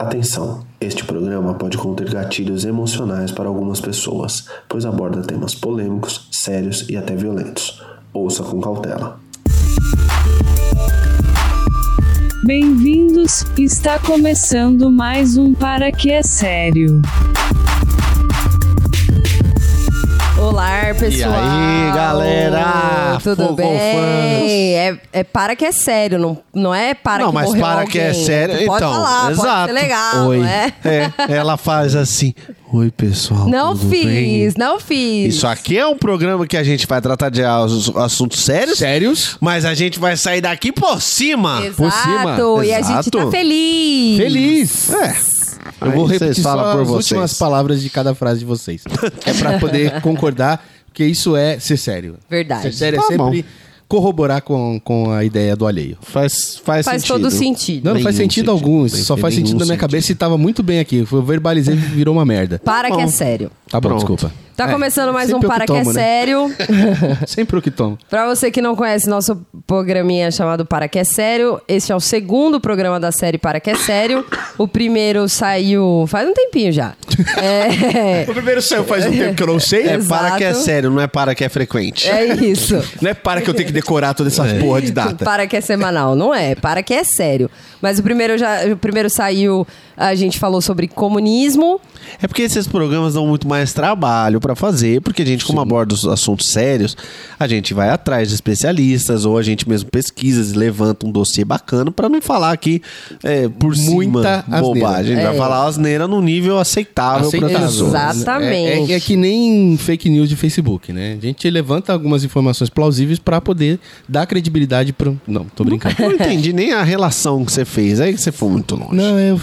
Atenção! Este programa pode conter gatilhos emocionais para algumas pessoas, pois aborda temas polêmicos, sérios e até violentos. Ouça com cautela. Bem-vindos, está começando mais um Para Que é Sério. Olá, pessoal. aí, galera? Tudo Fogo bem? É, é para que é sério, não, não é para não, que mas morreu para que é alguém. sério. Pode então, falar, exato. pode ser legal, Oi. não é? É, ela faz assim. Oi, pessoal. Não tudo fiz, bem? não fiz. Isso aqui é um programa que a gente vai tratar de ass- assuntos sérios. Sérios? Mas a gente vai sair daqui por cima. Exato, por cima. e a gente tá feliz. Feliz! É. Eu vou repetir só as vocês. últimas palavras de cada frase de vocês. é pra poder concordar que isso é ser sério. Verdade. Ser sério Tá é sempre corroborar com, com a ideia do alheio. Faz, faz, Faz sentido. todo sentido. Não, não faz Nenhum sentido, sentido. algum. Isso só faz sentido na minha sentido. cabeça e tava muito bem aqui. Eu verbalizei e virou uma merda. Para que é bom. sério. Tá bom, Pronto. desculpa. Tá É, começando mais um eu Para que, tomo, é né? sério. Sempre o que tomo. Pra você que não conhece nosso programinha chamado Para Que É Sério, esse é o segundo programa da série Para Que É Sério. O primeiro saiu faz um tempinho já. É, O primeiro saiu faz um tempo que eu não sei. É É, para que é sério, não é para que é frequente. é isso. não é para que eu tenho que decorar toda essa porra de data. Para que é semanal, não é? Para que é sério. Mas o primeiro já, o primeiro saiu, a gente falou sobre comunismo. É porque esses programas dão muito mais trabalho pra fazer, porque a gente, como aborda os assuntos sérios, a gente vai atrás de especialistas ou a gente mesmo pesquisa e levanta um dossiê bacana pra não falar aqui é, por Muita cima bobagem. A gente É. vai falar asneira num nível aceitável, pra Aceitável. pessoa. Exatamente. É, é- é que nem fake news de Facebook, né? A gente levanta algumas informações plausíveis pra poder dar credibilidade pro. Não, tô brincando. Eu não entendi nem a relação que você fez, aí que você foi muito longe. Não, eu.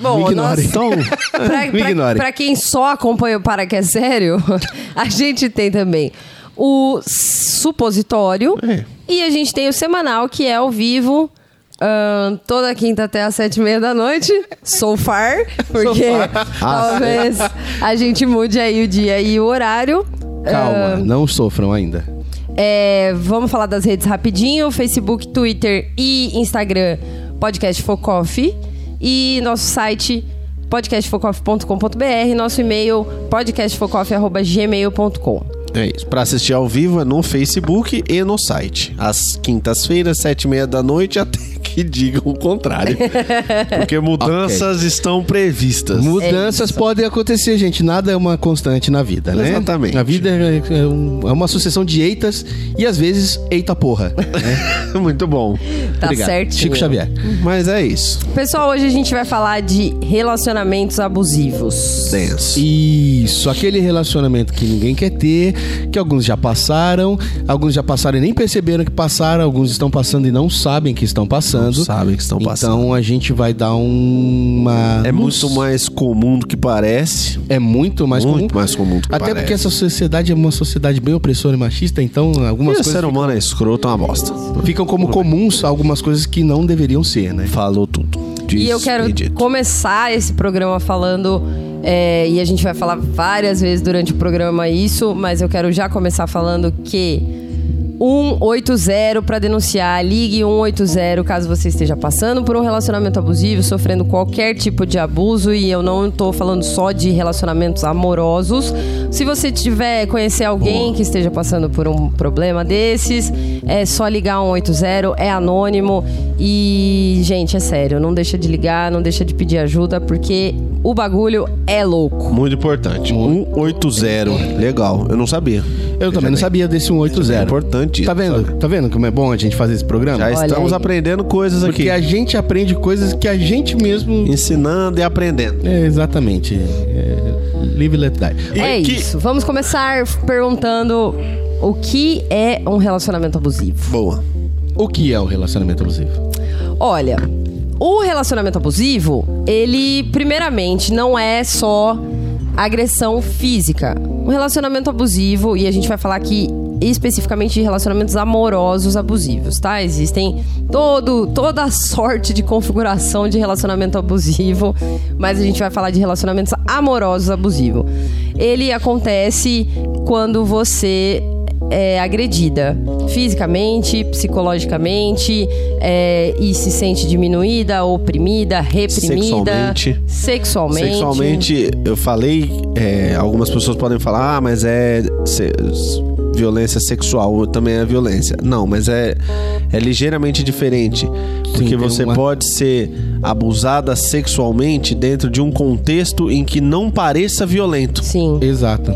Bom, Me nós, ignore. Então, pra, pra- ignore. pra quem só acompanha o Para Que É Sério, a gente tem também o supositório É. e a gente tem o semanal, que é ao vivo. ahn, toda quinta até às sete e meia da noite, so far, porque talvez a gente mude aí o dia e o horário. Calma, não sofram ainda. É, vamos falar das redes rapidinho: Facebook, Twitter e Instagram, Podcast Focoff. E nosso site, podcastfocoff.com.br. Nosso e-mail, podcastfocoff.gmail.com. é isso. Pra assistir ao vivo é no Facebook e no site. Às quintas-feiras, sete e meia da noite, até que digam o contrário. Porque mudanças estão previstas. Mudanças podem acontecer, gente. Nada é uma constante na vida, né? Exatamente. A vida é, é um- é uma sucessão de eitas e às vezes eita porra. Né? Muito bom. Tá Obrigado. certinho. Chico Xavier. Mas é isso. Pessoal, hoje a gente vai falar de relacionamentos abusivos. Denso. Isso, aquele relacionamento que ninguém quer ter, que alguns já passaram, alguns já passaram e nem perceberam que passaram, alguns estão passando e não sabem que estão passando. Não sabem que estão passando. Então a gente vai dar uma. É luz. muito mais comum do que parece. É muito mais muito comum. mais comum do que Até parece. porque essa sociedade é uma sociedade bem opressora e machista, então E algumas o coisas ser humano é escroto, é uma bosta. ficam como comuns, algumas coisas que não deveriam ser, né? Falou tudo. E Diz eu quero dito. começar esse programa falando, é, e a gente vai falar várias vezes durante o programa isso, mas eu quero já começar falando que 180 para denunciar, ligue 180 caso você esteja passando por um relacionamento abusivo, sofrendo qualquer tipo de abuso, e eu não tô falando só de relacionamentos amorosos. Se você tiver conhecer alguém que esteja passando por um problema desses, é só ligar 180, é anônimo. E gente, é sério, não deixa de ligar, não deixa de pedir ajuda porque o bagulho é louco. Muito importante. 180. Legal. Eu não sabia. Eu também não sabia desse É 180. importante. Tá vendo? sabe? Tá vendo como é bom a gente fazer esse programa? Já Olha estamos aí. aprendendo coisas Porque aqui. a gente aprende coisas que a gente mesmo. Ensinando e aprendendo. É, exatamente. É, live let die. é que- isso. Vamos começar perguntando o que é um relacionamento abusivo. Boa. O que é o relacionamento abusivo? Olha, o relacionamento abusivo, ele primeiramente não é só agressão física. Um relacionamento abusivo, e a gente vai falar aqui especificamente de relacionamentos amorosos abusivos, tá? Existem todo, toda sorte de configuração de relacionamento abusivo, mas a gente vai falar de relacionamentos amorosos abusivos. Ele acontece quando você é agredida fisicamente, psicologicamente é, e se sente diminuída, oprimida, reprimida, Sexualmente. sexualmente. Sexualmente, eu falei, é, algumas pessoas podem falar, ah, mas é se- violência sexual, também é violência. Não, mas é, é ligeiramente diferente. Porque você uma- pode ser abusada sexualmente dentro de um contexto em que não pareça violento. Sim. Exato.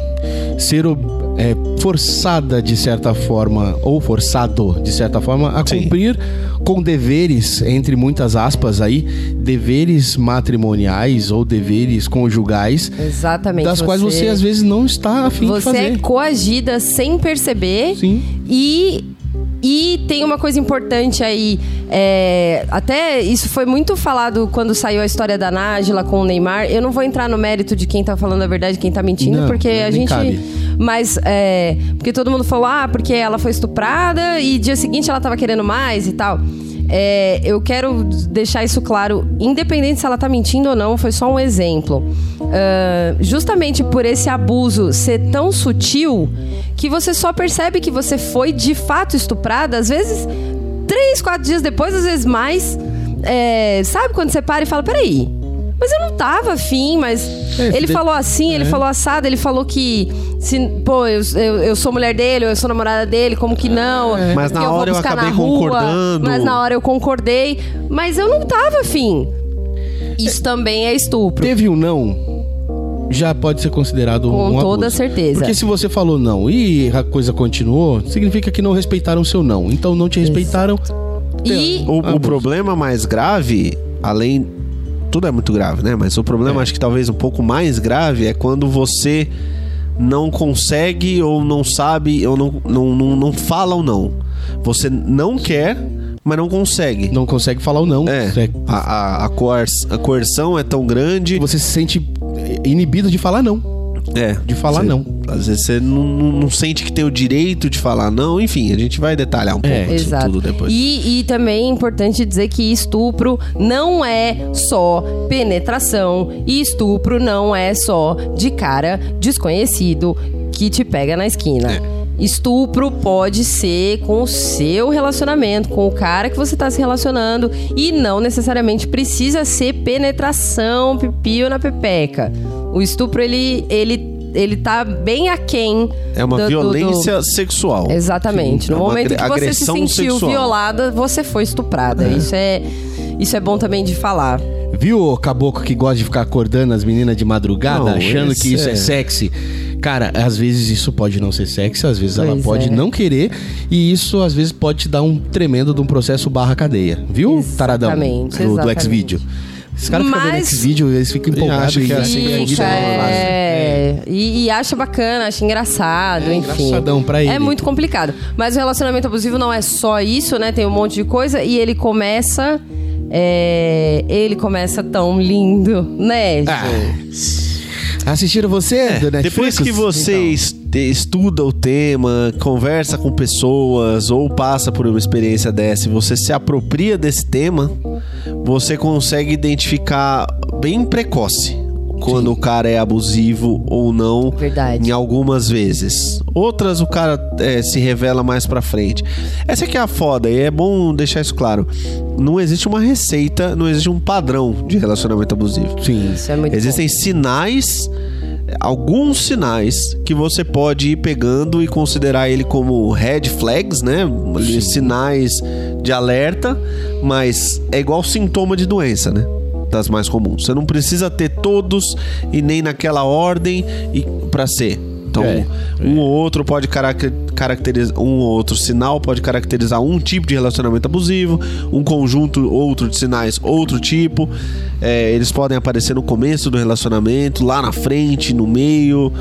Ser ob- é, forçada de certa forma, ou forçado de certa forma, a Sim. cumprir com deveres, entre muitas aspas aí, deveres matrimoniais ou deveres conjugais, Exatamente. das quais você às vezes não está afim de Você fazer. é coagida sem perceber. Sim. E, e tem uma coisa importante aí. é, até isso foi muito falado quando saiu a história da Nájila com o Neymar. Eu não vou entrar no mérito de quem tá falando a verdade quem tá mentindo, Não, porque a gente. cabe. Mas, é, porque todo mundo falou, ah, porque ela foi estuprada e dia seguinte ela tava querendo mais e tal. É, eu quero deixar isso claro, independente se ela tá mentindo ou não, foi só um exemplo. Ah, justamente por esse abuso ser tão sutil que você só percebe que você foi de fato estuprada, às vezes três, quatro dias depois, às vezes mais. É, sabe quando você para e fala, peraí, mas eu não tava afim, mas. É, ele de- falou assim, ele é. falou assado, ele falou que. Se, pô, eu, eu, eu sou mulher dele, eu sou namorada dele, como que não? Mas Porque na vou hora eu buscar na acabei rua, concordando. Mas na hora eu concordei. Mas eu não tava afim. Isso também é estupro. Teve um não, já pode ser considerado Com um toda abuso. certeza. Porque se você falou não e a coisa continuou, significa que não respeitaram o seu não. Então não te respeitaram. E. O, o problema mais grave, além. Tudo é muito grave, né? Mas o problema, É. acho que talvez um pouco mais grave, é quando você não consegue ou não sabe ou não, não, não, não fala ou não. Você não quer, mas não consegue. Não consegue falar o não. É. Você- A, a, a, coer- a coerção é tão grande. Você se sente inibido de falar não. É. De falar Você- não. Às vezes você não, não- não sente que tem o direito de falar não. Enfim, a gente vai detalhar um pouco É. Exato. tudo depois. E, e também é importante dizer que estupro não é só penetração e estupro não é só de cara desconhecido que te pega na esquina. É. Estupro pode ser com o seu relacionamento, com o cara que você tá se relacionando e não necessariamente precisa ser penetração, pipio na pepeca. O estupro ele ele ele tá bem aquém É uma do- do- do- violência sexual. Exatamente. É No uma momento agre- que você se sentiu sexual. violada, você foi estuprada. Isso é isso é bom também de falar. Viu o caboclo que gosta de ficar acordando as meninas de madrugada, Não, achando que isso é... é- sexy? Cara, às vezes isso pode não ser sexy, às vezes ela Pois pode é. não querer, e isso às vezes pode te dar um tremendo de um processo barra cadeia. Viu, taradão? Exatamente, Do, do exatamente. X-Video. Esses caras ficam vendo Mas- X-Video, eles ficam empolgados. acham que é e- assim que e- Fica, funciona. é, E, e acha bacana, acha engraçado, enfim. engraçadão pra ele. É muito complicado. Mas o relacionamento abusivo não é só isso, né? Tem um monte de coisa e ele começa. é, ele começa tão lindo, né? Ah, gente? Assistiram você, Netflix? Depois que você Então. es- estuda o tema, conversa com pessoas ou passa por uma experiência dessa e você se apropria desse tema, você consegue identificar bem precoce quando o cara é abusivo ou não Verdade. em algumas vezes. Outras o cara é, se revela mais pra frente. Essa aqui é a foda e é bom deixar isso claro. Não existe uma receita, não existe um padrão de relacionamento abusivo. Sim. Isso é muito Existem sinais, alguns sinais que você pode ir pegando e considerar ele como red flags, né? Ali, Sinais de alerta, mas é igual sintoma de doença, né? Das mais comuns. Você não precisa ter todos e nem naquela ordem e para ser. Então, É, um ou outro pode caracterizar, um ou outro sinal pode caracterizar um tipo de relacionamento abusivo, um conjunto outro de sinais, outro tipo. É, eles podem aparecer no começo do relacionamento, lá na frente, no meio.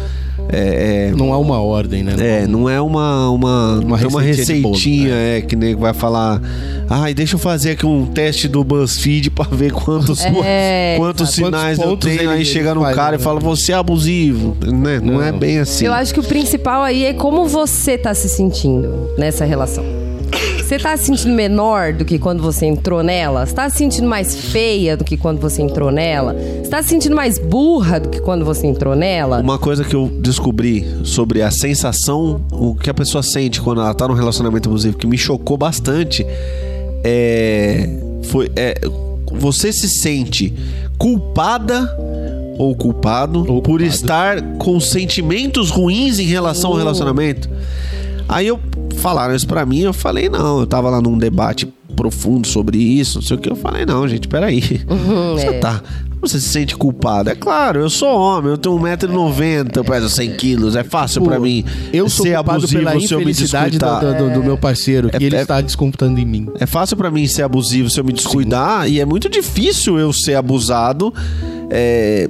É, é, Não há uma ordem, né? é, não é uma uma, Uma tem uma receitinha bolo, receitinha, é, que nem vai falar, ai, deixa eu fazer aqui um teste do BuzzFeed pra ver quantos É, quantos sinais Quantos eu tenho, aí chega no cara né? e fala, você é abusivo, né? Não, é Não. bem assim. Eu acho que o principal aí é como você tá se sentindo nessa relação. Você tá se sentindo menor do que quando você entrou nela? Você tá se sentindo mais feia do que quando você entrou nela? Você tá se sentindo mais burra do que quando você entrou nela? Uma coisa que eu descobri sobre a sensação, o que a pessoa sente quando ela tá num relacionamento abusivo, que me chocou bastante, é. Foi. É, você se sente culpada ou culpado Ou por culpado. estar com sentimentos ruins em relação ao relacionamento. Aí eu falaram isso pra mim, eu falei, não, eu tava lá num debate profundo sobre isso, não sei o que. Eu falei, não, gente, peraí. Você é. tá. Você se sente culpado? É claro, eu sou homem, eu tenho 1,90m, eu peso 100 quilos, é fácil pra Pô, mim Eu sou ser culpado abusivo pela se eu me infelicidade do, descuidar. do- do meu parceiro, que É- ele é- está descontando em mim. É fácil pra mim ser abusivo se eu me descuidar e é muito difícil eu ser abusado, é,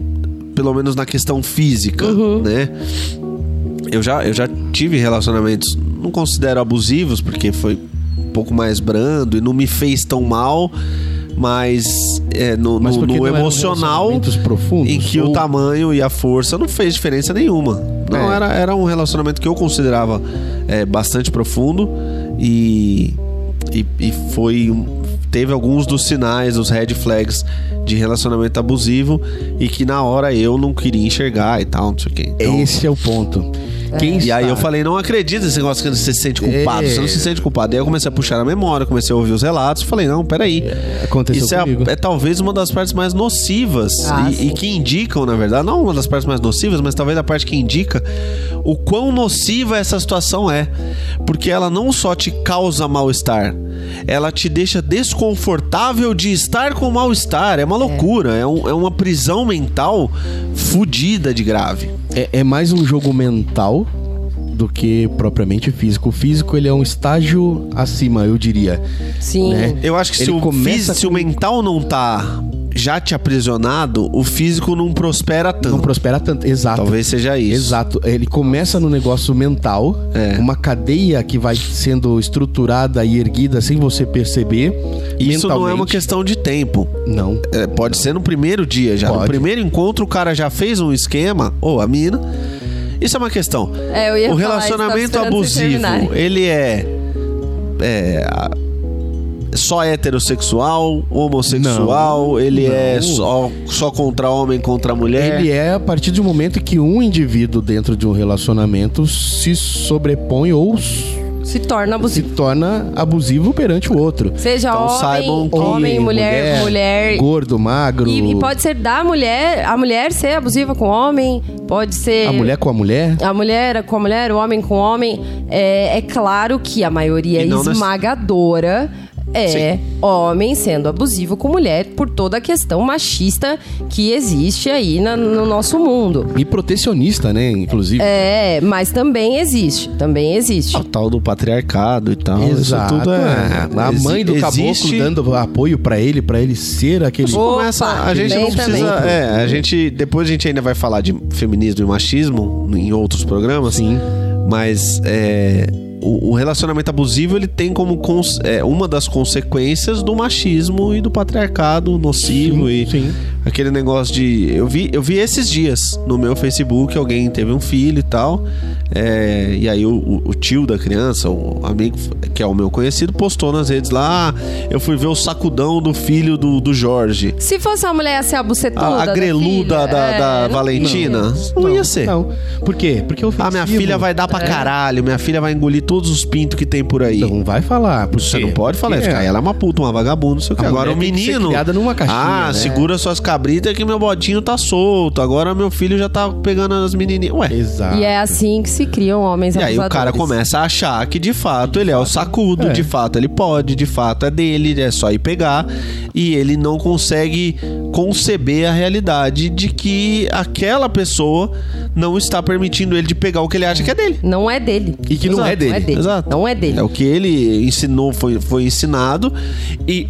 pelo menos na questão física, né? Eu já, eu já tive relacionamentos, não considero abusivos, porque foi um pouco mais brando e não me fez tão mal, mas é, no, Mas no- no emocional, profundos, em que ou- o tamanho e a força não fez diferença nenhuma. Não, É. era, era um relacionamento que eu considerava é, bastante profundo e, e, e foi um- teve alguns dos sinais, os red flags de relacionamento abusivo e que na hora eu não queria enxergar e tal, não sei o quê. Então, Esse é o ponto. Quem e aí está- eu falei, não acredito nesse negócio que você se sente culpado, É. você não se sente culpado. Aí eu comecei a puxar a memória, comecei a ouvir os relatos, falei, não, peraí. Aconteceu Isso é, a- é talvez uma das partes mais nocivas Ah, e, e que indicam, na verdade, não uma das partes mais nocivas, mas talvez a parte que indica o quão nociva essa situação é. Porque ela não só te causa mal-estar, ela te deixa desconfortável de estar com mal-estar. É uma loucura, é, um- é uma prisão mental fodida de grave. É, é mais um jogo mental do que propriamente físico. O físico ele é um estágio acima, eu diria. Sim. né? Eu acho que se Ele o, começa físico, se o mental não tá já te aprisionado, o físico não prospera tanto. Não prospera tanto. Exato. Talvez seja isso. Exato. Ele começa no negócio mental, É. uma cadeia que vai sendo estruturada e erguida sem você perceber. Isso não é uma questão de tempo. Não. É, pode ser no primeiro dia já. No Pode. primeiro encontro, o cara já fez um esquema, ou a mina. Isso é uma questão. É, eu ia o relacionamento abusivo, ele é. É. Só heterossexual, homossexual, ele Não. é só, só contra homem, contra mulher. Ele é a partir do momento que um indivíduo dentro de um relacionamento se sobrepõe ou Se torna se abusivo. torna abusivo perante o outro. Seja Então homem, saibam que- homem, mulher, mulher. gordo, magro. E, e pode ser da mulher, a mulher ser abusiva com o homem, pode ser. A mulher com a mulher. A mulher com a mulher, o homem com o homem. É, é claro que a maioria E não nesse- é homem sendo abusivo com mulher por toda a questão machista que existe aí na- no nosso mundo. E protecionista, né? Inclusive. É, mas também existe. Também existe. O tal do patriarcado e tal. Exato. Isso tudo é. A exi- mãe do existe- caboclo dando apoio pra ele, pra ele ser aquele. Opa, começa, a gente não precisa, também. é, a gente depois a gente ainda vai falar de feminismo e machismo em outros programas. Sim. Mas é, o, o relacionamento abusivo ele tem como cons- é, uma das consequências do machismo e do patriarcado nocivo Sim, e sim. aquele negócio de eu vi eu vi esses dias no meu Facebook alguém teve um filho e tal é, e aí o, o- o tio da criança o amigo que é o meu conhecido postou nas redes lá ah, eu fui ver o sacudão do filho do, do Jorge Se fosse uma mulher ia ser a bucetuda. a, a da greluda filha, da, é, da não- Valentina não, ia ser Não. Por quê? Porque o ah, minha filha vai dar pra caralho, minha filha vai engolir todos os pintos que tem por aí. Não vai falar. Por Você quê? não pode falar Porque cara. Ela é uma puta, uma vagabunda, não sei o que. Agora o que ser menino. criada numa caixinha, ah, né? segura suas cabritas que meu bodinho tá solto. Agora meu filho já tá pegando as menininhas. Ué. Exato. E é assim que se criam homens E aí o abusadores. cara começa a achar que de fato ele é o sacudo, É. de fato ele pode, de fato é dele, é só ir pegar. E ele não consegue conceber a realidade de que aquela pessoa não está permitindo ele de pegar o que ele acha que é dele. Não é dele. E que não é dele. Não é dele. Exato. Não é dele. É o que ele ensinou, foi, foi ensinado e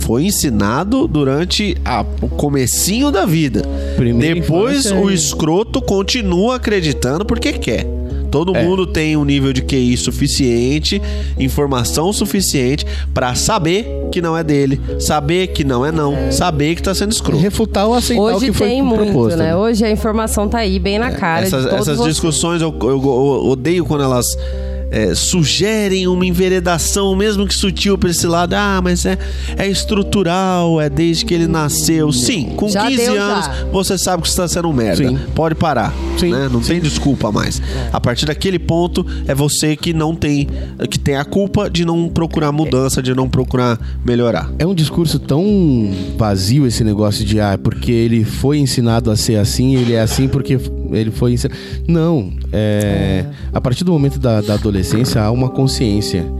foi ensinado durante a, o comecinho da vida. Primeira Depois infância o escroto continua acreditando porque quer. Todo É. mundo tem um nível de QI suficiente, informação suficiente pra saber que não é dele, saber que não é não, saber que tá sendo escroto. Refutar ou aceitar o Hoje que foi tem muito, proposto. né? Hoje a informação tá aí bem na cara essas de todos essas discussões eu, eu- eu odeio quando elas é, sugerem uma enveredação, mesmo que sutil, pra esse lado. Ah, mas é, é estrutural, é desde que ele nasceu. Sim, com Já 15 deu, anos já. você sabe que você está sendo um merda. Sim. Pode parar. Sim, né? Não tem desculpa mais. A partir daquele ponto, é você que não tem, que tem a culpa de não procurar mudança, de não procurar melhorar. É um discurso tão vazio esse negócio de ah, porque ele foi ensinado a ser assim, ele é assim porque ele foi ensinado. Não, é, a partir do momento da, da adolescência há uma consciência.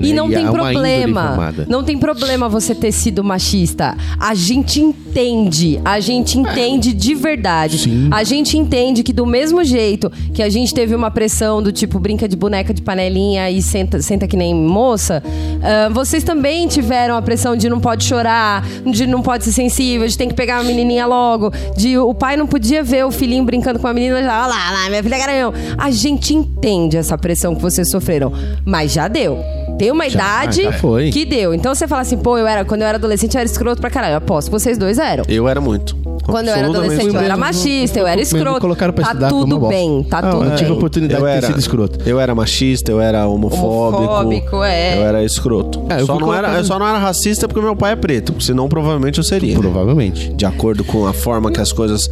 E né? não tem há uma índole problema. Não tem problema você ter sido machista. A gente entende. A gente entende de verdade. Sim. A gente entende que do mesmo jeito que a gente teve uma pressão do tipo brinca de boneca de panelinha e senta, senta que nem moça, ah, vocês também tiveram a pressão de não pode chorar, de não pode ser sensível, de tem que pegar a menininha logo, de o pai não podia ver o filhinho brincando com a menina já, olha lá, lá, minha filha é garanhão. A gente entende essa pressão que vocês sofreram, mas já deu. Tem uma Já, idade já foi. que deu. Então você fala assim, pô, eu era, quando eu era adolescente, eu era escroto pra caralho. Eu aposto que vocês dois eram. Eu era muito. Quando eu era adolescente, eu era machista, eu era escroto. colocaram pra tá estudar, tudo bem, tá Ah, tudo eu tive a bem. oportunidade Eu de ter era, sido escroto. eu era machista, eu era homofóbico. Homofóbico, é. Eu era escroto. É, eu só não era, eu só não era racista porque meu pai é preto, senão provavelmente eu seria. né? Provavelmente. De acordo com a forma que as coisas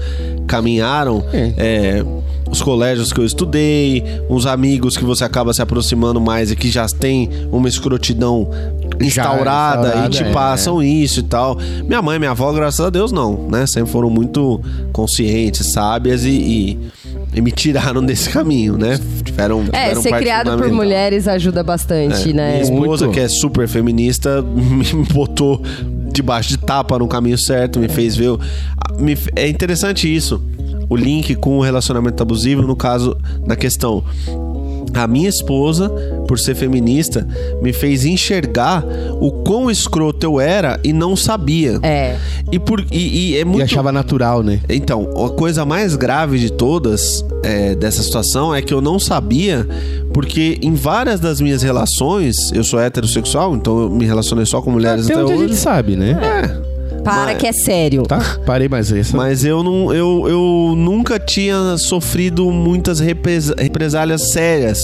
caminharam, É. é, os colégios que eu estudei, uns amigos que você acaba se aproximando mais e que já tem uma escrotidão instaurada, instaurada, e te é. passam isso e tal. Minha mãe e minha avó, graças a Deus, não, né? Sempre foram muito conscientes, sábias e, e- e me tiraram desse caminho, né? Tiveram, É, tiveram ser criado por mulheres ajuda bastante, É, né? Minha esposa, Muito. que é super feminista, me botou debaixo de tapa no caminho certo, me fez ver. me- É interessante isso. O link com o relacionamento abusivo, no caso, na questão. A minha esposa, por ser feminista, me fez enxergar o quão escroto eu era e não sabia. É. E, por, e, e é muito. E achava natural, né? Então, a coisa mais grave de todas é, dessa situação é que eu não sabia, porque em várias das minhas relações, eu sou heterossexual, então eu me relacionei só com mulheres Até até onde a gente hoje. sabe, né? É. Para Mas- que é sério. Tá? Parei, mas essa. Mas eu não, eu, eu nunca tinha sofrido muitas represa- represálias sérias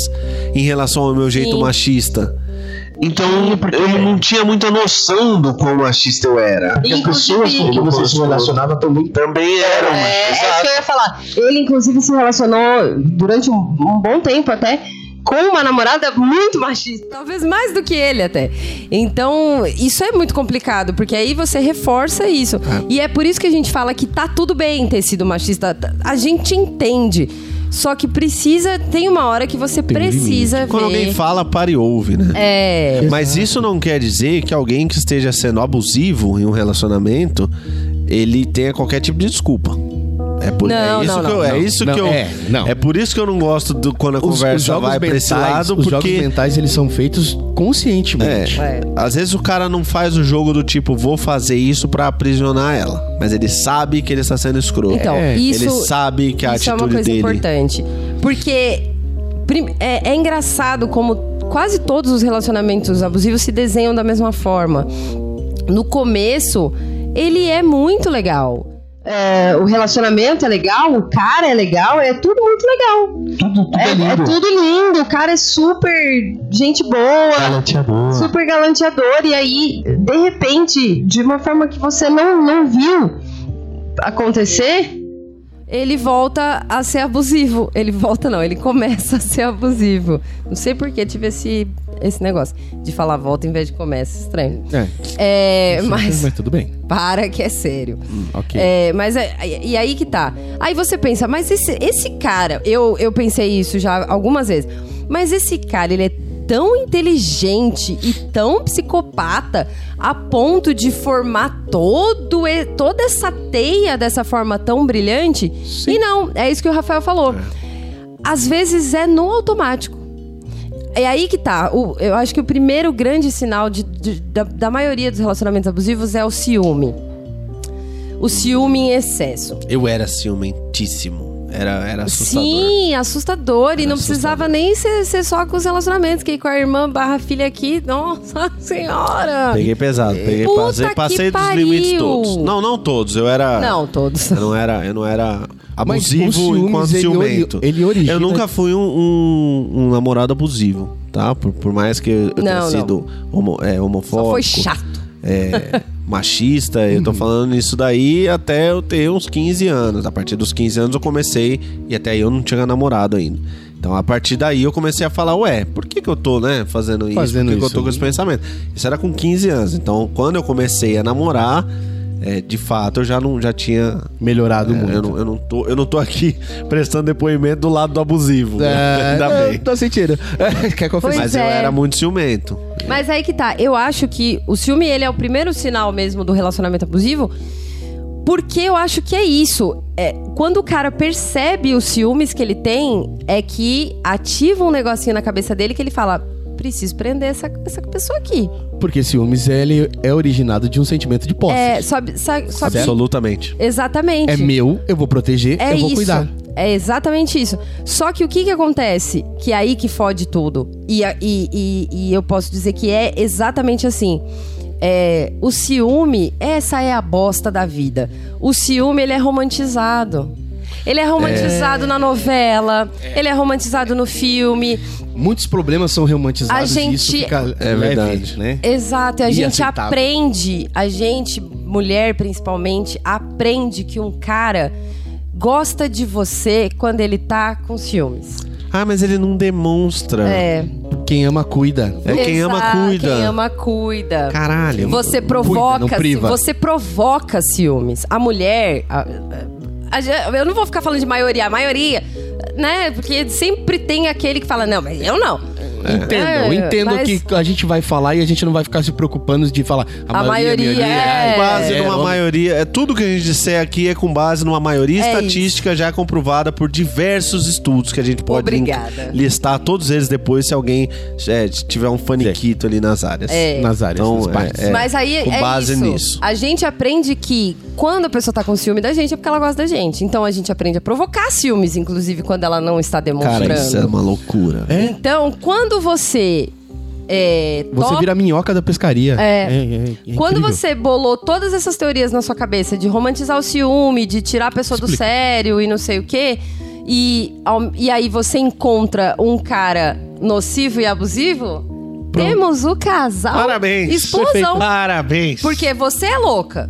em relação ao meu jeito Sim. machista. Então eu não tinha muita noção do quão machista eu era. E, inclusive- que você se relacionava também. Também eram. É, é isso que eu ia falar. Ele, inclusive, se relacionou durante um, um bom tempo até com uma namorada muito machista. Talvez mais do que ele até. Então, isso é muito complicado, porque aí você reforça isso. E é por isso que a gente fala que tá tudo bem ter sido machista. A gente entende. Só que precisa, tem uma hora que você Tem um precisa ver. Quando alguém fala, para e ouve, né? É. Mas isso não quer dizer que alguém que esteja sendo abusivo em um relacionamento, ele tenha qualquer tipo de desculpa. É por Não, é isso não, que eu, não, é isso Não, que eu é, não. é por isso que eu não gosto do, quando a conversa vai pra esse lado, os jogos porque mentais eles são feitos conscientemente. é, às vezes o cara não faz o jogo do tipo vou fazer isso pra aprisionar ela, mas ele sabe que ele está sendo escroto. Então, É. isso. ele sabe que a Isso é atitude uma coisa dele importante. Porque é, é engraçado como quase todos os relacionamentos abusivos se desenham da mesma forma. No começo, ele é muito legal. É, o relacionamento é legal, o cara é legal, é tudo muito legal. Tudo, tudo É, é tudo lindo, o cara é super gente boa, Galanteador. super galanteador, e aí, de repente, de uma forma que você não, não viu acontecer, ele volta a ser abusivo. Ele volta, não, ele começa a ser abusivo. Não sei por que tive esse, esse negócio de falar volta em vez de começa. Estranho. É. É, Mas... mas tudo bem. para que é sério. ok. É, mas é, e aí que tá. Aí você pensa, mas esse, esse cara, eu, eu pensei isso já algumas vezes, mas esse cara, ele é tão inteligente e tão psicopata a ponto de formar todo, toda essa teia dessa forma tão brilhante? E não, é isso que o Rafael falou. Às vezes é no automático. É aí que tá. O- eu acho que o primeiro grande sinal de- de- da, da maioria dos relacionamentos abusivos é o ciúme. O ciúme em excesso. Eu era ciumentíssimo. Era, era assustador. Sim, assustador. e Era não precisava nem ser, ser só com os relacionamentos, que com a irmã barra filha aqui, nossa senhora. Peguei pesado, peguei, Puta passei, que passei dos pariu. limites todos. Não, não todos. Eu era. Não, todos. Eu não era, eu não era abusivo ciúmes, enquanto ele ciumento. ele origina- Eu nunca fui um, um- um namorado abusivo, tá? Por, por mais que eu tenha Não, não. sido homo, é, homofóbico. Só foi chato. é, machista, eu Uhum. tô falando isso daí até eu ter uns 15 anos. A partir dos 15 anos eu comecei e até aí eu não tinha namorado ainda. Então a partir daí eu comecei a falar, ué, por que, que eu tô, né, fazendo isso? Fazendo por que, que eu isso. tô com esse pensamento? Isso era com 15 anos. Então quando eu comecei a namorar, é, de fato eu já não já tinha. Melhorado é, muito. eu, não, eu, não tô, eu não tô aqui prestando depoimento do lado do abusivo. né? É, Ainda eu bem. Tô sentindo. Quer confessar? Mas eu é. era muito ciumento. Mas aí que tá. Eu acho que o ciúme, ele é o primeiro sinal mesmo do relacionamento abusivo. Porque eu acho que é isso. É, quando o cara percebe os ciúmes que ele tem, é que ativa um negocinho na cabeça dele que ele fala: preciso prender essa, essa pessoa aqui. Porque ciúmes ele é originado de um sentimento de posse. É, sobe, sa- sobe- Absolutamente. Exatamente. É meu, eu vou proteger, É eu vou isso. cuidar. É exatamente isso. Só que o que que acontece? Que é aí que fode tudo. E, e, e, e eu posso dizer que é exatamente assim. É, o ciúme, essa é a bosta da vida. O ciúme, ele é romantizado. Ele é romantizado na novela, ele é romantizado no filme. Muitos problemas são romantizados A e isso gente- fica É leve, verdade. né? Exato, e a E gente aceitável. aprende, a gente, mulher principalmente, aprende que um cara gosta de você quando ele tá com ciúmes. Ah, mas ele não demonstra. É. Quem ama, cuida. É quem ama, Exato, cuida. Quem ama, cuida. Caralho. Você Cuida, provoca, não priva. você provoca ciúmes. A mulher, eu não vou ficar falando de maioria, a maioria, né? Porque sempre tem aquele que fala não, mas eu não. Entendo, É, eu entendo mas que a gente vai falar e a gente não vai ficar se preocupando de falar. A, A maioria é- Com base é, numa vamos- maioria. É, tudo que a gente disser aqui é com base numa maioria É estatística já comprovada por diversos estudos que a gente pode Obrigada. listar todos eles depois se alguém é, tiver um faniquito ali nas áreas. É. Nas áreas, Então, nas é, partes. é, Mas aí com é base isso. nisso. A gente aprende que quando a pessoa tá com ciúme da gente é porque ela gosta da gente. Então a gente aprende a provocar ciúmes, inclusive quando ela não está demonstrando. Cara, isso é uma loucura. Então, quando você. É, Você topa- vira a minhoca da pescaria. É. é Quando incrível. você bolou todas essas teorias na sua cabeça de romantizar o ciúme, de tirar a pessoa do Explica. sério e não sei o quê, e, e aí você encontra um cara nocivo e abusivo, temos o casal Parabéns. esposão. Parabéns. Porque você é louca.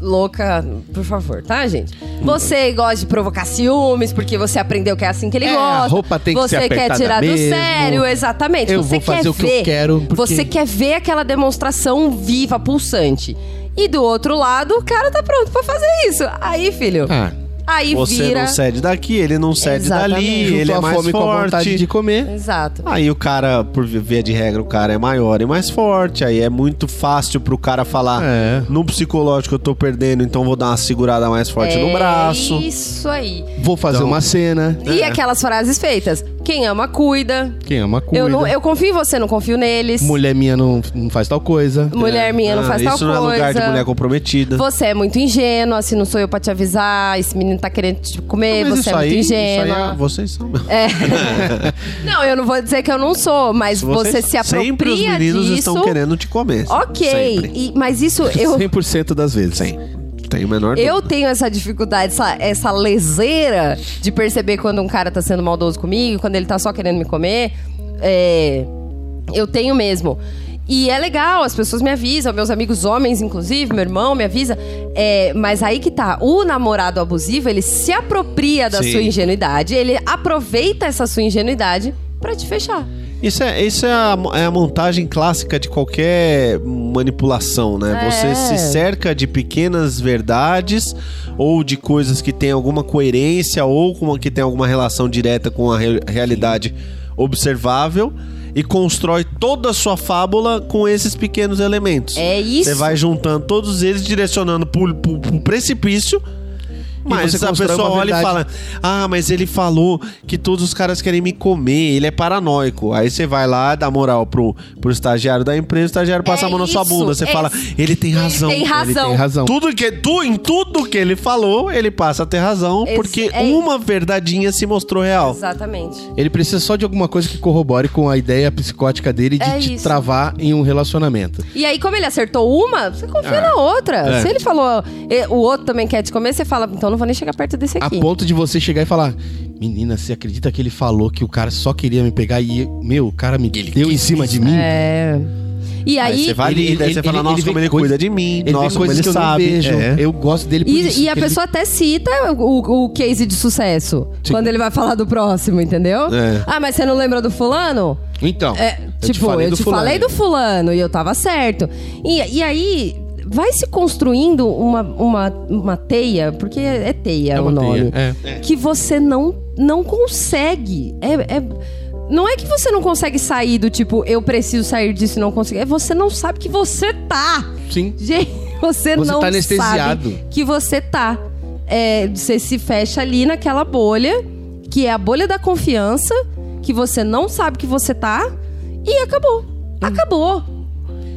Louca, por favor, tá, gente? Você gosta de provocar ciúmes porque você aprendeu que é assim que ele É, gosta. a roupa tem que você ser quer apertada tirar do mesmo. sério, exatamente. Eu você vou fazer quer o que eu ver, quero, porque- Você quer ver aquela demonstração viva, pulsante. E do outro lado, o cara tá pronto pra fazer isso. Aí, filho, Ah, aí Você vira. não cede daqui, ele não cede Exatamente. dali, ele é mais fome com a vontade forte. de comer. Exato. Aí o cara, por via de regra, o cara é maior e mais forte. Aí é muito fácil pro cara falar: É. no psicológico eu tô perdendo, então vou dar uma segurada mais forte é no braço. Isso aí. Vou fazer Então- uma cena. E aquelas frases feitas. Quem ama, cuida. Quem ama, cuida. Eu, não, eu confio em você, não confio neles. Mulher minha não, não faz tal coisa. Mulher minha não Ah, faz isso tal não coisa. é lugar de mulher comprometida. Você é muito ingênua, se não sou eu pra te avisar, esse menino tá querendo te comer, Mas você é isso muito aí, isso aí ingênua. é- vocês são. É. não, eu não vou dizer que eu não sou, mas você se apropria Sempre os meninos disso. estão querendo te comer. Ok, Sempre. e- mas isso eu, 100% das vezes. Sim. Tem o menor eu dúvida. tenho essa dificuldade, essa, essa leseira de perceber quando um cara tá sendo maldoso comigo, quando ele tá só querendo me comer. É, eu tenho mesmo. E é legal, as pessoas me avisam, meus amigos homens, inclusive, meu irmão me avisa. É, mas aí que tá, o namorado abusivo, ele se apropria da Sim. sua ingenuidade, ele aproveita essa sua ingenuidade pra te fechar. Isso, é, isso é, a, é a montagem clássica de qualquer manipulação, né? É. Você se cerca de pequenas verdades ou de coisas que têm alguma coerência ou com que tem alguma relação direta com a re- realidade observável e constrói toda a sua fábula com esses pequenos elementos. É isso. Você vai juntando todos eles, direcionando pro- pro precipício Mas você a pessoa olha e verdade. fala: Ah, mas ele falou que todos os caras querem me comer, ele é paranoico. Aí você vai lá, dá moral pro, pro estagiário da empresa, o estagiário passa É a mão na sua bunda. Você é fala, ele tem razão. Tem razão. Tem razão. Tudo que, tu, em tudo que ele falou, ele passa a ter razão, Esse- porque é- uma verdadinha se mostrou real. Exatamente. Ele precisa só de alguma coisa que corrobore com a ideia psicótica dele de É te isso. travar em um relacionamento. E aí, como ele acertou uma, você confia Ah, na outra. é. Se ele falou, e- o outro também quer te comer, você fala, então não vou nem chegar perto desse A aqui. ponto de você chegar e falar: Menina, você acredita que ele falou que o cara só queria me pegar e, meu, o cara me deu em cima de mim? É. E Aí, aí. você vai ali, ele- daí você ele- fala, ele nossa, vê como ele coisa- cuida de mim, Ele nossa, vê como coisas ele que eu sabe. não vejo. É. Eu gosto dele por isso. E, e a ele- pessoa até cita o, o case de sucesso Sim. quando ele vai falar do próximo, entendeu? É. Ah, mas você não lembra do fulano? Então, É, eu tipo, eu te fulano. falei do fulano e eu tava certo. E, e aí vai se construindo uma, uma, uma teia, porque é, é teia É o nome. teia, é. Que você não, não consegue. É, é- não é que você não consegue sair do tipo, eu preciso sair disso e não consigo. É você não sabe que você tá. Sim. Gente, você, Você não tá anestesiado. sabe que você tá. É, você se fecha ali naquela bolha, que é a bolha da confiança, que você não sabe que você tá, e acabou. Hum. Acabou.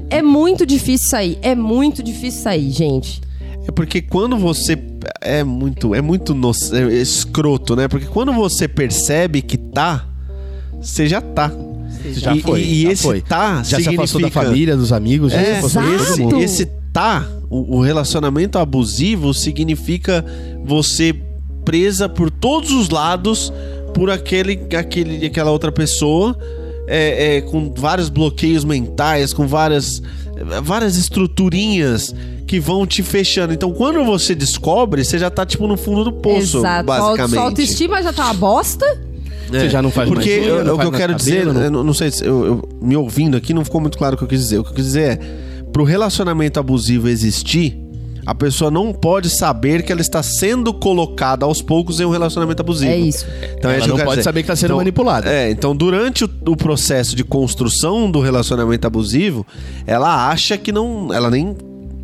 É muito difícil sair. É muito difícil sair, gente. É porque quando você é muito, é muito no- é escroto, né? Porque quando você percebe que tá, você já tá. Você já E- foi. e já esse foi. tá já se afastou da significa- família, dos amigos, já se É, afastou de todo Exato. mundo. esse, esse tá, o, o relacionamento abusivo significa você presa por todos os lados por aquele, aquele, aquela outra pessoa, é, é, com vários bloqueios mentais, com várias, várias estruturinhas que vão te fechando. Então, quando você descobre, você já tá tipo no fundo do poço, Exato. basicamente. Sua autoestima já tá uma bosta. Você já não faz Porque mais não o que eu quero dizer, cabelo, não- eu não sei se eu, eu- me ouvindo aqui não ficou muito claro o que eu quis dizer. O que eu quis dizer é, pro relacionamento abusivo existir, a pessoa não pode saber que ela está sendo colocada aos poucos em um relacionamento abusivo. É isso. Então, Ela isso que eu não pode dizer. saber que tá sendo Então, manipulada. É, então durante o, o processo de construção do relacionamento abusivo, ela acha que não, ela nem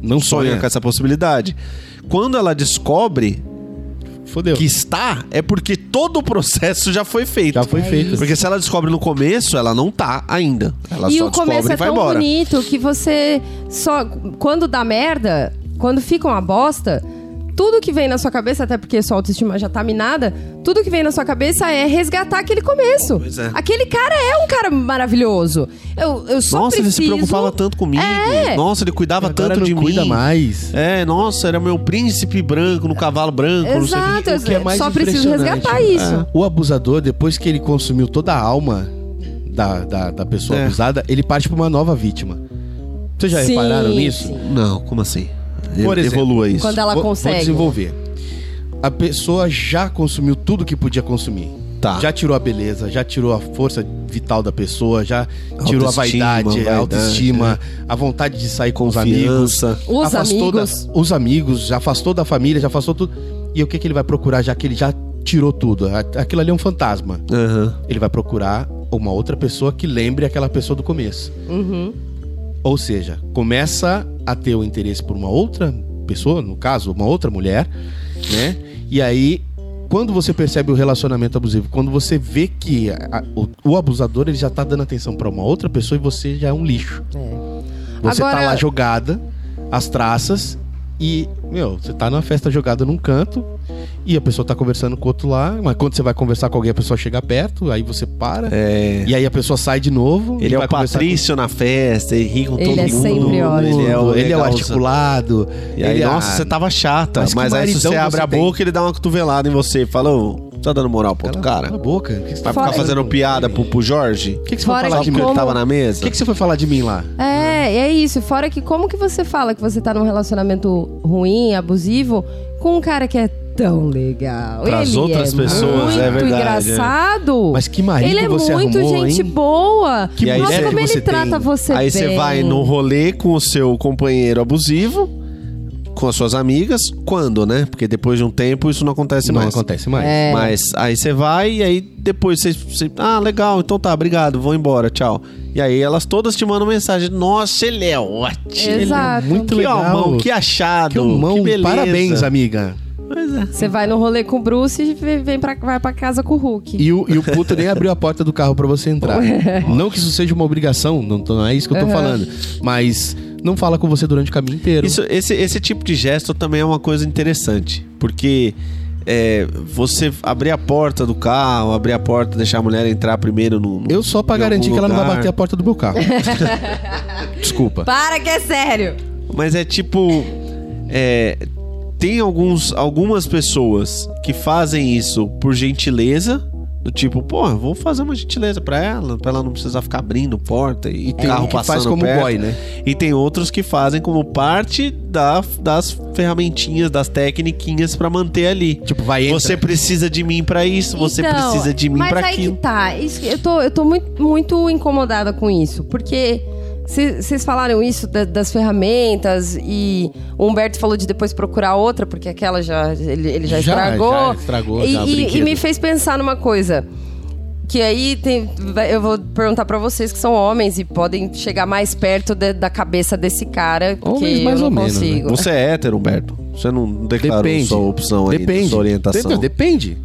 Não sonha sonha. com essa possibilidade. Quando ela descobre Fodeu. que está, é porque todo o processo já foi feito. Já foi feito. Porque se ela descobre no começo, ela não tá ainda. Ela e só o começo descobre é e vai tão embora. bonito que você só. Quando dá merda, quando fica uma bosta, tudo que vem na sua cabeça, até porque sua autoestima já tá minada, tudo que vem na sua cabeça é resgatar aquele começo. Pois é. Aquele cara é um cara maravilhoso. Eu, eu só Nossa, ele preciso... se preocupava tanto comigo. É. Nossa, ele cuidava Agora tanto não de cuida mim. mais. É, nossa, era meu príncipe branco no cavalo branco, não sei o Exato, que é mais só preciso resgatar isso. O abusador, depois que ele consumiu toda a alma da, da, da pessoa É. abusada, ele parte pra uma nova vítima. Vocês já Sim, repararam nisso? sim. Não, como assim? Por exemplo, Evolua isso. Quando ela Vou- consegue. Vou desenvolver. A pessoa já consumiu tudo que podia consumir. Tá. Já tirou a beleza, já tirou a força vital da pessoa, já tirou a vaidade, vaidade, a autoestima, a vontade de sair com os amigos. Confiança. Os afastou amigos. da- os amigos, já afastou da família, já afastou tudo. E o que, que ele vai procurar, já que ele já tirou tudo? Aquilo ali é um fantasma. Aham. Ele vai procurar uma outra pessoa que lembre aquela pessoa do começo. Uhum. Ou seja, começa a ter o interesse por uma outra pessoa, no caso, uma outra mulher, né? E aí, quando você percebe o relacionamento abusivo, quando você vê que a- o, o abusador ele já tá dando atenção pra uma outra pessoa e você já é um lixo. É. Você Agora- tá lá jogada, as traças, e, meu, você tá numa festa jogada num canto, e a pessoa tá conversando com o outro lá, mas quando você vai conversar com alguém, a pessoa chega perto, aí você para, É. e aí a pessoa sai de novo. Ele e é vai o conversar com Patrício na festa, ele ri com Ele todo é mundo. sempre ótimo. Ele é o, ele é o articulado. E aí, ele é- nossa, você tava chata. Mas Mas, aí se você abre você a tem. boca, ele dá uma cotovelada em você. Fala, ô, tá dando moral pro outro cara? Cala a boca. Que, que você Vai tá ficar fazendo piada pro, pro Jorge? O que, que você Fora foi falar de que mim? como- tava na mesa? O que, que você foi falar de mim lá? É, é isso. Fora que como que você fala que você tá num relacionamento ruim, abusivo, com um cara que é tão legal. Pras Ele outras é pessoas, muito é verdade, engraçado. Mas que marido Ele é você muito arrumou, gente hein? boa. Que aí Nossa, você- como ele trata tem? você Aí bem. você vai no rolê com o seu companheiro abusivo, com as suas amigas. Quando, né? Porque depois de um tempo isso não acontece Não mais. acontece mais. É. Mas aí você vai e aí depois você, você- Ah, legal, então tá, obrigado, vou embora, tchau. E aí elas todas te mandam mensagem: Nossa, ele é ótimo. Exato. Muito Que legal. que achado. Que homão, que beleza. parabéns, amiga. Você vai no rolê com o Bruce e vem pra, vai pra casa com o Hulk. E o, e o puto nem abriu a porta do carro pra você entrar. não que isso seja uma obrigação, não, tô- não é isso que eu tô Uhum. falando. Mas não fala com você durante o caminho inteiro. Isso, esse, esse tipo de gesto também é uma coisa interessante. Porque é, você abrir a porta do carro, abrir a porta, deixar a mulher entrar primeiro no. no- Eu só pra garantir que ela não vai bater a porta do meu carro. Desculpa. Para que é sério! Mas é tipo. é, tem alguns, algumas pessoas que fazem isso por gentileza. Do tipo, pô, eu vou fazer uma gentileza pra ela, pra ela não precisar ficar abrindo porta e, E tem carro que passando faz como perto. boy, né? E tem outros que fazem como parte da, das ferramentinhas, das tecniquinhas pra manter ali. Tipo, vai entra. Você precisa de mim pra isso, você Então, precisa de mim mas pra aí aquilo. que tá. Isso que eu tô, eu tô muito, muito incomodada com isso. Porque vocês falaram isso da- das ferramentas e o Humberto falou de depois procurar outra, porque aquela já ele, ele já, Já, estragou. já estragou, E, já, e- e me fez pensar numa coisa. Que aí tem, eu vou perguntar pra vocês que são homens e podem chegar mais perto de- da cabeça desse cara, porque Homens mais eu ou não menos, né? consigo. Você é hétero, Humberto? Você não declarou Depende. sua opção aí, Depende. sua orientação? Não, depende.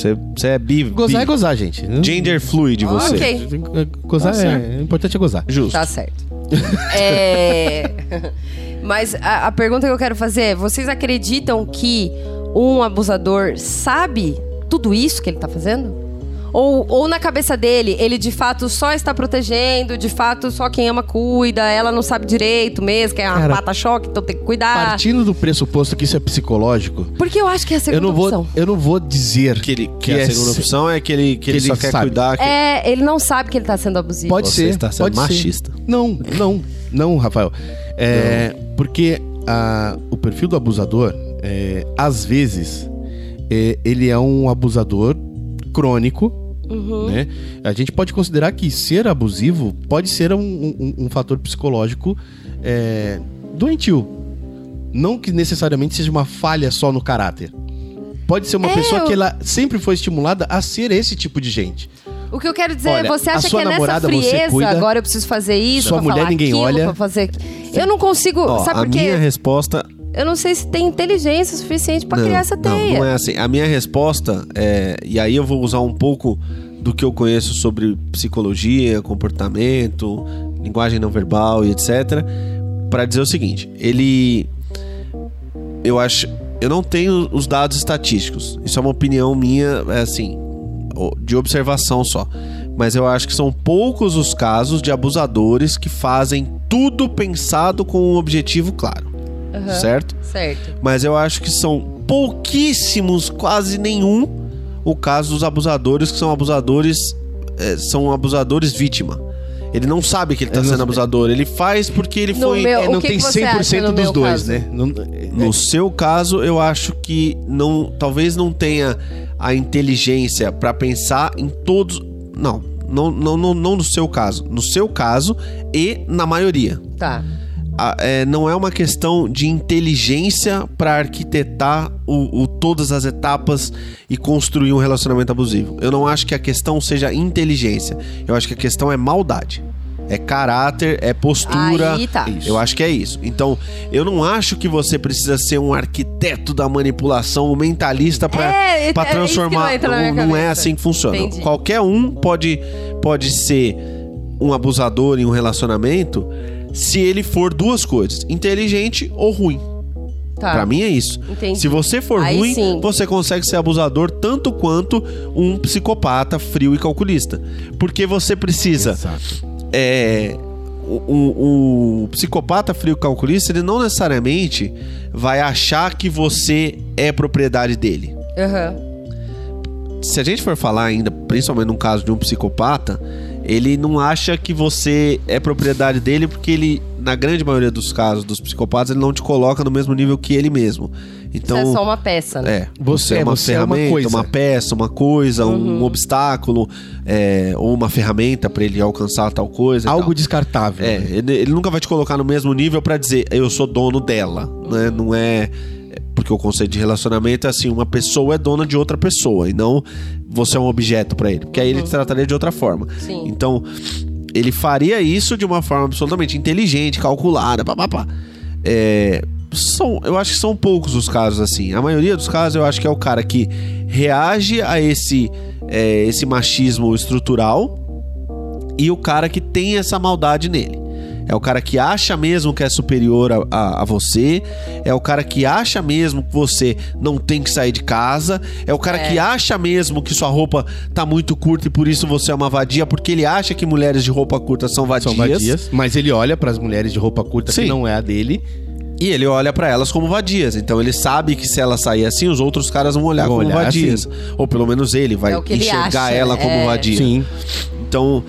Você, você é bi, Gozar é bi- gozar, gente. Gender fluid você. Ok. Gozar Tá é, é importante é gozar. Justo. Tá certo. É, Mas a, a pergunta que eu quero fazer é: vocês acreditam que um abusador sabe tudo isso que ele tá fazendo? Ou, ou na cabeça dele, ele de fato só está protegendo, de fato só quem ama cuida, ela não sabe direito mesmo, que é uma Cara, pata-choque, então tem que cuidar. Partindo do pressuposto que isso é psicológico, Porque eu acho que é a segunda eu não vou, opção. eu não vou dizer Que, ele, que, que a é segunda se- opção é que ele, que ele que só ele quer sabe. cuidar. Que... É, ele não sabe que ele tá sendo abusivo. Pode Você ser. está sendo pode ser. machista. Não, não, não, Rafael. É, Porque ah, o perfil do abusador, é, às vezes, é, ele é um abusador crônico. Né? A gente pode considerar que ser abusivo pode ser um, um- um fator psicológico é, doentio. Não que necessariamente seja uma falha só no caráter. Pode ser uma É, pessoa eu- que ela sempre foi estimulada a ser esse tipo de gente. O que eu quero dizer Olha, é, você a acha que é nessa frieza, cuida, agora eu preciso fazer isso, sua pra mulher falar ninguém aquilo, olha. pra fazer... Eu não consigo, Ó, sabe a por quê? minha resposta Eu não sei se tem inteligência suficiente não, criar essa não, teia. não é assim. A minha resposta é, e aí eu vou usar um pouco do que eu conheço sobre psicologia, comportamento, linguagem não verbal e etc, Pra dizer o seguinte, ele eu acho, eu não tenho os dados estatísticos. Isso é uma opinião minha, é assim, de observação só. Mas eu acho que são poucos os casos de abusadores que fazem tudo pensado com um objetivo claro. Certo? Certo. Mas eu acho que são pouquíssimos, quase nenhum, o caso dos abusadores que são abusadores, eh, são abusadores vítima. Ele não sabe que ele tá sendo abusador, ele faz porque ele No foi meu- É, não que tem que você acha 100% no dos dois, caso? né? Não- No seu caso, eu acho que não, talvez não tenha a inteligência pra pensar em todos. Não, não, não, não, não no seu caso. No seu caso e na maioria. Tá. A- é, não é uma questão de inteligência pra arquitetar o, o- todas as etapas e construir um relacionamento abusivo. Eu não acho que a questão seja inteligência. Eu acho que a questão é maldade. É caráter, é postura. Aí tá. Eu acho que é isso. Então, eu não acho que você precisa ser um arquiteto da manipulação, um mentalista pra, É, pra é isso que não transformar. na minha não, não é assim que funciona. Entendi. Qualquer um pode, pode ser um abusador em um relacionamento se ele for duas coisas: inteligente ou ruim. Tá. Pra mim é isso. Entendi. Se você for Aí ruim, sim. você consegue ser abusador tanto quanto um psicopata frio e calculista. Porque você precisa Exato. é, o, o- o psicopata frio calculista, ele não necessariamente vai achar que você é propriedade dele. Aham. Se a gente for falar ainda, principalmente no caso de um psicopata, ele não acha que você é propriedade dele porque ele, na grande maioria dos casos dos psicopatas, ele não te coloca no mesmo nível que ele mesmo. Então, Isso é só uma peça, né? é, Você você, é é- uma você é uma ferramenta, coisa. uma peça, uma coisa, Uhum. um obstáculo, é, ou uma ferramenta pra ele alcançar tal coisa. e Algo tal. descartável. É, ele, ele nunca vai te colocar no mesmo nível pra dizer eu sou dono dela, né? Não é é, porque o conceito de relacionamento é assim, uma pessoa é dona de outra pessoa e não você é um objeto pra ele, porque aí ele te trataria de outra forma. Sim. Então, ele faria isso de uma forma absolutamente inteligente, calculada, papapá. É, são, eu acho que são poucos os casos assim. A maioria dos casos eu acho que é o cara que reage a esse, é, esse machismo estrutural e o cara que tem essa maldade nele. É o cara que acha mesmo que é superior a, a, a, você. É o cara que acha mesmo que você não tem que sair de casa. É o cara É. que acha mesmo que sua roupa tá muito curta e por isso você é uma vadia, porque ele acha que mulheres de roupa curta são vadias. São vadias. Mas ele olha pras mulheres de roupa curta Sim. que não é a dele. E ele olha pra elas como vadias. Então ele sabe que se ela sair assim, os outros caras vão olhar Vão como olhar vadias. Ou pelo menos ele vai É ele enxergar acha, ela como é. vadia. Sim. Então,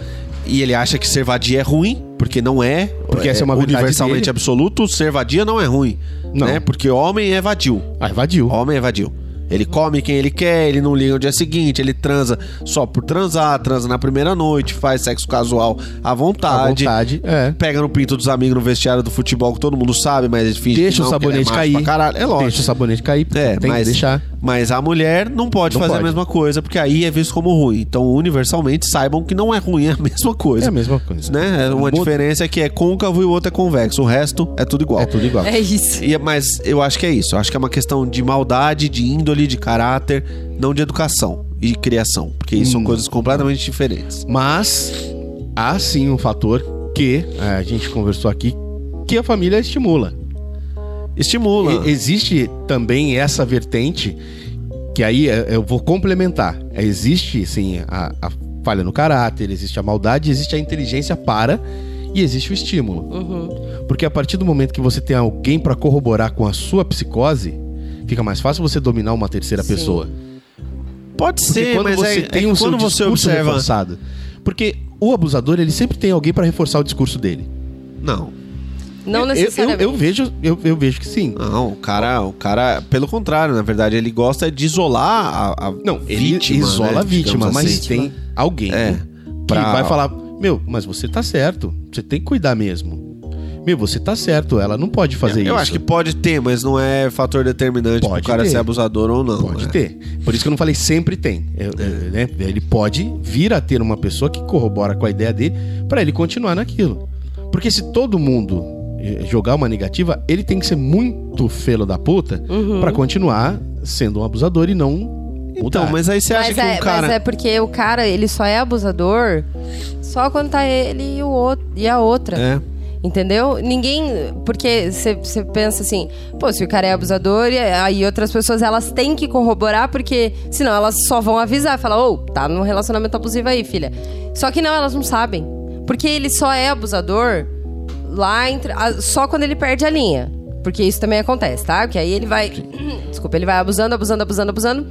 e ele acha que ser vadia é ruim, porque não é. Porque essa é uma verdade universalmente dele. absoluto, ser vadia não é ruim. Não. Né? Porque homem é vadio. Ah, evadiu. Homem é vadio. Ele come quem ele quer, ele não liga no dia seguinte, ele transa só por transar, transa na primeira noite, faz sexo casual à À vontade. vontade. É. Pega no pinto dos amigos no vestiário do futebol que todo mundo sabe, mas ele finge Deixa que o não, ele é sabonete macho cair. pra caralho. É lógico. Deixa o sabonete cair. É, tem mas, que deixar. Mas a mulher não pode Não fazer pode. a mesma coisa, porque aí é visto como ruim. Então, universalmente, saibam que não é ruim, é a mesma coisa. É a mesma coisa. Né? É Uma diferença é que é côncavo e o outro é convexo. O resto é tudo igual. É tudo igual. É isso. E- mas eu acho que é isso. Eu acho que é uma questão de maldade, de índole, de caráter, não de educação e de criação. Porque isso são Hum. coisas completamente diferentes. Mas há sim um fator que é, a gente conversou aqui que a família estimula. Estimula. E- existe também essa vertente que aí é, eu vou complementar. É, Existe sim a, a falha no caráter, existe a maldade, existe a inteligência para e existe o estímulo. Uhum. Porque a partir do momento que você tem alguém para corroborar com a sua psicose, fica mais fácil você dominar uma terceira Sim. pessoa. Pode Porque ser, quando mas você é, tem é um quando você discurso observa. reforçado. Porque o abusador, ele sempre tem alguém para reforçar o discurso dele. Não. Não Eu- eu, necessariamente. eu, vejo, eu, eu vejo que sim. Não, o cara, o cara, pelo contrário, na verdade, ele gosta de isolar a, a Não, ele vítima, isola né, a vítima, digamos mas assim. tem alguém É, que pra- vai falar: Meu, mas você tá certo. Você tem que cuidar mesmo. Meu, você tá certo. Ela não pode fazer isso. Eu acho que pode ter, mas não é fator determinante Pode pro cara ter. ser abusador ou não. Pode né? ter. Por isso que eu não falei sempre tem. Eu- eu- né? Ele pode vir a ter uma pessoa que corrobora com a ideia dele pra ele continuar naquilo. Porque se todo mundo jogar uma negativa, ele tem que ser muito felo da puta Uhum. pra continuar sendo um abusador e não mudar. Então, mas aí você acha Mas que é, um cara. mas é porque o cara, ele só é abusador só quando tá ele e, o outro, e a outra. É. Entendeu? Ninguém. Porque você pensa assim, pô, se o cara é abusador, e aí outras pessoas elas têm que corroborar, porque senão elas só vão avisar, falar, ô, tá num relacionamento abusivo aí, filha. Só que não, elas não sabem. Porque ele só é abusador lá entre, só quando ele perde a linha. Porque isso também acontece, tá? Porque aí ele vai. Desculpa, ele vai abusando, abusando, abusando, abusando.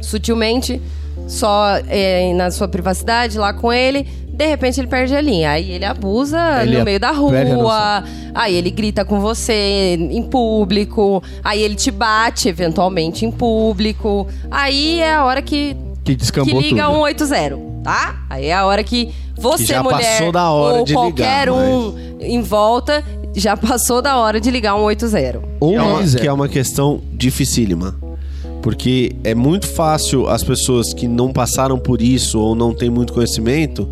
Sutilmente, só é, na sua privacidade lá com ele. De repente ele perde a linha. Aí ele abusa Ele no meio da rua. Aí ele grita com você em público. Aí ele te bate eventualmente em público. Aí é a hora que, que que descambou liga tudo. 180, tá? Aí é a hora que você, Que já mulher, passou da hora ou de qualquer ligar, um em volta, já passou da hora de ligar 180. Ou Que é, que é uma questão dificílima. Porque é muito fácil as pessoas que não passaram por isso ou não têm muito conhecimento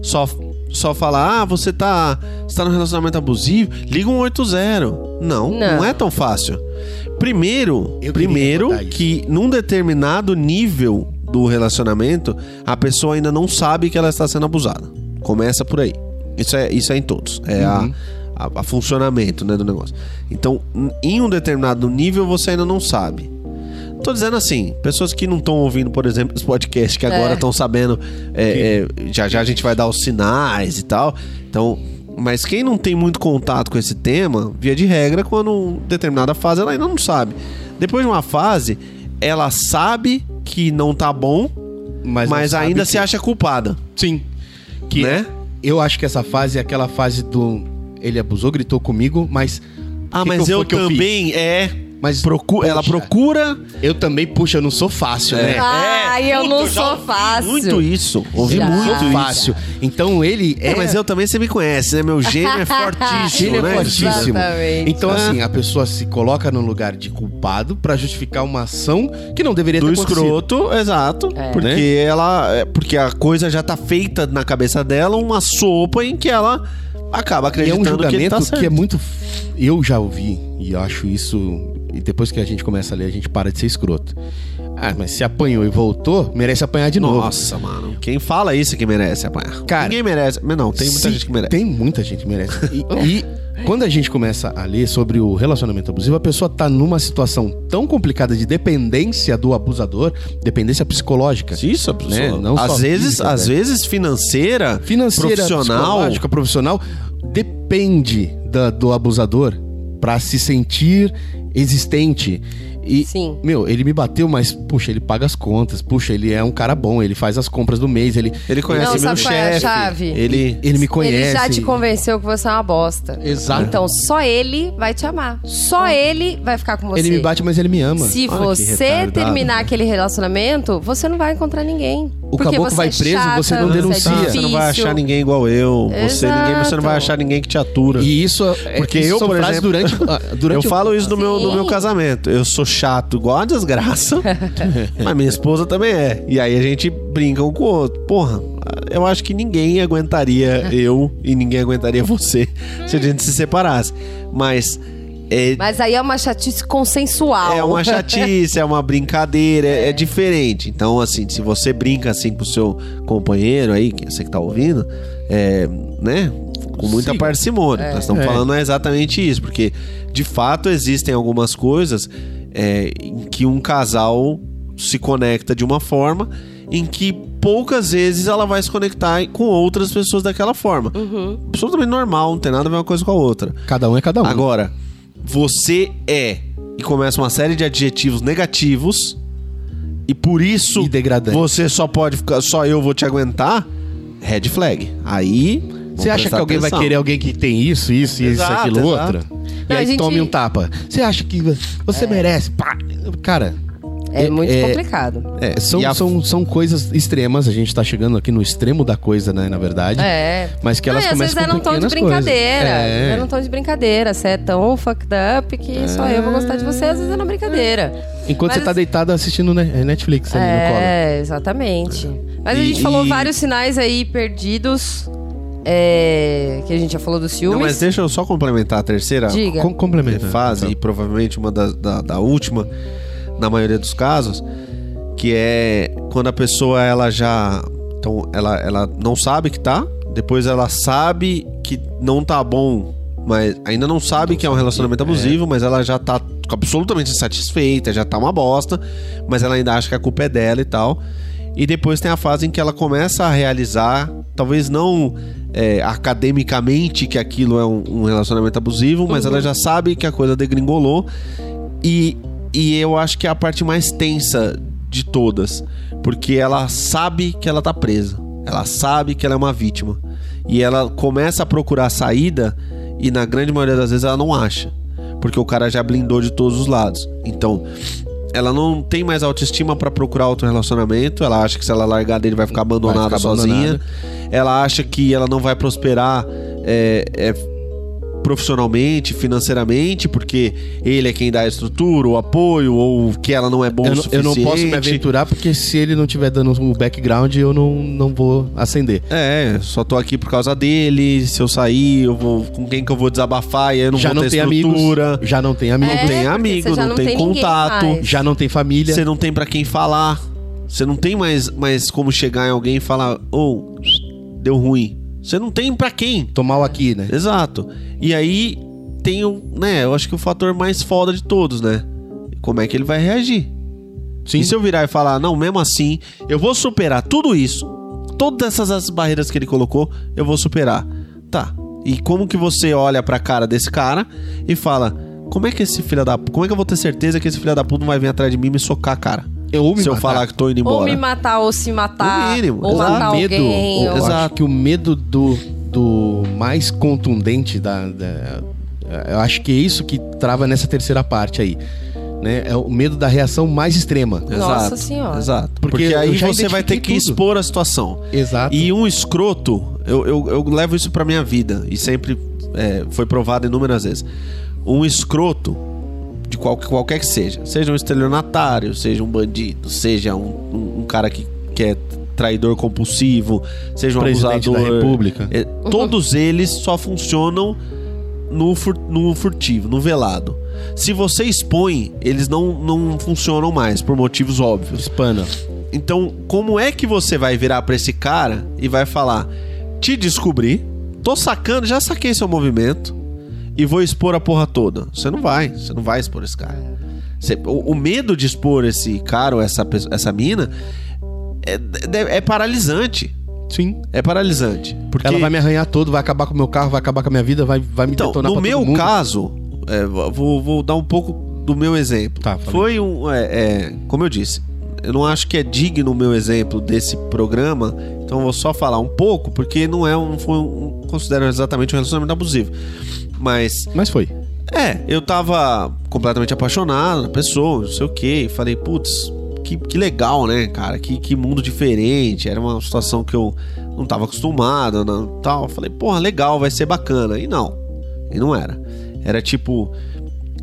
só, só falar: ah, você tá, você tá num relacionamento abusivo, liga um 80. Não, não, Não. é tão fácil. Primeiro, Eu primeiro que num determinado nível do relacionamento, a pessoa ainda não sabe que ela está sendo abusada. Começa por aí. Isso é, isso é em todos. É a, Uhum. a, a funcionamento né, do negócio. Então, em um determinado nível, você ainda não sabe. Tô dizendo assim, pessoas que não estão ouvindo, por exemplo, esse podcast, que agora É. estão sabendo, é, é, já já a gente vai dar os sinais e tal. Então, mas quem não tem muito contato com esse tema, via de regra, quando determinada fase ela ainda não sabe. Depois de uma fase, ela sabe que não tá bom, mas, mas, ainda que- se acha culpada, Sim. Que né? Eu acho que essa fase é aquela fase do. Ele abusou, gritou comigo, mas. Ah, que mas que eu, eu também é. Mas Procu ela procura. Eu também, puxa, eu não sou fácil, né? Ai, eu Puta, não sou ouvi fácil. Muito isso. Ouvi Já. muito Sou isso. fácil. Então ele é. É, mas eu também você me conhece, né? Meu gênio é fortíssimo, é né? fortíssimo. Exatamente. Então, É. assim, a pessoa se coloca no lugar de culpado pra justificar uma ação que não deveria Do ter acontecido. escroto, exato. É. Porque Né? ela. é, Porque a coisa já tá feita na cabeça dela, uma sopa em que ela acaba E é acreditando um que ele julgamento tá que, é muito. Eu já ouvi, e eu acho isso. E depois que a gente começa a ler, a gente para de ser escroto. Ah, mas se apanhou e voltou, merece apanhar de novo. Nossa, mano. Quem fala isso é que merece apanhar. Cara, Ninguém merece. Mas não, tem muita gente que merece. Tem muita gente que merece. E, e quando a gente começa a ler sobre o relacionamento abusivo, a pessoa tá numa situação tão complicada de dependência do abusador, dependência psicológica. Isso. Né? Não só às vezes, física, às né? vezes financeira, Financeira, profissional. psicológica, profissional, depende da- do abusador pra se sentir existente. E, Sim. meu, ele me bateu, mas, puxa, ele paga as contas. Puxa, ele é um cara bom, ele faz as compras do mês, ele, Ele conhece Não, meu é a chefe. chave? Ele. ele me conhece. Ele já te convenceu que você é uma bosta. Exato. Então só ele vai te amar. Só ele vai ficar com você. Ele me bate, mas ele me ama. Se Olha você terminar aquele relacionamento, você não vai encontrar ninguém. O Porque caboclo vai é preso, chata, você não é denuncia. Você não vai achar ninguém igual eu. Você, ninguém, você não vai achar ninguém que te atura. E isso é Porque isso eu, por exemplo, durante, ah, durante eu falo isso no meu, no meu casamento. Eu sou chato igual a desgraça, mas minha esposa também é. E aí a gente brinca um com o outro. Porra, eu acho que ninguém aguentaria eu e ninguém aguentaria você se a gente se separasse. Mas é, Mas aí é uma chatice consensual. é uma chatice, é uma brincadeira, é, é diferente. Então, assim, se você brinca assim com o seu companheiro aí, que você que tá ouvindo, é, né? Com muita Siga. parcimônia. Nós estamos É. falando exatamente isso, porque de fato existem algumas coisas é, em que um casal se conecta de uma forma em que poucas vezes ela vai se conectar com outras pessoas daquela forma. Uhum. Absolutamente normal, não tem nada a ver uma coisa com a outra. Cada um é cada um. Agora, você é e começa uma série de adjetivos negativos e por isso E degradante. você só pode ficar, só eu vou te aguentar, red flag. Aí Você acha que alguém vai querer alguém que tem isso, isso, isso, Exato, aquilo, exato. outro? E Não, aí gente- tome um tapa. Você acha que você merece? Pá. Cara, É muito É- complicado. é, são, a- são, são coisas extremas. A gente tá chegando aqui no extremo da coisa, né, na verdade. É. Mas que elas Não, e às vezes começam é com num tom de brincadeira. É. É num tom de brincadeira. Você é tão fucked up que só eu vou gostar de você, às vezes é na brincadeira. Enquanto Mas- você tá deitado assistindo ne- Netflix ali no colo. É, exatamente. Mas a E- gente falou e- vários sinais aí perdidos. é, que a gente já falou dos Não, ciúmes. mas deixa eu só complementar a terceira Diga. Com, complementa. fase e provavelmente uma da, da, da última, na maioria dos casos, que é quando a pessoa ela já então ela, ela não sabe que tá, depois ela sabe que não tá bom, mas ainda não sabe que é um relacionamento abusivo, mas ela já tá absolutamente insatisfeita, já tá uma bosta, mas ela ainda acha que a culpa é dela e tal. E depois tem a fase em que ela começa a realizar, talvez não é, academicamente que aquilo é um, um relacionamento abusivo, mas ela já sabe que a coisa degringolou. E, e eu acho que é a parte mais tensa de todas, porque ela sabe que ela tá presa, ela sabe que ela é uma vítima. E ela começa a procurar saída e na grande maioria das vezes ela não acha, porque o cara já blindou de todos os lados. Então, ela não tem mais autoestima pra procurar outro relacionamento. Ela acha que se ela largar dele vai ficar abandonada ficar sozinha. abandonada. Ela acha que ela não vai prosperar é, é, profissionalmente, financeiramente, porque ele é quem dá a estrutura, o apoio, ou que ela não é bom Eu, o não- eu não posso me aventurar porque se ele não tiver dando o background, eu não, não vou acender. É, só tô aqui por causa dele. Se eu sair, eu vou com quem que eu vou desabafar e aí eu não já vou não ter tem amigos. estrutura. Já não tem amigos. É, tem porque amigo, não não tem tem contato. Já não tem família. Você não tem pra quem falar. Você não tem mais, mais como chegar em alguém e falar, ô, deu ruim. Você não tem pra quem. Tô mal aqui, né? Exato. E aí tem o, né, eu acho que o fator mais foda de todos, né? Como é que ele vai reagir? Sim. E se eu virar e falar, não, mesmo assim, eu vou superar tudo isso, todas essas as barreiras que ele colocou, eu vou superar. Tá. E como que você olha pra cara desse cara e fala, como é que esse filho da como é que eu vou ter certeza que esse filho da puta não vai vir atrás de mim e me socar a cara? Eu ou me se eu matar. falar que tô indo Ou embora. me matar, ou se matar. No mínimo, ou exato. matar o medo, alguém. eu ou- Exato. acho que o medo do, do mais contundente da, da- eu acho que é isso que trava nessa terceira parte aí. né? É o medo da reação mais extrema. Nossa Exato, Senhora. Exato. Porque Porque, eu aí já você vai ter que tudo. expor a situação. Exato. E um escroto, eu, eu, eu levo isso pra minha vida e sempre é, foi provado inúmeras vezes. Um escroto, qual, qualquer que seja, seja um estelionatário, seja um bandido, seja um, um, um cara que, que é traidor compulsivo, seja um Presidente da. República. é, todos eles só funcionam no, fur- no furtivo, no velado. Se você expõe, eles não, não funcionam mais, por motivos óbvios. Espana. Então, como é que você vai virar pra esse cara e vai falar: Te descobri, tô sacando, já saquei seu movimento e vou expor a porra toda? Você não vai, você não vai expor esse cara. Você- o, o medo de expor esse cara ou essa, essa mina é, é- é paralisante. Sim. É paralisante. Porque Ela vai me arranhar todo, vai acabar com o meu carro, vai acabar com a minha vida, vai, vai me Então, detonar no meu caso, é, vou, vou dar um pouco do meu exemplo. Tá. Foi um. é, é, como eu disse, eu não acho que é digno o meu exemplo desse programa, então eu vou só falar um pouco, porque não é um. Foi um considero exatamente um relacionamento abusivo. Mas. Mas foi. É, eu tava completamente apaixonado na pessoa, não sei o que, falei, putz, que, que legal, né, cara? Que, que mundo diferente. Era uma situação que eu não tava acostumado, não, tal. Falei, porra, legal, vai ser bacana. E não, e não era. Era tipo,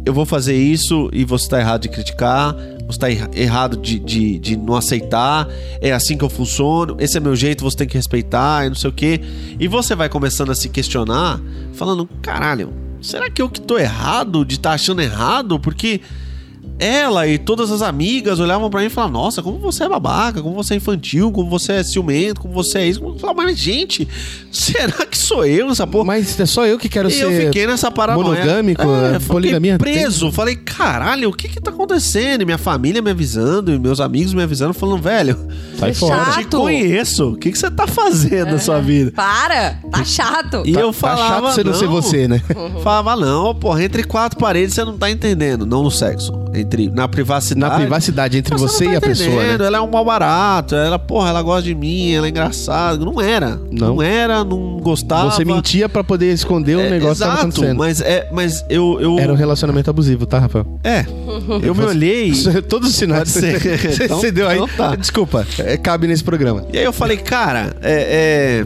eu vou fazer isso e você tá errado de criticar, você tá erra- errado de, de, de não aceitar, é assim que eu funciono, esse é meu jeito, você tem que respeitar e não sei o que. E você vai começando a se questionar, falando, caralho, será que eu que tô errado de estar achando errado? Porque ela e todas as amigas olhavam pra mim e falavam: Nossa, como você é babaca, como você é infantil, como você é ciumento, como você é isso. Eu falava, mas gente, será que sou eu nessa porra? Mas é só eu que quero E ser. eu fiquei nessa paranoia. monogâmico, é, é, fiquei poligamia, preso. Falei, caralho, o que que tá acontecendo? E minha família me avisando, e meus amigos me avisando, falando, velho, Sai Que fora. chato. te conheço. O que que você tá fazendo na sua vida? Para! Tá chato. E Tá- eu tá falava, chato você não ser você, né? Falava, não, porra, entre quatro paredes você não tá entendendo. Não no sexo. Entre, na privacidade. Na privacidade entre Você você não e tá a pessoa, né? Ela é um mal barato. Ela, porra, ela gosta de mim, ela é engraçada. Não era. Não. Não, era, não gostava. Você mentia pra poder esconder o É, negócio que tava exato, acontecendo. mas é, mas eu, eu Era um relacionamento abusivo, tá, Rafael? é, eu me olhei Todos os sinais você, Então- você deu aí. então tá. Desculpa, é, cabe nesse programa. e aí eu falei, cara, é, é,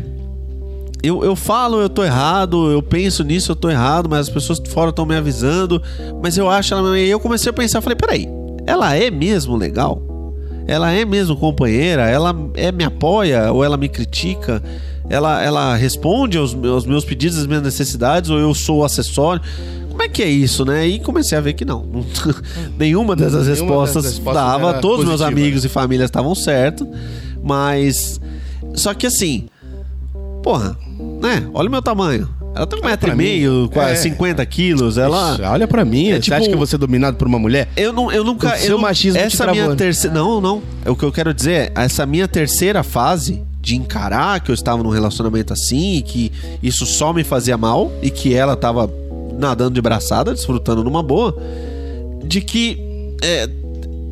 eu, eu falo, eu tô errado, eu penso nisso, eu tô errado, mas as pessoas fora estão me avisando, mas eu acho ela. E eu comecei a pensar, falei, peraí, ela é mesmo legal? Ela é mesmo companheira? Ela é, me apoia ou ela me critica? Ela, ela responde aos meus, aos meus pedidos, às minhas necessidades, ou eu sou acessório? Como é que é isso, né? E comecei a ver que não. Nenhuma dessas Nenhuma respostas, dava. Todos meus positiva. amigos e famílias estavam certos. Mas. Só que assim. Porra, né? Olha o meu tamanho. Ela tem um metro e meio, quase é. 50 quilos. Ela. Ixi, Olha pra mim, É você tipo- acha que eu vou ser dominado por uma mulher? Eu, não, eu nunca. O eu seu não- machismo essa minha terceira. Não, não. É o que eu quero dizer. é, Essa minha terceira fase de encarar que eu estava num relacionamento assim e que isso só me fazia mal e que ela tava nadando de braçada, desfrutando numa boa, de que. É,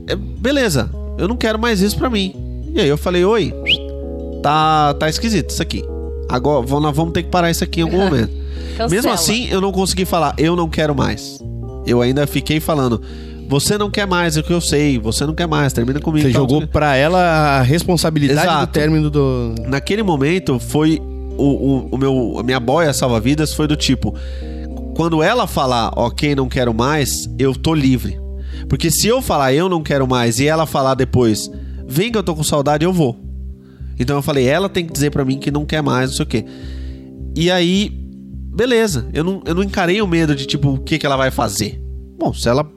é, beleza, eu não quero mais isso pra mim. E aí eu falei, oi, tá, tá esquisito isso aqui. Agora vamos, nós vamos ter que parar isso aqui em algum momento. Mesmo assim, eu não consegui falar, eu não quero mais. Eu ainda fiquei falando, você não quer mais, é o que eu sei, você não quer mais, termina comigo. Você tal, jogou pra ela a responsabilidade do Exato. término do. Naquele momento, foi o, o, o meu, a minha boia salva-vidas foi do tipo, quando ela falar, ok, não quero mais, eu tô livre. Porque se eu falar, eu não quero mais, e ela falar depois, vem que eu tô com saudade, eu vou. Então eu falei, ela tem que dizer pra mim que não quer mais, não sei o quê. E aí, beleza. Eu não, eu não encarei o medo de, tipo, o que, que ela vai fazer. Bom, se ela.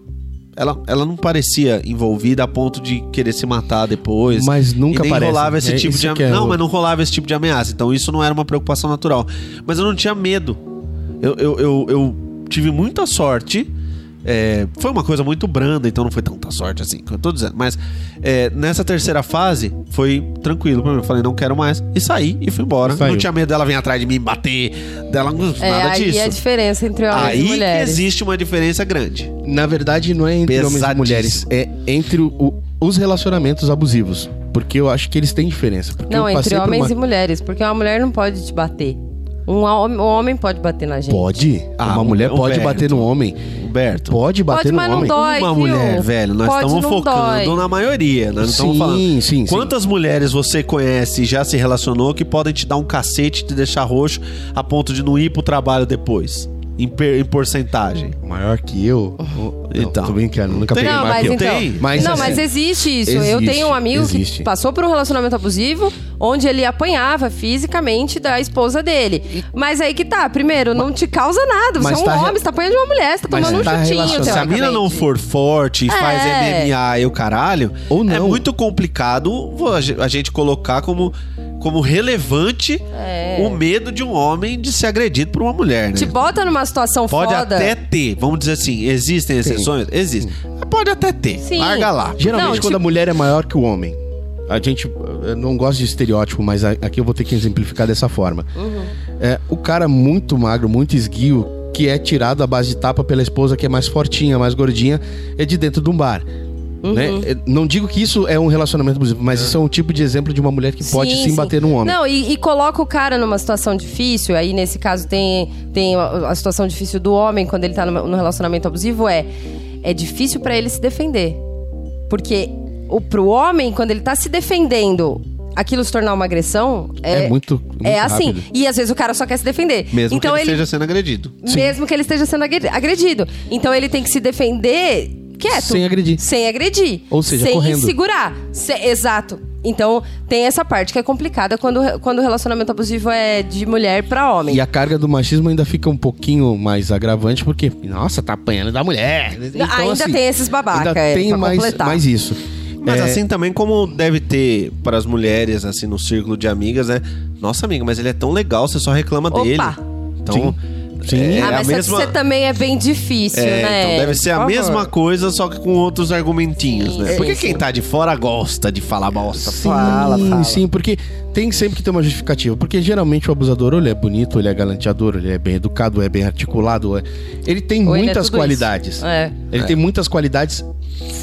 Ela, ela não parecia envolvida a ponto de querer se matar depois. Mas nunca e nem parece. rolava esse É tipo de é Não, o- mas não rolava esse tipo de ameaça. Então isso não era uma preocupação natural. Mas eu não tinha medo. Eu, eu, eu, eu tive muita sorte. É, foi uma coisa muito branda, então não foi tanta sorte assim, que eu tô dizendo. Mas é, nessa terceira fase foi tranquilo pra mim. Eu falei, não quero mais. E saí e fui embora. Saiu. Não tinha medo dela vir atrás de mim, bater, dela, É, nada aí disso. é a diferença entre homens Aí e que mulheres. existe uma diferença grande. Na verdade, não é entre homens e mulheres, é entre o- o- os relacionamentos abusivos. Porque eu acho que eles têm diferença. Porque Não, entre homens uma- e mulheres, porque uma mulher não pode te bater. Um homem, um homem pode bater na gente. Pode. Ah, uma mulher o pode Humberto. bater no homem. Humberto. Pode bater Pode, no mas não homem. dói. uma viu? mulher, velho, nós Pode, estamos não focando dói. na maioria. Nós não estamos Sim, falando. sim, sim. Quantas mulheres você conhece e já se relacionou que podem te dar um cacete e te deixar roxo a ponto de não ir pro trabalho depois? Em, per- em porcentagem. Maior que eu? Não, Então. tô brincando, nunca peguei Não, mais mas que eu. então. Tem. Mas, não, assim, mas existe isso. eu existe, tenho um amigo existe. que passou por um relacionamento abusivo onde ele apanhava fisicamente da esposa dele. Mas aí que tá. Primeiro, não te causa nada. Você Mas é um tá re- homem, você tá apanhando de uma mulher, você tá Mas tomando um tá chutinho. relacionado. Se a mina não for forte e faz É. MMA e o caralho, Ou é não. muito complicado a gente colocar como, como relevante É. o medo de um homem de ser agredido por uma mulher, né? Te bota numa situação Pode foda. até ter, vamos dizer assim, existem exceções? Existem. Mas Pode até ter. Sim. Larga lá. Geralmente, Não, quando tipo- a mulher é maior que o homem, a gente. Eu não gosto de estereótipo, mas aqui eu vou ter que exemplificar dessa forma. Uhum. É, o cara muito magro, muito esguio, que é tirado à base de tapa pela esposa que é mais fortinha, mais gordinha, é de dentro de um bar. Uhum. Né? É, Não digo que isso é um relacionamento abusivo, mas isso é um tipo de exemplo de uma mulher que pode sim, sim. bater num homem. Não, e, e coloca o cara numa situação difícil. Aí, nesse caso, tem, tem a, situação difícil do homem quando ele tá no, no relacionamento abusivo. É, é difícil pra ele se defender. Porque o, pro homem, quando ele tá se defendendo, aquilo se tornar uma agressão... É, É muito- muito É assim. rápido. E às vezes o cara só quer se defender. Mesmo então que ele, ele esteja sendo agredido. mesmo que ele esteja sendo agre- agredido. Então ele tem que se defender quieto. Sem agredir. Sem agredir. Ou seja, sem correndo. segurar. Se- exato. Então tem essa parte que é complicada quando, quando o relacionamento abusivo é de mulher pra homem. E a carga do machismo ainda fica um pouquinho mais agravante, porque, nossa, tá apanhando da mulher. Então, ainda assim, tem esses babaca, Ainda é, tem mais, completar. mais isso. Mas É, assim também como deve ter para as mulheres, assim, no círculo de amigas, né? Nossa, amiga, mas ele é tão legal, você só reclama Opa. dele. Então, Sim. É ah, a mas mesma... você também é bem difícil, É, né? então deve ser a mesma coisa, só que com outros argumentinhos, né? Isso. Porque quem tá de fora gosta de falar bosta. Sim, Fala, fala. sim, porque tem sempre que ter uma justificativa. Porque geralmente o abusador, ou ele é bonito, ou ele é galanteador, ele é bem educado, ou é bem articulado. ou é- Ele tem Ou ele é muitas qualidades. É. Ele tem muitas qualidades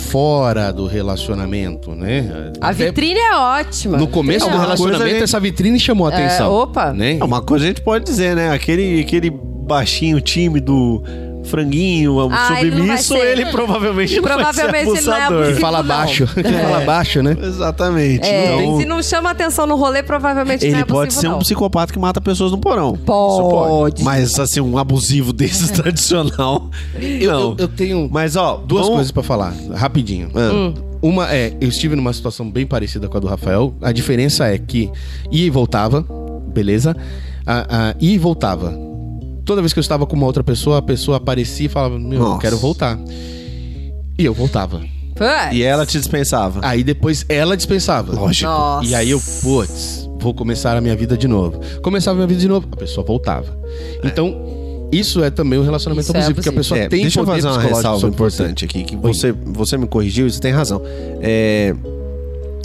fora do relacionamento, né? A Até vitrine é ótima. No começo do relacionamento, gente- essa vitrine chamou a É, atenção. opa. Né? É uma coisa a gente pode dizer, né? Aquele, aquele baixinho, tímido, franguinho, Ah, ele não submisso, ser. ele provavelmente não Provavelmente vai ele ser não é. Fala não. baixo. Fala baixo, né? Exatamente. É, Então, se não chama atenção no rolê, provavelmente não ele é pode abusivo, ser um não. psicopata que mata pessoas no porão. Pode. Mas, assim, um abusivo desses tradicional, não. Eu, eu tenho Mas, ó, duas vamos- coisas pra falar, rapidinho. Ah. Uma é, eu estive numa situação bem parecida com a do Rafael. A diferença é que ia e voltava, beleza? Ah, ah, ia e voltava. Toda vez que eu estava com uma outra pessoa, a pessoa aparecia e falava: Meu, eu quero voltar. E eu voltava. Putz. E ela te dispensava. Aí depois ela dispensava. Lógico. Nossa. E aí eu, putz, vou começar a minha vida de novo. Começava a minha vida de novo, a pessoa voltava. Então, isso é também um relacionamento Isso é abusivo, porque a pessoa É, tem deixa eu poder fazer uma ressalva sobre você. importante aqui, que você, você me corrigiu e você tem razão. É,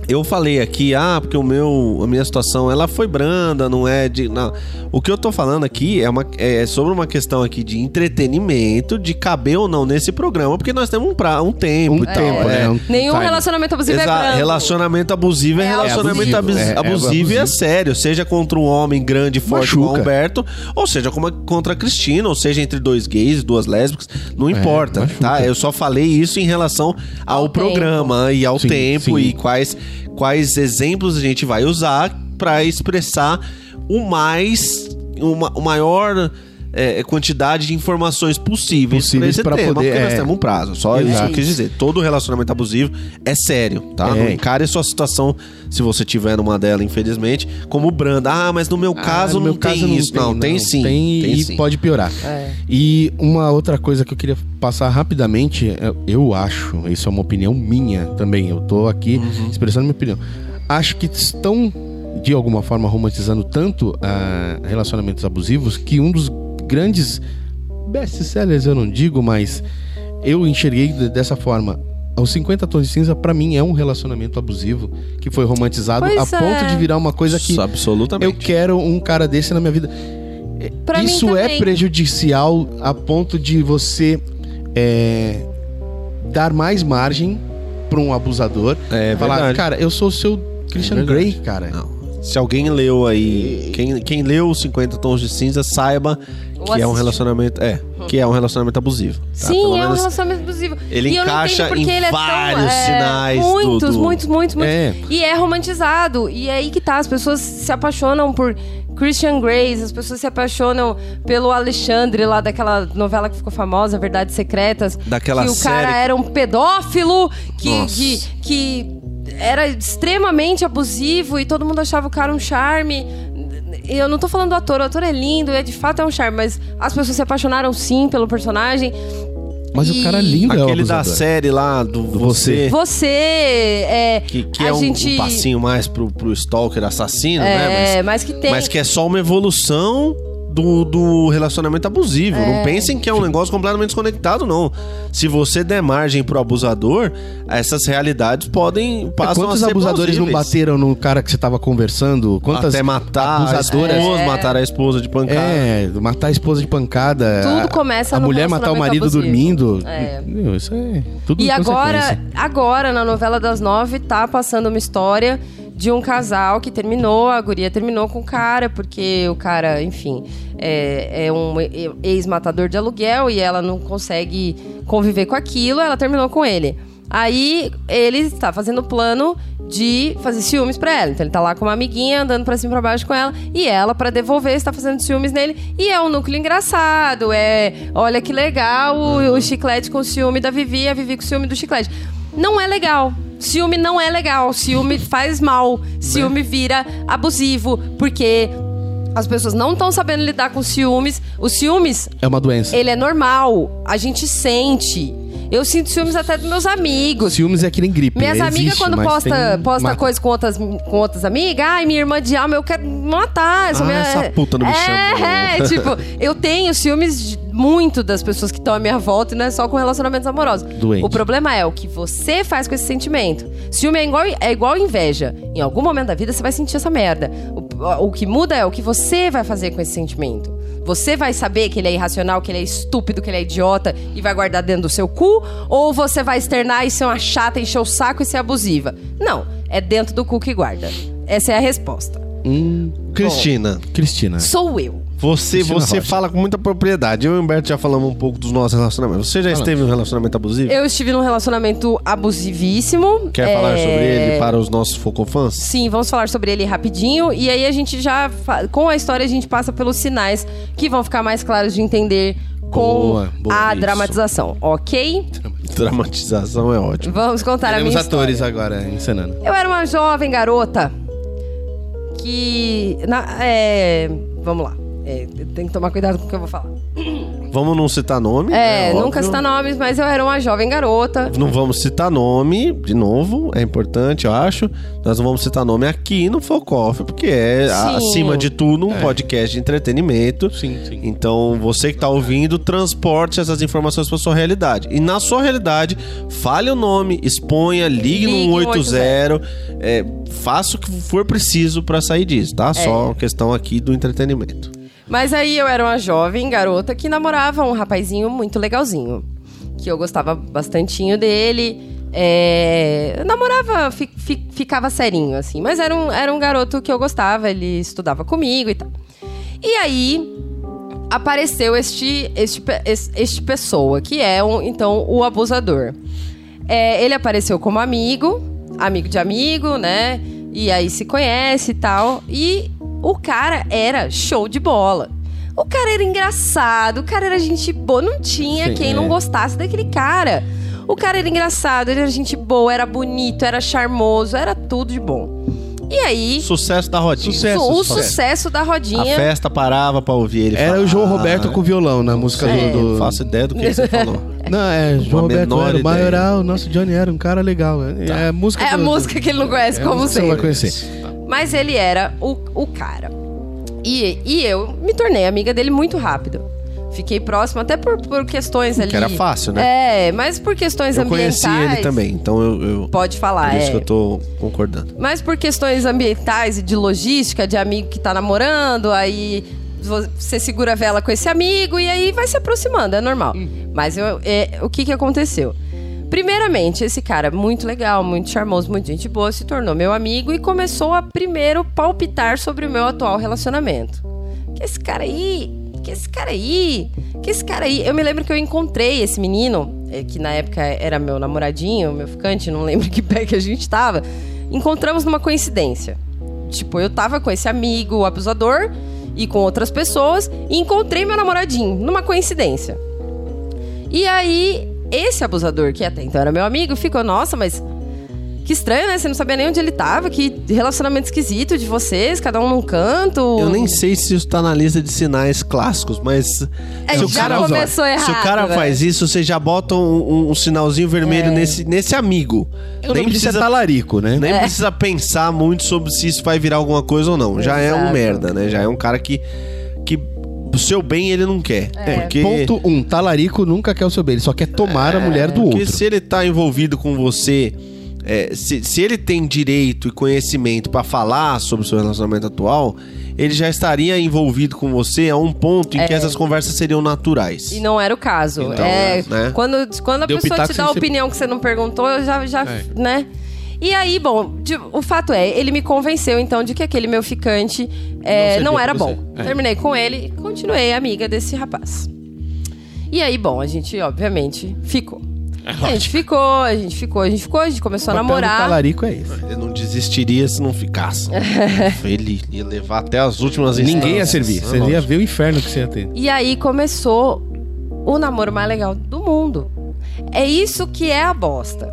eu falei aqui, ah, porque o meu, a minha situação, ela foi branda, não é de... Não. O que eu tô falando aqui é, uma, é sobre uma questão aqui de entretenimento, de caber ou não nesse programa, porque nós temos um, pra, um tempo Um e tal. tempo, é. né? Um Nenhum time. relacionamento abusivo é Exato. branco. Relacionamento abusivo é, É relacionamento abusivo. abusivo, É, é abusivo e é abusivo. sério. Seja contra um homem grande e forte como o Machuca. Humberto, ou seja como contra a Cristina, ou seja entre dois gays, duas lésbicas, não importa, machuca. tá? Eu só falei isso em relação ao, Ao programa e ao Sim, tempo sim. e quais, quais exemplos a gente vai usar pra expressar o mais, uma, o maior é, quantidade de informações possíveis, tema, poder- porque nós é. temos um prazo. Só isso que eu Exato. quis dizer. Todo relacionamento abusivo é sério, tá? É. Não encare sua situação, se você tiver numa dela, infelizmente, como branda. Ah, mas no meu Ah, caso no não meu tem caso isso. Não, tem, sim. Tem, Tem e sim. pode piorar. É. E uma outra coisa que eu queria passar rapidamente, eu- eu acho, isso é uma opinião minha também, eu tô aqui Uhum. expressando minha opinião. Acho que estão, de alguma forma, romantizando tanto ah, relacionamentos abusivos que um dos grandes best-sellers, eu não digo, mas eu enxerguei de- dessa forma. Os 50 tons de cinza, pra mim, é um relacionamento abusivo que foi romantizado Pois a é. ponto de virar uma coisa que absolutamente. eu quero um cara desse na minha vida. Pra mim Isso é prejudicial a ponto de você é, dar mais margem pra um abusador. É falar, verdade. cara, eu sou o seu Christian É. Grey, cara. Não, Se alguém leu aí, quem, quem leu os 50 tons de cinza, saiba Que é um relacionamento, é, que é um relacionamento abusivo. tá? Sim, Pelo é um relacionamento abusivo. ele E eu não encaixa em ele é tão, vários é, sinais do- Muitos, do- muitos, muitos, muitos. É. E é romantizado. E é aí que tá. As pessoas se apaixonam por Christian Grey, as pessoas se apaixonam pelo Alexandre lá daquela novela que ficou famosa, Verdades Secretas. Daquela que o cara série- era um pedófilo, que, que, que era extremamente abusivo e todo mundo achava o cara um charme. E Eu não tô falando do ator, o ator é lindo, é de fato é um charme, mas as pessoas se apaixonaram sim pelo personagem. Mas E- o cara lindo é o Aquele da série lá, do Você, Você é. que, que a é um, gente, um passinho mais pro, pro stalker assassino, É, né? mas que tem. Mas que é só uma evolução do, do relacionamento abusivo. É. Não pensem que é um negócio completamente desconectado, não. Se você der margem pro abusador, essas realidades podem É, passam quantos a ser abusadores não bateram no cara que você tava conversando? Quantas Até matar abusadoras- a esposa, É. matar a esposa de pancada. É, matar a esposa de pancada. Tudo a- começa A no mulher matar o marido abusivo. dormindo. É. Meu, isso é tudo E agora, agora, na novela das nove, tá passando uma história de um casal que terminou, a guria terminou com o cara, porque o cara, enfim, é, é um ex-matador de aluguel e ela não consegue conviver com aquilo, ela terminou com ele. Aí ele está fazendo plano de fazer ciúmes pra ela. Então ele tá lá com uma amiguinha andando pra cima e pra baixo com ela e ela pra devolver está fazendo ciúmes nele e é um núcleo engraçado, é, olha que legal o, o chiclete com ciúme da Vivi, a Vivi com ciúme do chiclete. Não é legal. Ciúme não é legal. Ciúme faz mal. Ciúme vira abusivo porque as pessoas não estão sabendo lidar com ciúmes. Os ciúmes É uma doença. ele é normal. A gente sente. Eu sinto ciúmes até dos meus amigos. Ciúmes é que nem gripe. Minhas existe, amigas, quando posta, posta coisa com outras, com outras amigas, ai, minha irmã de alma, eu quero matar. Essa Ah, minha... essa puta não me é, chamou. É, tipo, eu tenho ciúmes muito das pessoas que estão à minha volta e não é só com relacionamentos amorosos. Doente. O problema é o que você faz com esse sentimento. Ciúme é igual, é igual inveja. Em algum momento da vida você vai sentir essa merda. O, o que muda é o que você vai fazer com esse sentimento. Você vai saber que ele é irracional, que ele é estúpido, que ele é idiota e vai guardar dentro do seu cu? Ou você vai externar e ser uma chata, encher o saco e ser abusiva? Não, é dentro do cu que guarda. Essa é a resposta. Hum, Cristina, Cristina. Sou eu. Você, Cristina você Rocha. fala com muita propriedade. Eu e o Humberto já falamos um pouco dos nossos relacionamentos. Você já esteve em um relacionamento abusivo? Eu estive num relacionamento abusivíssimo. Quer É, falar sobre ele para os nossos focofãs? Sim, vamos falar sobre ele rapidinho. E aí a gente já. Com a história, a gente passa pelos sinais que vão ficar mais claros de entender com Boa, boa, a isso. dramatização, ok? Dramatização é ótimo. Vamos contar a Teremos minha atores história. agora encenando. Eu era uma jovem garota que. na- é, vamos lá. É, tem que tomar cuidado com o que eu vou falar. Vamos não citar nome. É, né, nunca citar nomes, mas eu era uma jovem garota. Não vamos citar nome, de novo, é importante, eu acho. Nós não vamos citar nome aqui no Focoff, porque é, Sim. acima de tudo, um podcast de entretenimento. Sim, sim. Então, você que tá ouvindo, transporte essas informações para sua realidade. E na sua realidade, fale o nome, exponha, ligue, Ligue no no 180, é, faça o que for preciso para sair disso, É. tá? Só questão aqui do entretenimento. Mas aí eu era uma jovem garota que namorava um rapazinho muito legalzinho. Que eu gostava bastantinho dele. É, namorava, fi- fi- ficava serinho, assim. Mas era um, era um garoto que eu gostava, ele estudava comigo e tal. E aí apareceu este, este, este pessoa, que é um, então o abusador. É, ele apareceu como amigo, amigo de amigo, né? E aí se conhece e tal. E o cara era show de bola. O cara era engraçado, o cara era gente boa. Não tinha Sim, quem é. não gostasse daquele cara. O cara era engraçado, ele era gente boa, era bonito, era charmoso, era tudo de bom. E aí, Sucesso da rodinha. Sucesso, o sucesso. sucesso da A rodinha. festa parava pra ouvir ele Era falar. o João Roberto com violão na música É. do. Não faço ideia do que você falou. Não, é, João Roberto era o maioral, nosso Johnny era um cara legal. É, é a música É a do- música que ele não conhece, é a como que você sempre. vai conhecer. Mas ele era o, o cara. E, e eu me tornei amiga dele muito rápido. Fiquei próxima, até por, por questões ali. Que era fácil, né? É, mas por questões Eu ambientais. conheci ele também, então eu. eu Pode falar, por isso é. que eu tô concordando. Mas por questões ambientais e de logística, de amigo que tá namorando, aí você segura a vela com esse amigo e aí vai se aproximando, é normal. Mas eu- é, o que que aconteceu? Primeiramente, esse cara, muito legal, muito charmoso, muito gente boa, se tornou meu amigo e começou a primeiro palpitar sobre o meu atual relacionamento. Que esse cara aí, que esse cara aí, que esse cara aí. Eu me lembro que eu encontrei esse menino, eh, que na época era meu namoradinho, meu ficante, não lembro que pé que a gente tava. Encontramos numa coincidência. Tipo, eu tava com esse amigo, abusador, e com outras pessoas, e encontrei meu namoradinho, numa coincidência. E aí, esse abusador, que até então era meu amigo, ficou, nossa, mas que estranho, né? Você não sabia nem onde ele tava, que relacionamento esquisito de vocês, cada um num canto. Eu nem sei se isso tá na lista de sinais clássicos, mas É, se o cara, começou se o errado, cara né? faz isso, você já bota um, um- um sinalzinho vermelho É. nesse, nesse amigo. Eu nem precisa talarico, né? Nem precisa pensar muito sobre se isso vai virar alguma coisa ou não. Já é um Exato. merda, né? Já é um cara que, que o seu bem ele não quer. É. Porque, Ponto um, talarico nunca quer o seu bem, ele só quer tomar a mulher do porque outro. se ele tá envolvido com você, é, se, se ele tem direito e conhecimento pra falar sobre o seu relacionamento atual, ele já estaria envolvido com você a um ponto em que essas conversas seriam naturais. É. E não era o caso. Então, é, né? quando, quando a Deu pessoa te dá a ser- opinião que você não perguntou, eu já, já É. né? E aí, bom, de- o fato é, ele me convenceu então de que aquele meu ficante é, Não não, era bom. É. Terminei com ele e continuei amiga desse rapaz. E aí, bom, a gente obviamente ficou. a gente ficou, a gente ficou, a gente ficou, a gente começou a O papel do namorar. talarico é esse. Ele não desistiria se não ficasse. ele ia levar até as últimas Ninguém ia servir. Ah, Você ia ver o inferno que você ia ter. E aí começou o namoro mais legal do mundo. É isso que é a bosta.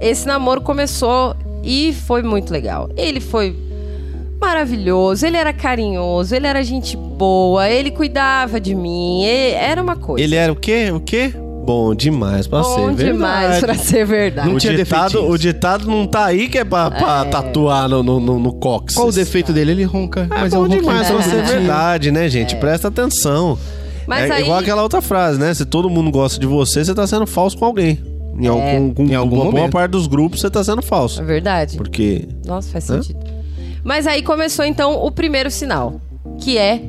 Esse namoro começou e foi muito legal. Ele foi maravilhoso, ele era carinhoso, ele era gente boa, ele cuidava de mim, era uma coisa. Ele era o quê? O quê? Bom demais pra ser Bom verdade. demais pra ser verdade. Não o, tinha ditado, defeitinhos. o ditado não tá aí que é pra, pra tatuar no, no, no, no cóccix. Qual o defeito dele? Ele ronca. É mas bom eu ronco demais pra ser verdade, né, gente? Presta atenção. Mas é aí- igual aquela outra frase, né? Se todo mundo gosta de você, você tá sendo falso com alguém. Em algum, com, Em algum uma boa parte dos grupos, você tá sendo falso. É verdade. Porque Nossa, faz Hã? sentido. Mas aí começou então o primeiro sinal, que é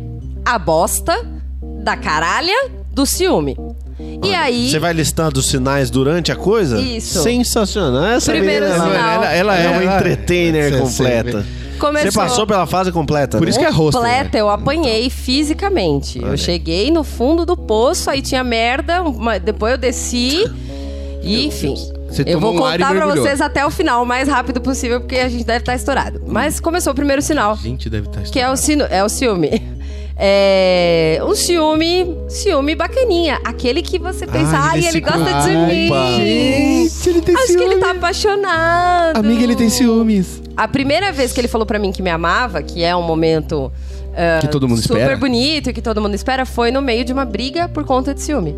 a bosta da caralha do ciúme. E aí. você vai listando os sinais durante a coisa? Isso. Sensacional. Essa Primeiro menina, sinal. Ela, ela é uma Ela- entertainer Você- completa. Começou- Você passou pela fase completa, Por né? isso que é rosto. completa, eu apanhei fisicamente. Eu cheguei no fundo do poço, aí tinha merda, uma- depois eu desci. Enfim. Você eu vou um ar contar pra vocês até o final, o mais rápido possível, porque a gente deve estar estourado. Mas começou o primeiro sinal, Gente, deve estar que é o, sino, é o ciúme. É um ciúme, ciúme bacaninha. Aquele que você pensa, Ai, ele ele gosta de mim. Gente, ele tem Acho que ele tá apaixonado. Amiga, ele tem ciúmes. A primeira vez que ele falou pra mim que me amava, que é um momento ah, Que todo mundo super espera. bonito e que todo mundo espera, foi no meio de uma briga por conta de ciúme.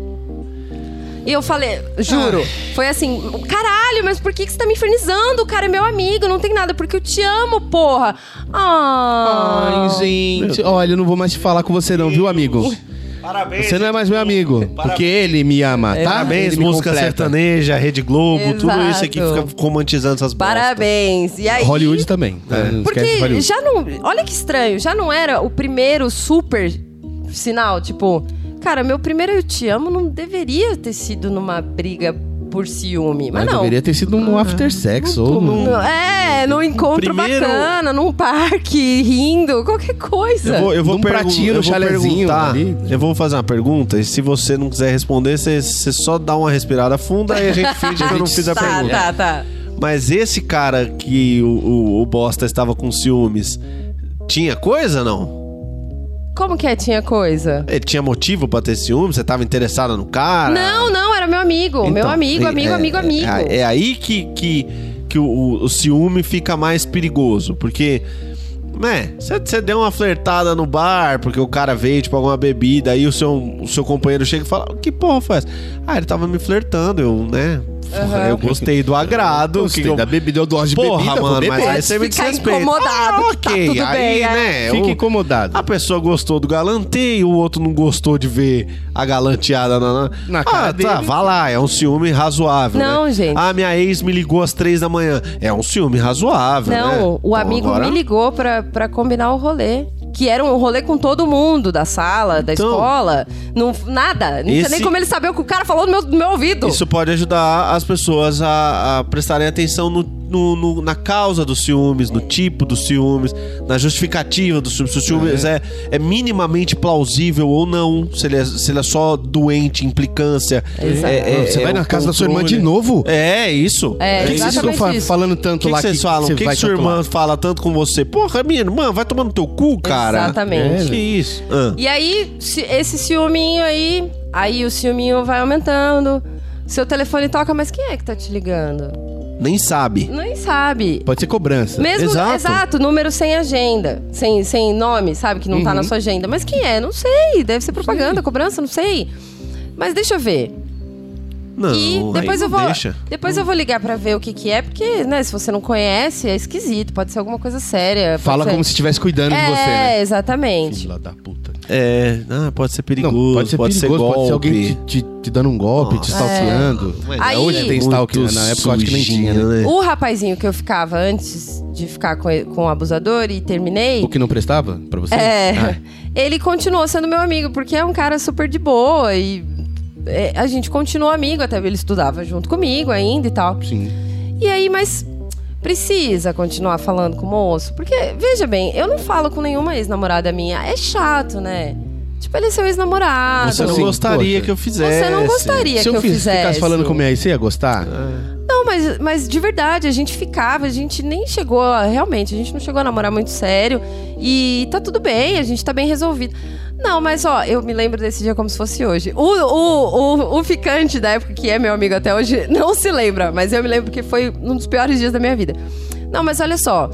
E eu falei, juro, foi assim, caralho, mas por que, que você tá me infernizando? O cara é meu amigo, não tem nada, porque eu te amo, porra. Ah. Ai, gente. Olha, eu não vou mais te falar com você não, viu, amigo? Parabéns. Você não é mais meu amigo. Porque ele me ama, tá? Parabéns, Ele música completa. sertaneja, Rede Globo, tudo isso aqui Exato. fica romantizando essas bostas. Parabéns. E aí, Hollywood também. Não esquece Porque Hollywood. já não. Olha que estranho, já não era o primeiro super sinal, tipo, cara, meu primeiro eu te amo não deveria ter sido numa briga por ciúme. Mas, Mas não. deveria ter sido num after sex ou num... Não, É, num encontro Primeiro- bacana, num parque, rindo, qualquer coisa. Eu vou, eu vou Num pratinho, eu no vou chalezinho perguntar. ali. Eu vou fazer uma pergunta e se você não quiser responder, você, você só dá uma respirada funda e a gente finge que eu não fiz a tá, pergunta. tá, tá. Mas esse cara que o, o, o Bosta estava com ciúmes, tinha coisa não? Como que é, tinha coisa? Ele tinha motivo pra ter ciúmes? Você tava interessada no cara? Não, não, era meu amigo. meu Então, amigo, é- amigo, é- amigo, amigo. É, é aí que, que, que o, o ciúme fica mais perigoso. Porque, né, você- você deu uma flertada no bar, porque o cara veio, tipo, alguma bebida, aí o seu, o seu companheiro chega e fala: Que porra foi essa? Ah, ele tava me flertando, eu, né? Eu gostei do agrado. Gostei que eu- da bebida, eu dose de Porra, bebida, mano, mas aí você me desrespeita. incomodado, Ah, tá ok, tudo aí, bem, é. né? Fica o- incomodado. a pessoa gostou do galanteio, o outro não gostou de ver a galanteada na, Na ah, cara tá, dele. vá lá, é um ciúme razoável. Não, né? gente. Ah, minha ex me ligou às três da manhã. É um ciúme razoável, né? Não, o Então, amigo agora- me ligou pra, pra combinar o rolê. que era um rolê com todo mundo da sala, da Então, escola. Não, nada. Não esse- nem como ele saber o que o cara falou no meu, no meu ouvido. Isso pode ajudar as pessoas a, a prestarem atenção no, no- no- na causa dos ciúmes, no tipo dos ciúmes, na justificativa dos ciúmes. Se o ciúmes é, é minimamente plausível ou não, se ele é, se ele é só doente, implicância. É, é- Você é vai o na casa da sua irmã de novo? É, isso. É, O que que vocês estão exatamente fa- falando O tanto que, lá que vocês falam? O você que, que sua irmã lá? fala tanto com você? Porra, minha irmã, vai tomar no teu cu, cara. Exatamente. Que isso? Ah. E aí, se- esse ciúminho aí, aí o ciúminho vai aumentando. Seu telefone toca, mas quem é que tá te ligando? Nem sabe. Nem sabe. Pode ser cobrança. Mesmo, Exato. exato. número sem agenda, sem, sem nome, sabe? Que não tá na sua agenda. Mas quem é? Não sei. Deve ser propaganda, cobrança, não sei. Mas deixa eu ver. Não, e depois aí eu não vou. Deixa. Depois eu vou ligar pra ver o que que é, porque, né, se você não conhece, é esquisito. Pode ser alguma coisa séria. pode Fala ser- como se estivesse cuidando é, de você, né? exatamente. Filha da puta. É, ah, pode ser perigoso, Não, pode ser perigoso, golpe. pode ser alguém te, te- te dando um golpe, te Nossa. stalkeando. Mas Aí- Hoje tem stalking, né? na época eu acho que nem tinha, né? O rapazinho que eu ficava antes de ficar com, com o abusador e terminei. O que não prestava pra você? É. Ah, Ele continuou sendo meu amigo, porque é um cara super de boa e é, a gente continuou amigo, até ele estudava junto comigo ainda e tal. sim. E aí, mas precisa continuar falando com o moço? Porque, veja bem, eu não falo com nenhuma ex-namorada minha. É chato, né? Tipo, ele é seu ex-namorado. Você não Assim, gostaria poxa. que eu fizesse. Você não gostaria Se que eu eu fiz, fizesse. ficasse falando com minha ex, você ia gostar? Não, mas, mas de verdade, a gente ficava, a gente nem chegou, a, realmente, a gente não chegou a namorar muito sério. E tá tudo bem, a gente tá bem resolvido. Não, mas ó, eu me lembro desse dia como se fosse hoje. O, o, o, o ficante da época, que é meu amigo até hoje, não se lembra, mas eu me lembro que foi um dos piores dias da minha vida. Não, mas olha só,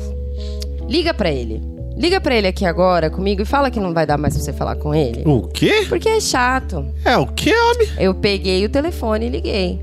liga pra ele. Liga pra ele aqui agora comigo e fala que não vai dar mais pra você falar com ele. O quê? Porque é chato. É o quê, homem? Eu peguei o telefone e liguei.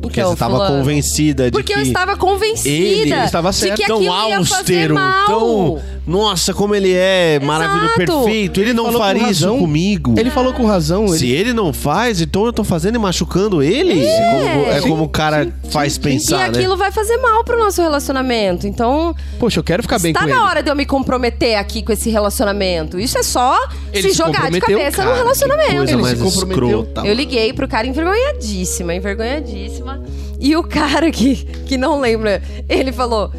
Porque Então, você tava fulano, convencida de porque que... eu estava convencida Ele, estava de certo, que tão aquilo ia fazer austero, tão... Nossa, como ele é maravilhoso, Exato. perfeito. Ele não falou com faria isso razão. comigo. Ele falou com razão. Se Ele... não faz, então eu tô fazendo e machucando ele? É, como, é Sim, como o cara faz E pensar, né? aquilo vai fazer mal pro nosso relacionamento. Então, Poxa, eu quero ficar bem está com na ele. hora de eu me comprometer aqui com esse relacionamento. Isso é só Ele se se jogar de comprometeu, cabeça cara, no que relacionamento. Coisa Ele mais se comprometeu. escrota. Eu liguei pro cara envergonhadíssima, envergonhadíssima. E o cara que, que não lembra, ele falou: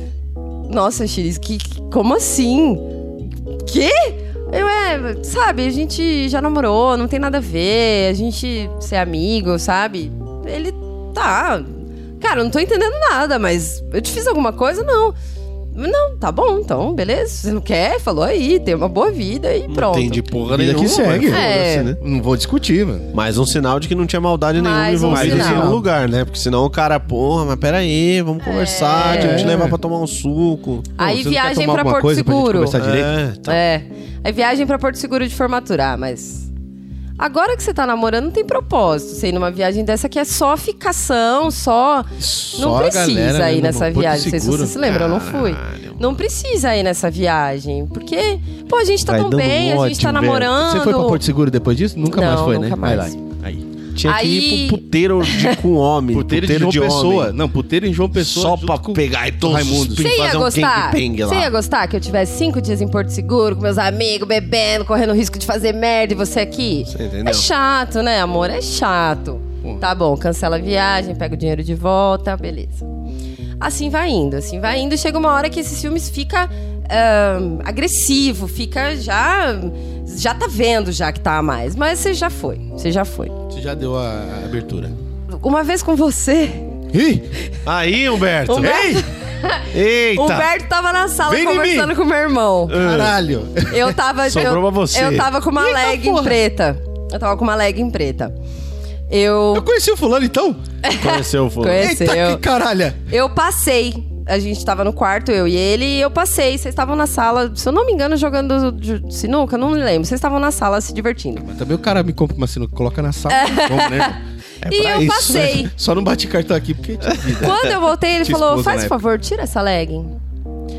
Nossa, Xiris, que- como assim? Quê? Eu é, sabe, a gente já namorou, não tem nada a ver, a gente ser amigo, sabe? Ele tá. Cara, eu não tô entendendo nada, mas eu te fiz alguma coisa? Não. Não, tá bom, então, beleza. Você não quer? Falou aí, tem uma boa vida e Não pronto. entendi porra Vida nenhuma. que segue. É. foda-se, né? Não vou discutir, mano. Mais um sinal de que não tinha maldade nenhuma Mais um envolvida em sinal. nenhum lugar, né? Porque senão o cara, porra, mas peraí, vamos conversar, deixa eu te levar pra tomar um suco. Aí Você não quer viagem tomar pra alguma Porto coisa pra gente Seguro. conversar direito? É, tá. É. Aí viagem pra Porto Seguro de formatura. Ah, mas. Agora que você tá namorando, não tem propósito. Você ir numa viagem dessa que é só ficação, só. não Só a precisa ir nessa viagem. Não sei se você se lembra, eu não fui. Não precisa ir nessa viagem. Porque, pô, a gente tá Vai tão bem, a gente tá velho. namorando. Você foi pra Porto Seguro depois disso? Nunca Não, mais foi, nunca né? mais. Vai lá. Aí. Tinha que ir Aí- pro puteiro de, com homem. Puteiro, de João Pessoa. Não, puteiro em João Pessoa. Só pra com- pegar e todos Raimundo. os Você ia fazer um gostar? lá. Você ia gostar que eu tivesse cinco dias em Porto Seguro, com meus amigos, bebendo, correndo risco de fazer merda e você aqui? Você entendeu? É chato, né, amor? É chato. Tá bom, cancela a viagem, pega o dinheiro de volta, beleza. Assim vai indo, assim vai indo. Chega uma hora que esses filmes fica ahn, agressivo, fica já. Já tá vendo já que tá a mais. Mas você já foi, você já foi. Você já deu a abertura. Uma vez com você, Ih! Aí, Humberto. Humberto- Eita. Humberto tava na sala Vem em conversando com meu irmão. Caralho! Eu tava. Sobrou eu, pra você. Eu tava com uma legging preta. Eu tava com uma legging preta. Eu Eu. conheci o fulano então? Conheceu o fulano. Conheceu. Eita, que caralha! Eu passei. A gente tava no quarto, eu e ele, e eu passei. Vocês estavam na sala, se eu não me engano, jogando sinuca, não me lembro. Vocês estavam na sala se divertindo. Mas também o cara me compra uma sinuca, coloca na sala. Como, né? É E eu isso, passei. né? Só não bate cartão aqui porque vida. Quando eu voltei, ele falou: faz na favor, tira essa legging.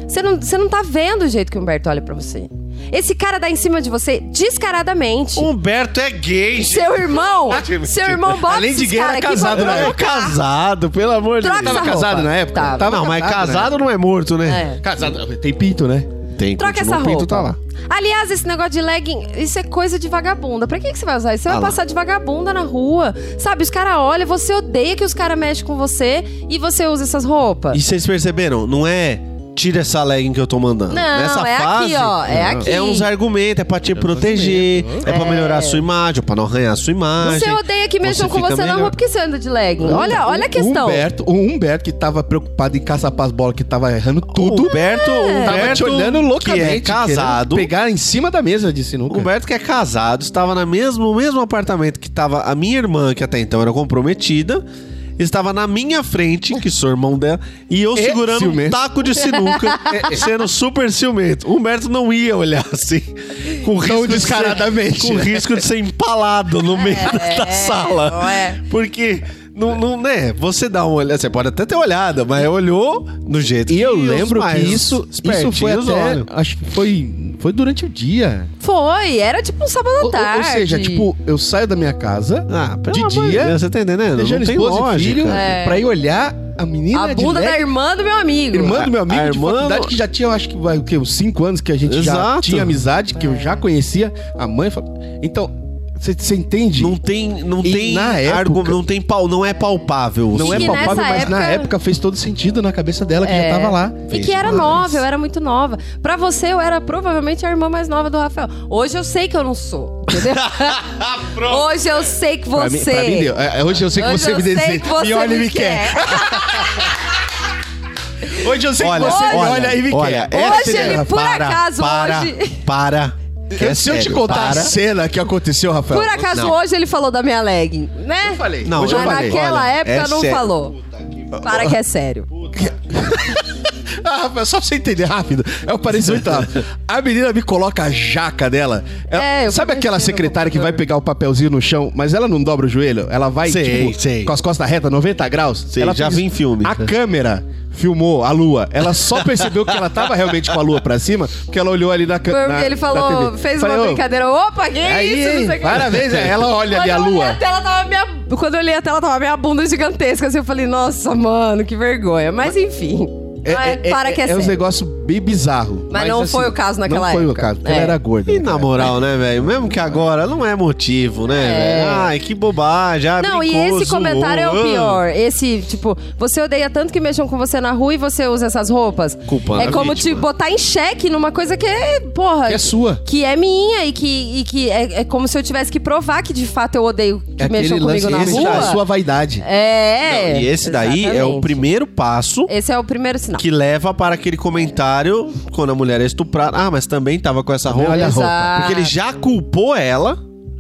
Você não, você não tá vendo o jeito que o Humberto olha pra você. Esse cara dá em cima de você descaradamente. Humberto é gay. Seu irmão, seu irmão bota Além de gay, era casado, pra né? É provocar. casado, pelo amor de Deus. Tava casado roupa. na época? Tava. Tava Não, mas casado, né? casado não é morto, né? É. Casado. Tem pinto, né? Tem, Troca essa o pinto roupa. tá lá. Aliás, esse negócio de legging, isso é coisa de vagabunda. Pra que, que você vai usar isso? Você vai Ah lá. passar de vagabunda na rua. Sabe, os caras olham, você odeia que os caras mexem com você e você usa essas roupas. E vocês perceberam? Não é tira essa legging que eu tô mandando. Não, Nessa é fase, aqui, ó. É aqui. É uns argumentos, é pra te proteger, é pra melhorar a sua imagem, pra não arranhar a sua imagem. Você odeia que mexam com você na melhor. rua porque você anda de legging. Olha, olha a questão. O Humberto, o Humberto que tava preocupado em caçar as bolas, que tava errando tudo. O Humberto, o Tava Humberto te olhando loucamente. que é casado. Pegar em cima da mesa de sinuca. O Humberto que é casado, estava no mesmo, mesmo apartamento que estava a minha irmã, que até então era comprometida. Estava na minha frente, que sou irmão dela, e eu E segurando um ciumento. taco de sinuca, sendo super ciumento. O Humberto não ia olhar assim, com risco de ser- descaradamente. com risco de ser empalado no meio da sala. é. Porque, não, não, né, você dá uma olhada, você pode até ter olhado, mas olhou do jeito E que eu lembro que isso, isso foi até. olham. Acho que foi, foi durante o dia. Foi, era tipo um sábado Ou, à tarde. ou seja, tipo, eu saio da minha casa Ah, pelo de dia, Deus, você tá entendendo? deixando não tem esposa lógica. e filho É. pra ir olhar a menina a de bunda da irmã do meu amigo. Irmã do meu amigo A de irmã- faculdade que já tinha, eu acho que vai, o quê? Uns 5 anos que a gente já Exato. tinha amizade, que eu já conhecia. A mãe falou. Então, você entende? Não tem, não E tem na época- não tem pau, não é palpável. Não é palpável, mas na época- época fez todo sentido na cabeça dela que É. já tava lá. E que era nova, eu era muito nova. Pra você, eu era provavelmente a irmã mais nova do Rafael. Hoje eu sei que eu não sou, entendeu? Hoje eu sei que Pra mim, você. pra mim. É, Hoje eu sei que Hoje você eu me sei deseja. que você e olha e me me quer. Hoje eu sei Olha, que você me olha, olha e me olha, quer. essa Hoje ele, por para, acaso, para, hoje- Para, Que é Se eu te sério, contar para. a cena que aconteceu, Rafael. Por acaso Não. hoje ele falou da minha legging, né? Eu falei. Não, Mas eu já falei. naquela Olha, época é não sério. falou. Para que é sério. Ah, só pra você entender rápido. Eu pareço muito rápido. A menina me coloca a jaca dela. Ela- É, sabe aquela secretária que vai pegar o papelzinho no chão, mas ela não dobra o joelho? Ela vai, Sei, tipo, sei. com as costas retas, 90 graus? Sei, ela já vi em filme. A câmera filmou a lua. Ela só percebeu que ela tava realmente com a lua pra cima, porque ela olhou ali na câmera. porque ele falou, fez uma brincadeira. Opa, que Aí, isso? Não sei o que. parabéns, é, ela olha ali a lua. a tela, tava minha... Quando eu olhei a tela, tava minha bunda gigantesca. Assim, eu falei, nossa, mano, que vergonha. Mas enfim. Mas para que é, é sério. uns negócios bem bizarros. Mas não foi o caso naquela Não foi o época. caso, porque ela É. era gorda. E na moral, né, velho? Mesmo que agora não é motivo, né, velho? Ai, que bobagem. ah, Não, e brincou, esse comentário é o zoou. pior. Esse, tipo, você odeia tanto que mexam com você na rua e você usa essas roupas. Culpando É como vítima. te botar em xeque numa coisa que é, porra. Que é sua. Que é minha e que, e que é, é como se eu tivesse que provar que de fato eu odeio que É mexam comigo lance na esse rua. da sua vaidade. É. Não, e esse daí é o exatamente. primeiro passo Esse é o primeiro sinal. que leva para aquele comentário quando a mulher é estuprada. Ah, mas também tava com essa roupa. olha a roupa. Porque ele já culpou ela,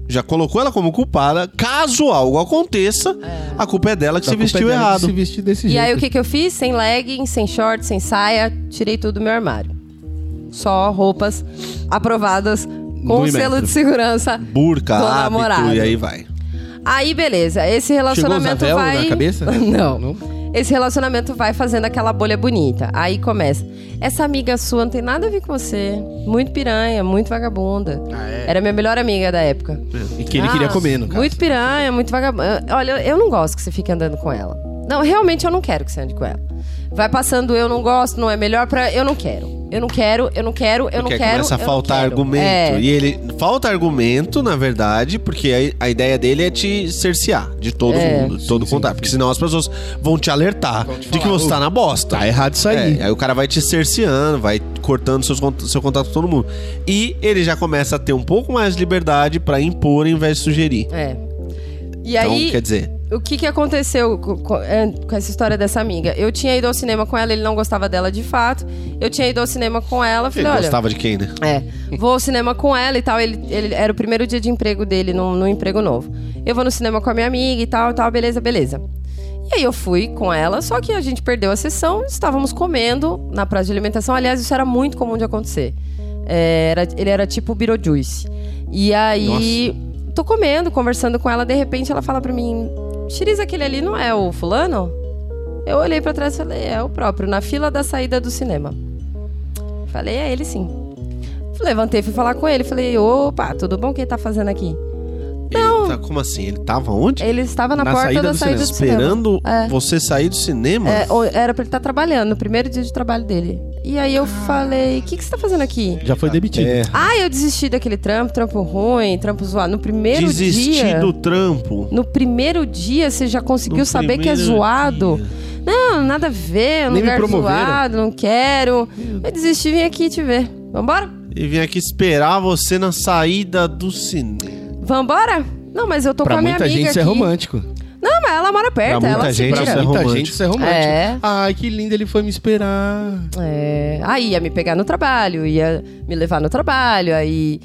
já colocou ela como culpada. Caso algo aconteça, a culpa é dela que A se é vestiu de errado. Se vestir desse E jeito. aí o que, que eu fiz? Sem legging, sem short, sem saia, tirei tudo do meu armário. Só roupas aprovadas com No selo de segurança Burca, do hábito namorado. e aí vai. Aí, beleza. Esse Chegou relacionamento Avel vai. na cabeça? não. Não? Esse relacionamento vai fazendo aquela bolha bonita. Aí começa. Essa amiga sua não tem nada a ver com você. Muito piranha, muito vagabunda. Era minha melhor amiga da época. E que ele Ah, queria comer, no caso. Muito piranha, muito vagabunda. Olha, eu não gosto que você fique andando com ela. Não, realmente eu não quero que você ande com ela. Vai passando, eu não gosto, não é melhor pra. Eu não quero. Eu não quero, eu não quero, eu não Porque quero. começa a não faltar argumento. É. E ele. Falta argumento, na verdade, porque a, a ideia dele é te cercear de todo É. mundo, de todo contato. Porque senão as pessoas vão te alertar de que você tá na bosta. Tá errado isso aí. É, aí o cara vai te cerceando, vai cortando seus, seu contato com todo mundo. E ele já começa a ter um pouco mais de liberdade pra impor em vez de sugerir. É. E Então, aí, quer dizer, o que que aconteceu co- co- é, com essa história dessa amiga? Eu tinha ido ao cinema com ela, ele não gostava dela de fato. Eu tinha ido ao cinema com ela, ele falei, olha... gostava de quem, né? É, vou ao cinema com ela e tal. Ele, ele era o primeiro dia de emprego dele num, num emprego novo. Eu vou no cinema com a minha amiga e tal, tal, beleza, beleza. E aí eu fui com ela, só que a gente perdeu a sessão, estávamos comendo na praça de alimentação. Aliás, isso era muito comum de acontecer. É, era, ele era tipo Beetlejuice. E aí, tô comendo, conversando com ela, de repente ela fala pra mim: Xeriz, aquele ali não é o fulano? Eu olhei pra trás e falei: é o próprio, na fila da saída do cinema. Falei: é ele sim. Levantei, fui falar com ele. Falei, opa, tudo bom? O que ele tá fazendo aqui? Não. Ele tá, como assim? Ele tava onde? Ele estava na, Na porta saída da do saída do cinema. cinema. Esperando É. você sair do cinema? É, era pra ele estar trabalhando, no primeiro dia de trabalho dele. E aí eu falei, o que, que você tá fazendo aqui? Já foi demitido. É. Ah, eu desisti daquele trampo, trampo ruim, trampo zoado. No primeiro Desistir dia. do trampo. No primeiro dia você já conseguiu No saber que é primeiro zoado. dia. Não, nada a ver, é um Nem me lugar promoveram. zoado, não quero. Eu desisti e vim aqui te ver. Vambora? E vim aqui esperar você na saída do cinema. Vambora? Não, mas eu tô Pra com a minha muita amiga gente isso é aqui. romântico. Não, mas ela mora perto, Pra ela muita se gente isso é Pra muita gente isso é romântico. É. Ai, que lindo, ele foi me esperar. É, aí ia me pegar no trabalho, ia me levar no trabalho, aí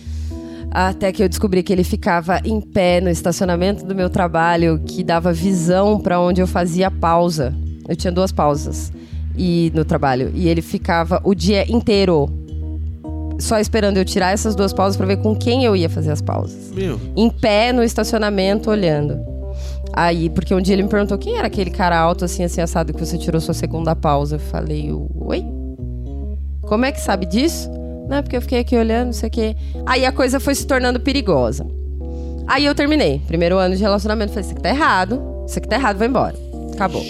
até que eu descobri que ele ficava em pé no estacionamento do meu trabalho, que dava visão pra onde eu fazia pausa. Eu tinha duas pausas e no trabalho e ele ficava o dia inteiro só esperando eu tirar essas duas pausas pra ver com quem eu ia fazer as pausas. Meu, Em pé no estacionamento olhando. Aí, porque um dia ele me perguntou quem era aquele cara alto assim, assim, assado que você tirou sua segunda pausa. Eu falei, oi? Como é que sabe disso? Não, é porque eu fiquei aqui olhando, não sei o quê. Aí a coisa foi se tornando perigosa. Aí eu terminei. Primeiro ano de relacionamento. Falei, isso aqui tá errado. Isso aqui tá errado, vai embora. Acabou.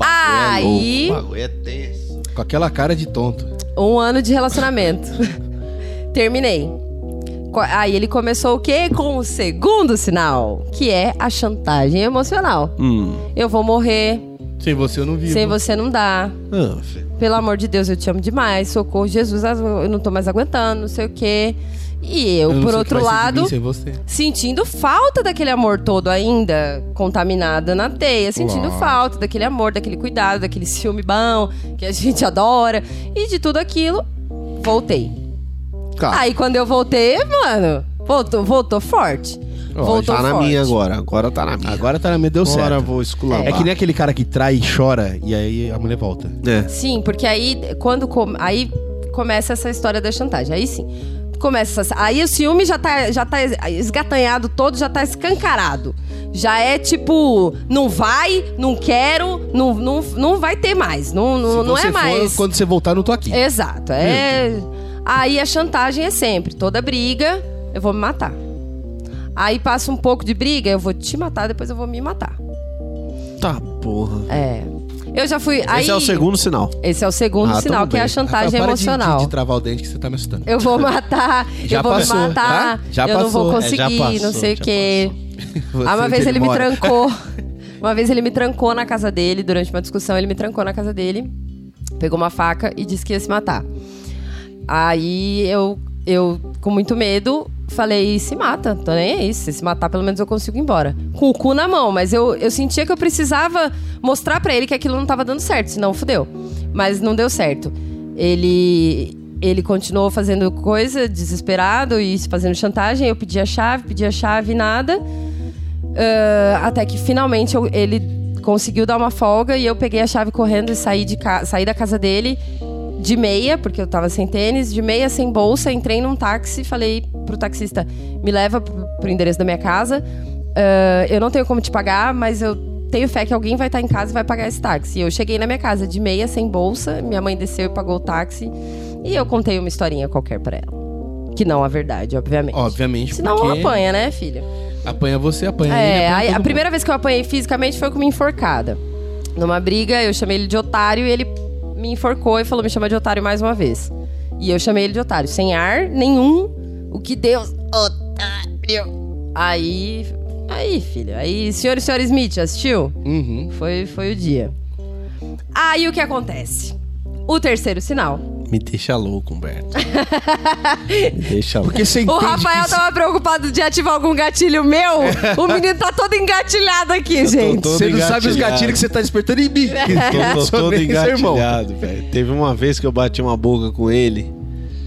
Aí, o bagulho é tenso. Com aquela cara de tonto. um ano de relacionamento. Terminei. Aí ele começou o quê? Com o segundo sinal, que é a chantagem emocional. Hum. Eu vou morrer, Sem você eu não vivo. sem você não dá. Ah. Pelo amor de Deus, eu te amo demais. Socorro, Jesus, eu não tô mais aguentando, não sei o quê. E eu, Eu por outro lado, mim sem você. sentindo falta daquele amor todo ainda, contaminada na teia, sentindo Lógico. falta daquele amor, daquele cuidado, daquele ciúme bom que a gente adora e de tudo aquilo, voltei. Cara, Aí quando eu voltei, mano, voltou, voltou forte. Ó, voltou tá na forte. minha agora. Agora tá na minha. Agora tá na minha, deu Agora certo. vou esculambar. É que nem aquele cara que trai e chora e aí a mulher volta. É. Sim, porque aí quando com- aí começa essa história da chantagem. Aí sim. Começa essa- aí o ciúme já tá já tá esgatanhado todo, já tá escancarado. Já é tipo, não vai, não quero, não, não, não vai ter mais. Não, não, Se não é mais. For, quando você voltar, não tô aqui. Exato. É... Aí a chantagem é sempre, toda briga, eu vou me matar. Aí passa um pouco de briga, eu vou te matar, depois eu vou me matar. Tá, porra. É. Eu já fui. aí, Esse é o segundo sinal. Esse é o segundo Ah, sinal, que é a chantagem Rafael, para de- emocional. De, de travar o dente que você tá me assustando. Eu vou matar, Já eu vou passou, me matar, tá? Já eu não vou passou. É, conseguir, passou, não sei o quê. Ah, uma vez ele me trancou. Uma vez ele me trancou na casa dele, durante uma discussão, ele me trancou na casa dele, pegou uma faca e disse que ia se matar. Aí eu, eu com muito medo, falei, se mata, tô nem aí. Se se matar, pelo menos eu consigo ir embora. Com o cu na mão, mas eu, eu sentia que eu precisava mostrar pra ele que aquilo não tava dando certo, senão fudeu. Mas não deu certo. Ele. Ele continuou fazendo coisa, desesperado e fazendo chantagem. Eu pedi a chave, pedi a chave, nada. Ah, até que finalmente eu- ele conseguiu dar uma folga e eu peguei a chave correndo e saí, de saí da casa dele de meia, porque eu tava sem tênis, de meia, sem bolsa, entrei num táxi, falei pro taxista, me leva pro, endereço da minha casa. Ah, eu não tenho como te pagar, mas eu tenho fé que alguém vai estar em casa e vai pagar esse táxi. E eu cheguei na minha casa de meia, sem bolsa, minha mãe desceu e pagou o táxi. E eu contei uma historinha qualquer pra ela. Que não a verdade, obviamente. Obviamente, Senão porque apanha, né, filha? apanha você, apanha ele, É, apanha aí, todo a mundo. primeira vez que eu apanhei fisicamente foi com uma enforcada. Numa briga, eu chamei ele de otário e ele me enforcou e falou: me chama de otário mais uma vez. E eu chamei ele de otário, sem ar nenhum. O que Deus. Otário. Aí. Aí, filho. Aí, senhor e senhora Smith, assistiu? Uhum. Foi, foi o dia. Aí o que acontece? O terceiro sinal. Me deixa louco, Humberto. Me deixa louco. Porque você O Rafael que tava preocupado de ativar algum gatilho meu. O menino tá todo engatilhado aqui, gente. todo você não sabe os gatilhos que você tá despertando em mim. Tô, tô todo engatilhado, velho. Teve uma vez que eu bati uma boca com ele.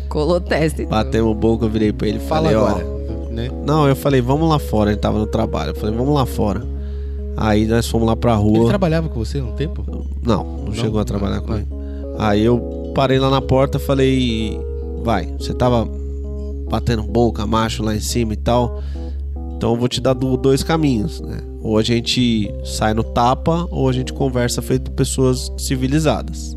Colou teste. Batemos boca, eu virei pra ele e falei, ó. agora. Né? Não, eu falei, vamos lá fora. Ele tava no trabalho. Eu falei, vamos lá fora. Aí nós fomos lá pra Ele rua. trabalhava com você um tempo? Não, não, chegou a trabalhar Ah, comigo. Aí eu parei lá na porta falei, vai, você tava batendo boca, macho lá em cima e tal. Então eu vou te dar do- dois caminhos, né? Ou a gente sai no tapa, ou a gente conversa feito pessoas civilizadas.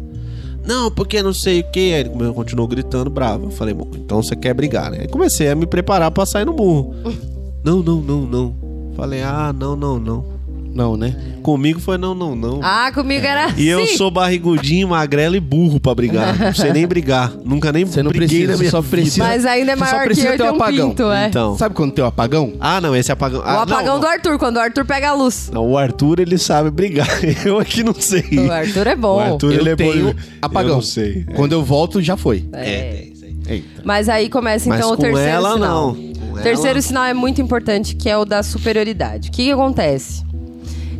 Não, porque não sei o que. Aí ele continuou gritando bravo. Eu falei, bom, então você quer brigar, né? Aí comecei a me preparar pra sair no murro. não, não, não, não. Falei, ah, não, não, não. Não, né? Comigo foi não, não, não. Ah, comigo era assim. E eu sou barrigudinho, magrelo e burro pra brigar. Não sei nem brigar. Nunca nem Você não briguei precisa, na minha só vida. precisa. Mas ainda é Você só maior que precisa eu ter um um apagão. pinto, é. Então. Sabe quando tem o apagão? Ah, não, esse apagão. O Ah, apagão não. do Arthur, quando o Arthur pega a luz. Não, o Arthur, ele sabe brigar. Eu aqui não sei. O Arthur é bom. O Arthur, eu ele é bom. tenho Eu apagão. não sei. Quando eu volto, já foi. É, aí. Eita. Mas aí começa Mas então o com terceiro ela, sinal. não. Com O terceiro ela- sinal é muito importante, que é o da superioridade. O que, que acontece?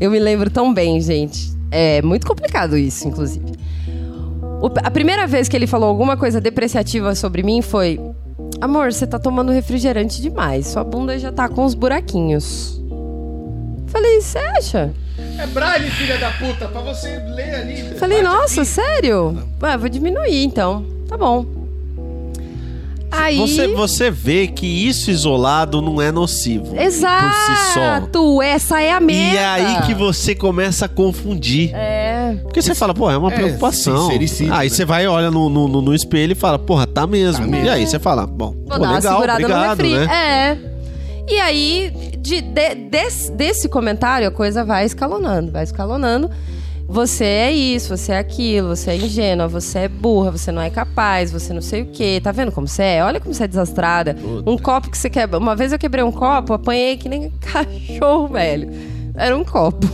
Eu me lembro tão bem, gente. É muito complicado isso, inclusive. O- a primeira vez que ele falou alguma coisa depreciativa sobre mim foi: Amor, você tá tomando refrigerante demais. Sua bunda já tá com os buraquinhos. Falei, você acha? É Braille, filha da puta, pra você ler ali. Falei, nossa, sério? Ué, vou diminuir então. Tá bom. Aí. Você, você vê que isso isolado não é nocivo. Exato! Por si só. Essa é a merda. E é aí que você começa a confundir. É. Porque você fala, pô, é uma É, preocupação. aí né? você vai, olha no, no, no- no espelho e fala, porra, tá mesmo. Tá mesmo. E aí você fala, bom, Vou pô, dar uma legal, segurada no obrigado, refri. né? É. E aí, de, de- des- desse comentário, a coisa vai escalonando, vai escalonando. Você é isso, você é aquilo, você é ingênua, você é burra, você não é capaz, você não sei o quê. Tá vendo como você é? Olha como você é desastrada. Um copo que você quebra. Uma vez eu quebrei um copo, apanhei que nem cachorro, velho. Era um copo.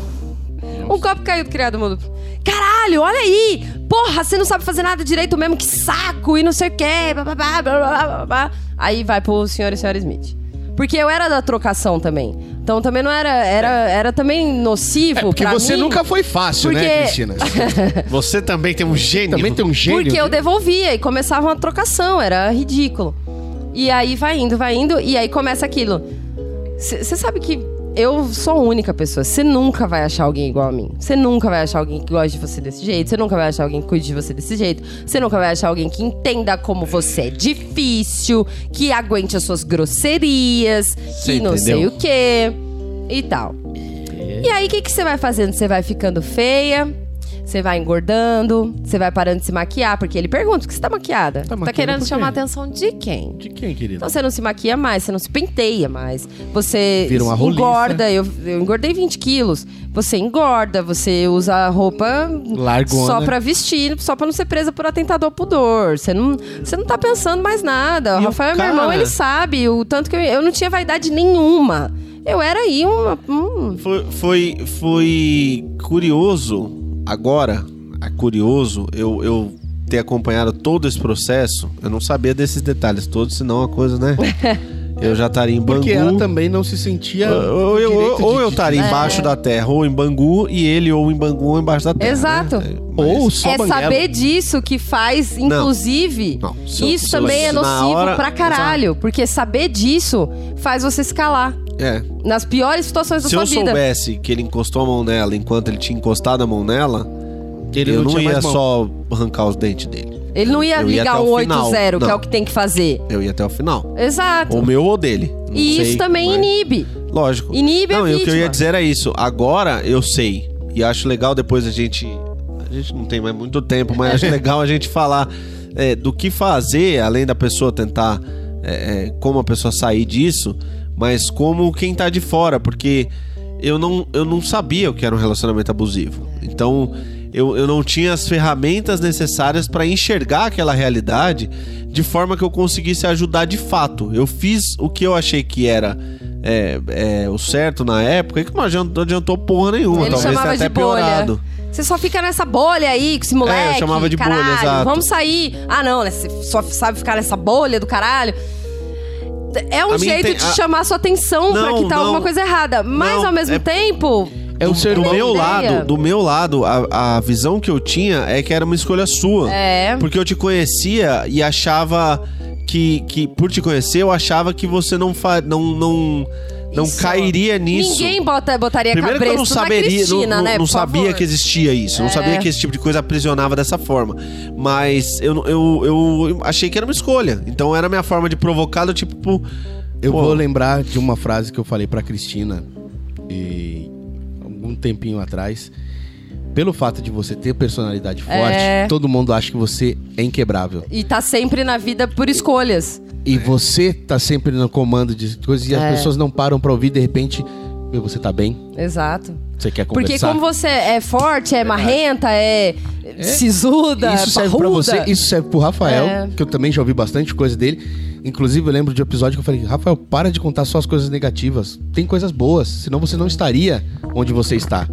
Um copo caiu do criado mundo. Caralho, olha aí! Porra, você não sabe fazer nada direito mesmo, que saco! E não sei o quê. blá, blá, blá, blá, blá, blá. Aí vai pro senhor e senhora Smith. Porque eu era da trocação também. Então também não era. Era, era também nocivo. É porque pra você mim, nunca foi fácil, Porque- né, Cristina? Você também tem um gênio. Também tem um gênio. Porque eu viu? devolvia e começava uma trocação, era ridículo. E aí vai indo, vai indo, e aí começa aquilo. Você sabe que eu sou a única pessoa. Você nunca vai achar alguém igual a mim. Você nunca vai achar alguém que goste de você desse jeito. Você nunca vai achar alguém que cuide de você desse jeito. Você nunca vai achar alguém que entenda como você é difícil, que aguente as suas grosserias, que não sei entendeu? o quê e tal. E aí, o que que você vai fazendo? Você vai ficando feia, você vai engordando, você vai parando de se maquiar, porque ele pergunta: por que você tá maquiada? Tá, maquiando querendo chamar a atenção de quem? De quem, querido? Então você não se maquia mais, você não se penteia mais. Você Vira uma roliça. engorda. Eu, eu engordei 20 quilos. Você engorda, você usa roupa Largona. só pra vestir, só pra não ser presa por atentado ao pudor. Você não, você não tá pensando mais nada. O E o Rafael é meu cara? irmão, ele sabe o tanto que eu, eu não tinha vaidade nenhuma. Eu era aí uma. hum, Foi, foi, foi curioso agora, é curioso eu, eu ter acompanhado todo esse processo. Eu não sabia desses detalhes todos, senão a coisa, né? Eu já estaria em Bangu. Porque ela também não se sentia. Ou eu, ou, ou de- eu estaria embaixo da terra, ou em Bangu, e ele ou em Bangu ou embaixo da terra. Exato. né? Ou só é banguela. saber disso que faz, inclusive, Não, se eu- isso se eu- também é nocivo hora- pra caralho. Porque saber disso faz você escalar. É. Nas piores situações da Se sua eu vida. soubesse que ele encostou a mão nela enquanto ele tinha encostado a mão nela, Ele eu não, tinha ia só arrancar os dentes dele. Ele não ia Eu ia ligar até o o final. 8-0, que é o que tem que fazer. Eu ia até o final. Exato. Ou meu ou dele. Não e sei, isso também mas- inibe. Lógico. Inibe a não, e o que eu ia dizer era isso. Agora eu sei. E acho legal depois a gente. A gente não tem mais muito tempo, mas acho legal a gente falar é, do que fazer, além da pessoa tentar. é, é, como a pessoa sair disso, mas como quem tá de fora, porque eu não, eu não sabia o que era um relacionamento abusivo. Então. Eu, eu não tinha as ferramentas necessárias para enxergar aquela realidade de forma que eu conseguisse ajudar de fato. Eu fiz o que eu achei que era é, é, o certo na época e que não adiantou, porra nenhuma. Ele Talvez chamava tenha até de bolha. piorado. Você só fica nessa bolha aí com esse moleque. É, eu chamava de bolha, caralho, exato. Vamos sair. Ah, não, né? Você só sabe ficar nessa bolha do caralho. É um jeito inten- de a- chamar sua atenção pra Não, que tá não. alguma coisa errada. Mas Não, ao mesmo é- tempo. É o seu do meu ideia. lado, do meu lado, a, a visão que eu tinha é que era uma escolha sua. É. Porque eu te conhecia e achava que, que por te conhecer, eu achava que você não fa, não não não Isso. cairia nisso. Ninguém bota, botaria Primeiro que eu não saberia, não, Cristina, não- né? não sabia favor. que existia isso, não É. sabia que esse tipo de coisa aprisionava dessa forma. Mas eu, eu, eu achei que era uma escolha. Então era a minha forma de provocar do tipo. Eu pô, vou lembrar de uma frase que eu falei pra Cristina e algum tempinho atrás. Pelo fato de você ter personalidade forte, É. todo mundo acha que você é inquebrável. E tá sempre na vida por escolhas. E você tá sempre no comando de coisas e É. as pessoas não param pra ouvir, de repente, Meu, você tá bem? Exato. Você quer Porque conversar? como você é forte, é marrenta, é, sisuda, Isso serve pra parruda. você, isso serve pro Rafael, É. que eu também já ouvi bastante coisa dele. Inclusive, eu lembro de um episódio que eu falei, Rafael, para de contar só as coisas negativas. Tem coisas boas, senão você não estaria onde você está.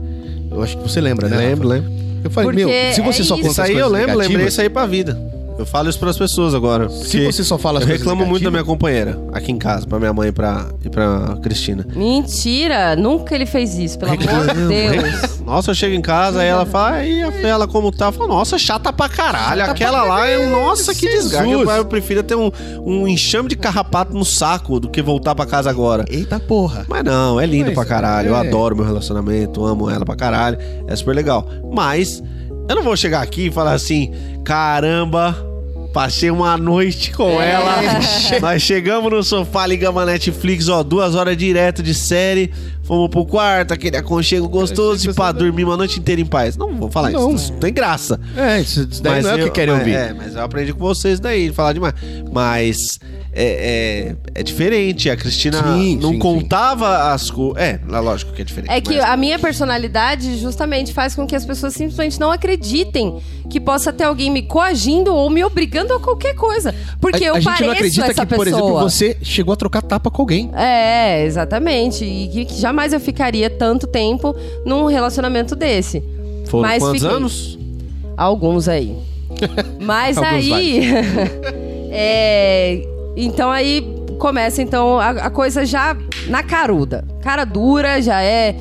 Eu acho que você lembra, né? Lembro, lembro. Eu falei, Porque meu, se você é só isso. conta Isso as aí eu lembro, negativas, lembrei isso aí pra vida. Eu falo isso pras pessoas agora. Se você só fala as Eu reclamo muito da minha companheira aqui em casa, pra minha mãe e pra, e pra Cristina. Mentira, nunca ele fez isso, pelo amor de Deus. Nossa, eu chego em casa e ela fala, aí a ela como tá? Eu falo, nossa, chata pra caralho. Aquela lá é um, nossa, que desgaste. Eu, eu prefiro ter um, um enxame de carrapato no saco do que voltar pra casa agora. Eita porra. Mas não, é lindo Mas, pra caralho. Eu é. adoro meu relacionamento, amo ela pra caralho. É super legal. Mas eu não vou chegar aqui e falar assim: caramba, passei uma noite com É. ela. Nós chegamos no sofá, ligamos a Netflix, ó, duas horas direto de série. Fomos pro quarto, aquele aconchego gostoso e pá, dormir uma noite inteira em paz. Não vou falar Não. isso, não tem graça. É, isso daí não é o que querem mas- ouvir. É, mas eu aprendi com vocês daí, falar demais. Mas é, é, é diferente. A Cristina Sim, não sim, contava as coisas. É, lógico que é diferente. É que mas- a minha personalidade justamente faz com que as pessoas simplesmente não acreditem que possa ter alguém me coagindo ou me obrigando a qualquer coisa. Porque a, eu a gente pareço não acredita essa que, por pessoa. exemplo, você chegou a trocar tapa com alguém. É, exatamente. E que, que jamais eu ficaria tanto tempo num relacionamento desse. Foram Mas quantos fiquei. anos? Alguns aí. Mas Alguns aí. é, então aí começa então a, a coisa já na caruda. Cara dura, já é.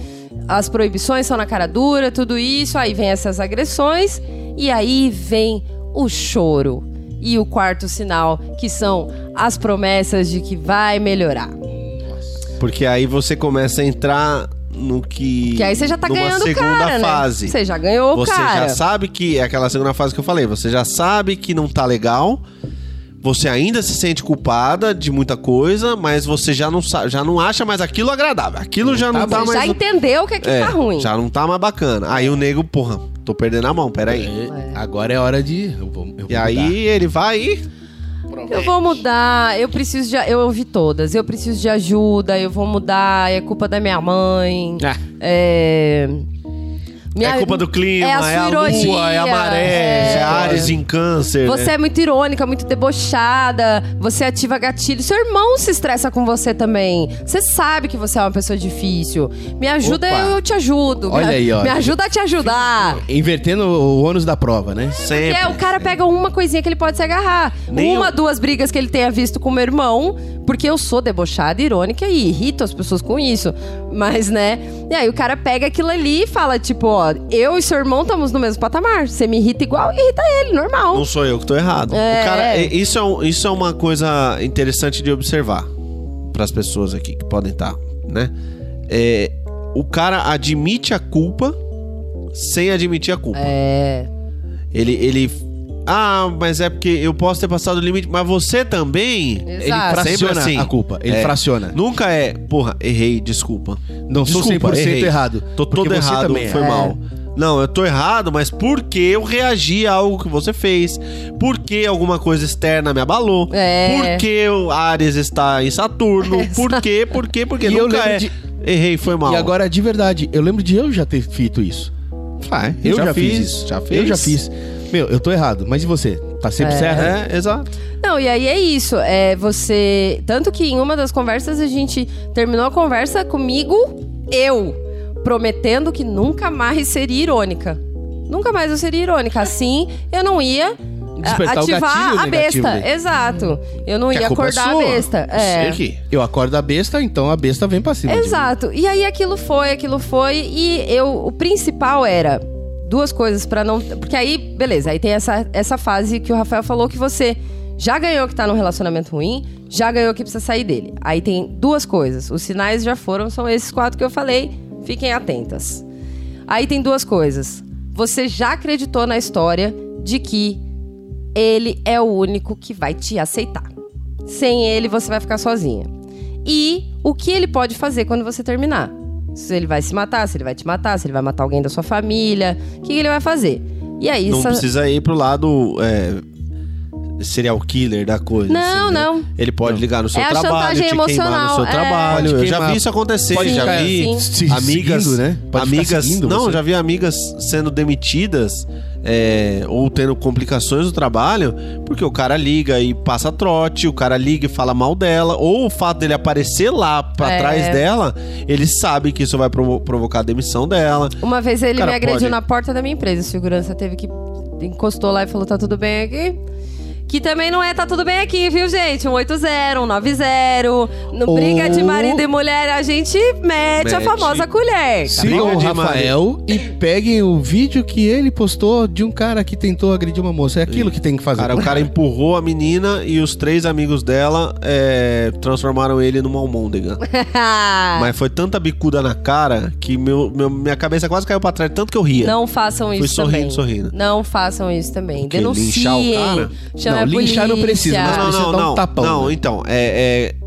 As proibições são na cara dura, tudo isso. Aí vem essas agressões. E aí vem o choro. E o quarto sinal, que são as promessas de que vai melhorar. Porque aí você começa a entrar no que. Que aí você já tá ganhando segunda cara, fase. né? Você já ganhou o Você cara. já sabe que. É aquela segunda fase que eu falei. Você já sabe que não tá legal. Você ainda se sente culpada de muita coisa, mas você já não, já não acha mais aquilo agradável. Aquilo já não tá, Você mais. já entendeu o que é que é, tá ruim. Já não tá mais bacana. Aí o nego, porra, tô perdendo a mão, peraí. É, Agora é hora de. Eu vou, eu vou E aí mudar. ele vai e. Eu vou mudar, eu preciso de. Eu ouvi todas. Eu preciso de ajuda, eu vou mudar, é culpa da minha mãe. Ah. É. minha- é culpa do clima, é é a a, sua lua, é a maré, é, é- Ares em câncer. Você né? é muito irônica, muito debochada, você ativa gatilho. Seu irmão se estressa com você também. Você sabe que você é uma pessoa difícil. Me ajuda, Opa. eu, eu te ajudo. Olha me, aí, ó. Me ajuda a te ajudar. Invertendo o ônus da prova, né? Sempre. Porque o cara pega uma coisinha que ele pode se agarrar. Nem uma, eu. duas brigas que ele tenha visto com o meu irmão, porque eu sou debochada, irônica e irrito as pessoas com isso. Mas, né? E aí o cara pega aquilo ali e fala, tipo, ó, eu e seu irmão estamos no mesmo patamar. Você me irrita igual, irrita ele, normal. Não sou eu que tô errado. É. O cara, é- isso, é um- isso é uma coisa interessante de observar para as pessoas aqui que podem estar, né? É, o cara admite a culpa sem admitir a culpa. É. Ele, ele. Ah, mas é porque eu posso ter passado o limite, mas você também. Ele Exato. Sempre fraciona assim. a culpa. Ele É. fraciona. Nunca é, porra, errei, desculpa. Não sou Desculpa, 100% errei. errado. Tô todo você errado, também é. foi É. mal. Não, eu tô errado, mas porque eu reagi a algo que você fez. Porque alguma coisa externa me abalou. É. Porque o Ares está em Saturno. Por quê? Por quê? Porque E eu nunca lembro é. de- Errei, foi mal. E agora, de verdade, eu lembro de eu já ter feito isso. Vai, Eu já, fiz isso. Já fez? Eu já fiz. Meu, eu tô errado. Mas e você? Tá sempre certo? É, exato. Não, e aí é isso. É você. Tanto que em uma das conversas a gente terminou a conversa comigo, eu, prometendo que nunca mais seria irônica. Nunca mais eu seria irônica. Assim, eu não ia Despertar ativar a besta. dele. Exato. Eu não Que ia a é acordar sua. a besta. É. Sei que. Eu acordo a besta, então a besta vem pra cima. de mim. Exato. E aí aquilo foi, aquilo foi e eu o principal era duas coisas pra não, porque aí, beleza, aí tem essa essa fase que o Rafael falou que você já ganhou que tá num relacionamento ruim, já ganhou que precisa sair dele. Aí tem duas coisas. Os sinais já foram, são esses quatro que eu falei. Fiquem atentas. Aí tem duas coisas. Você já acreditou na história de que ele é o único que vai te aceitar. Sem ele, você vai ficar sozinha. E o que ele pode fazer quando você terminar? Se ele vai se matar, se ele vai te matar, se ele vai matar alguém da sua família, o que ele vai fazer? E aí, Não essa- precisa ir pro lado é, serial killer da coisa. Não, assim, né? não. Ele pode ligar no seu É a trabalho, chantagem te queimar no emocional, seu é. trabalho. Eu já vi isso acontecer, pode já vi sim. Amigas, seguindo, né? Pode amigas, não, você. já vi amigas sendo demitidas é, ou tendo complicações no trabalho, porque o cara liga e passa trote, o cara liga e fala mal dela, ou o fato dele aparecer lá pra É. trás dela, ele sabe que isso vai provo- provocar a demissão dela. Uma vez ele me agrediu pode- na porta da minha empresa. A segurança teve que. encostou lá e falou: tá tudo bem aqui? Que também não é tá tudo bem aqui, viu, gente? Um 80, um 90. No Ou- briga de marido e mulher, a gente mete, a Mete. famosa colher. Sigam Briga o de Rafael e peguem o vídeo que ele postou de um cara que tentou agredir uma moça. É aquilo que tem que fazer. Cara, o cara empurrou a menina e os três amigos dela é, transformaram ele numa almôndega. Mas foi tanta bicuda na cara que meu, meu- minha cabeça quase caiu pra trás, tanto que eu ria. Não façam Fui isso sorrindo, também. sorrindo. Não façam isso também. Denunciem. Linchar o cara? Não, linchar não precisa, polícia. mas Não, precisa não, dar um não. tapão, não, né? então, é. é-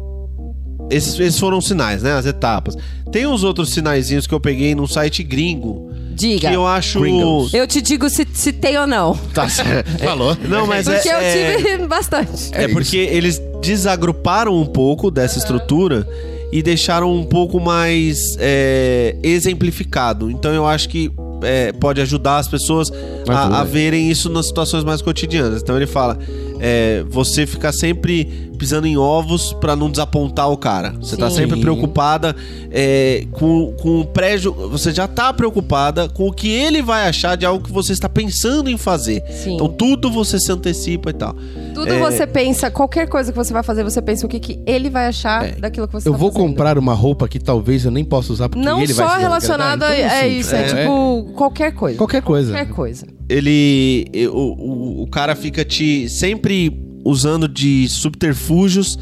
esses, esses foram os sinais, né? As etapas. Tem uns outros sinaizinhos que eu peguei num site gringo. Diga. Que eu acho. Gringos. Eu te digo se, se tem ou não. Tá certo. Falou. Não, mas Porque é. eu é- tive bastante. É, porque eles desagruparam um pouco dessa estrutura e deixaram um pouco mais é, exemplificado. Então eu acho que é, pode ajudar as pessoas a, a verem isso nas situações mais cotidianas. Então ele fala: é, você ficar sempre pisando em ovos pra não desapontar o cara. Você tá Sim. sempre preocupada é, com, com o prédio. Você já tá preocupada com o que ele vai achar de algo que você está pensando em fazer. Sim. Então tudo você se antecipa e tal. Tudo É. você pensa, qualquer coisa que você vai fazer, você pensa o que, que ele vai achar É. daquilo que você Eu tá vou fazendo. comprar uma roupa que talvez eu nem possa usar porque Não ele vai só se relacionado a. Então, é assim, isso, é, é- tipo qualquer coisa. Qualquer coisa. Qualquer coisa. Ele o, o, o cara fica te sempre usando de subterfúgios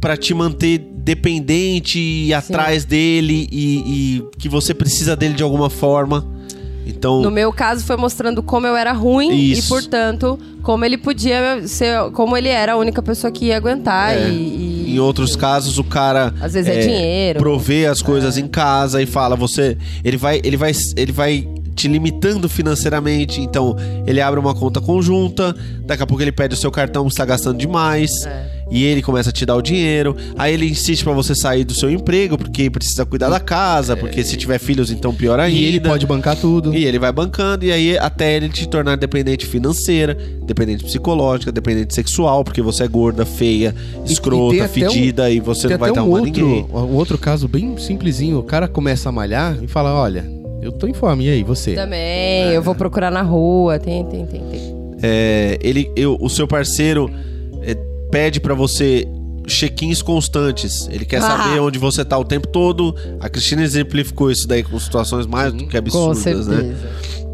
pra te manter dependente e atrás dele e, e que você precisa dele de alguma forma. Então, No meu caso, foi mostrando como eu era ruim Isso. e, portanto, como ele podia ser. Como ele era a única pessoa que ia aguentar É. e. e- em outros casos, o cara Às vezes é dinheiro. provê as coisas em casa e fala, você, ele vai, ele vai, ele vai te limitando financeiramente. Então, ele abre uma conta conjunta, daqui a pouco ele pede o seu cartão, você está gastando demais. É. E ele começa a te dar o dinheiro. Aí ele insiste pra você sair do seu emprego, porque precisa cuidar da casa, porque se tiver filhos, então pior ainda. E ele pode bancar tudo. E ele vai bancando, e aí até ele te tornar dependente financeira, dependente psicológica, dependente sexual, porque você é gorda, feia, E- escrota, e tem até um- fedida, e você não vai dar um uma a outro, ninguém. um outro caso bem simplesinho. O cara começa a malhar e fala: Olha, eu tô em fome, e aí, você? Também, eu vou procurar na rua. Tem, tem, tem, tem. É, ele, eu- o seu parceiro é, pede pra você check-ins constantes. Ele quer Ah. saber onde você tá o tempo todo. A Cristina exemplificou isso daí com situações mais do que absurdas, né?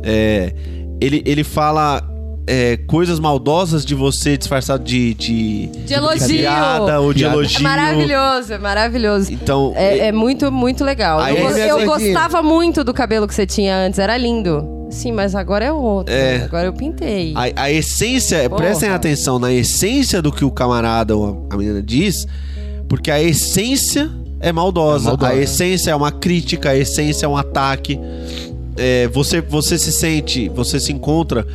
É, ele, ele fala é, coisas maldosas de você disfarçado de, de, De elogio. piada ou de Piada. elogio. É maravilhoso, é maravilhoso. Então, É, é muito, muito legal. Aí eu eu gostava muito do cabelo que você tinha antes, era lindo. Sim, mas agora é outro. É. Agora eu pintei. A, a essência, Porra. prestem atenção na essência do que o camarada ou a, a menina diz, porque a essência é maldosa. É maldosa. A essência é uma crítica, a essência é um ataque. É, você, você se sente, você se encontra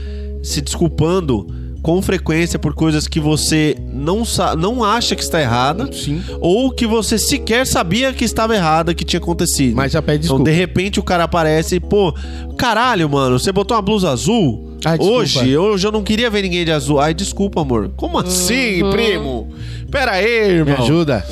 se desculpando com frequência por coisas que você não, não acha que está errada Sim. ou que você sequer sabia que estava errada, que tinha acontecido. Mas já pede Então, desculpa. de repente, o cara aparece e, pô, caralho, mano, você botou uma blusa azul? Ai. Hoje, hoje eu não queria ver ninguém de azul. Ai, desculpa, amor. Como assim, primo? Pera aí, Me irmão. ajuda.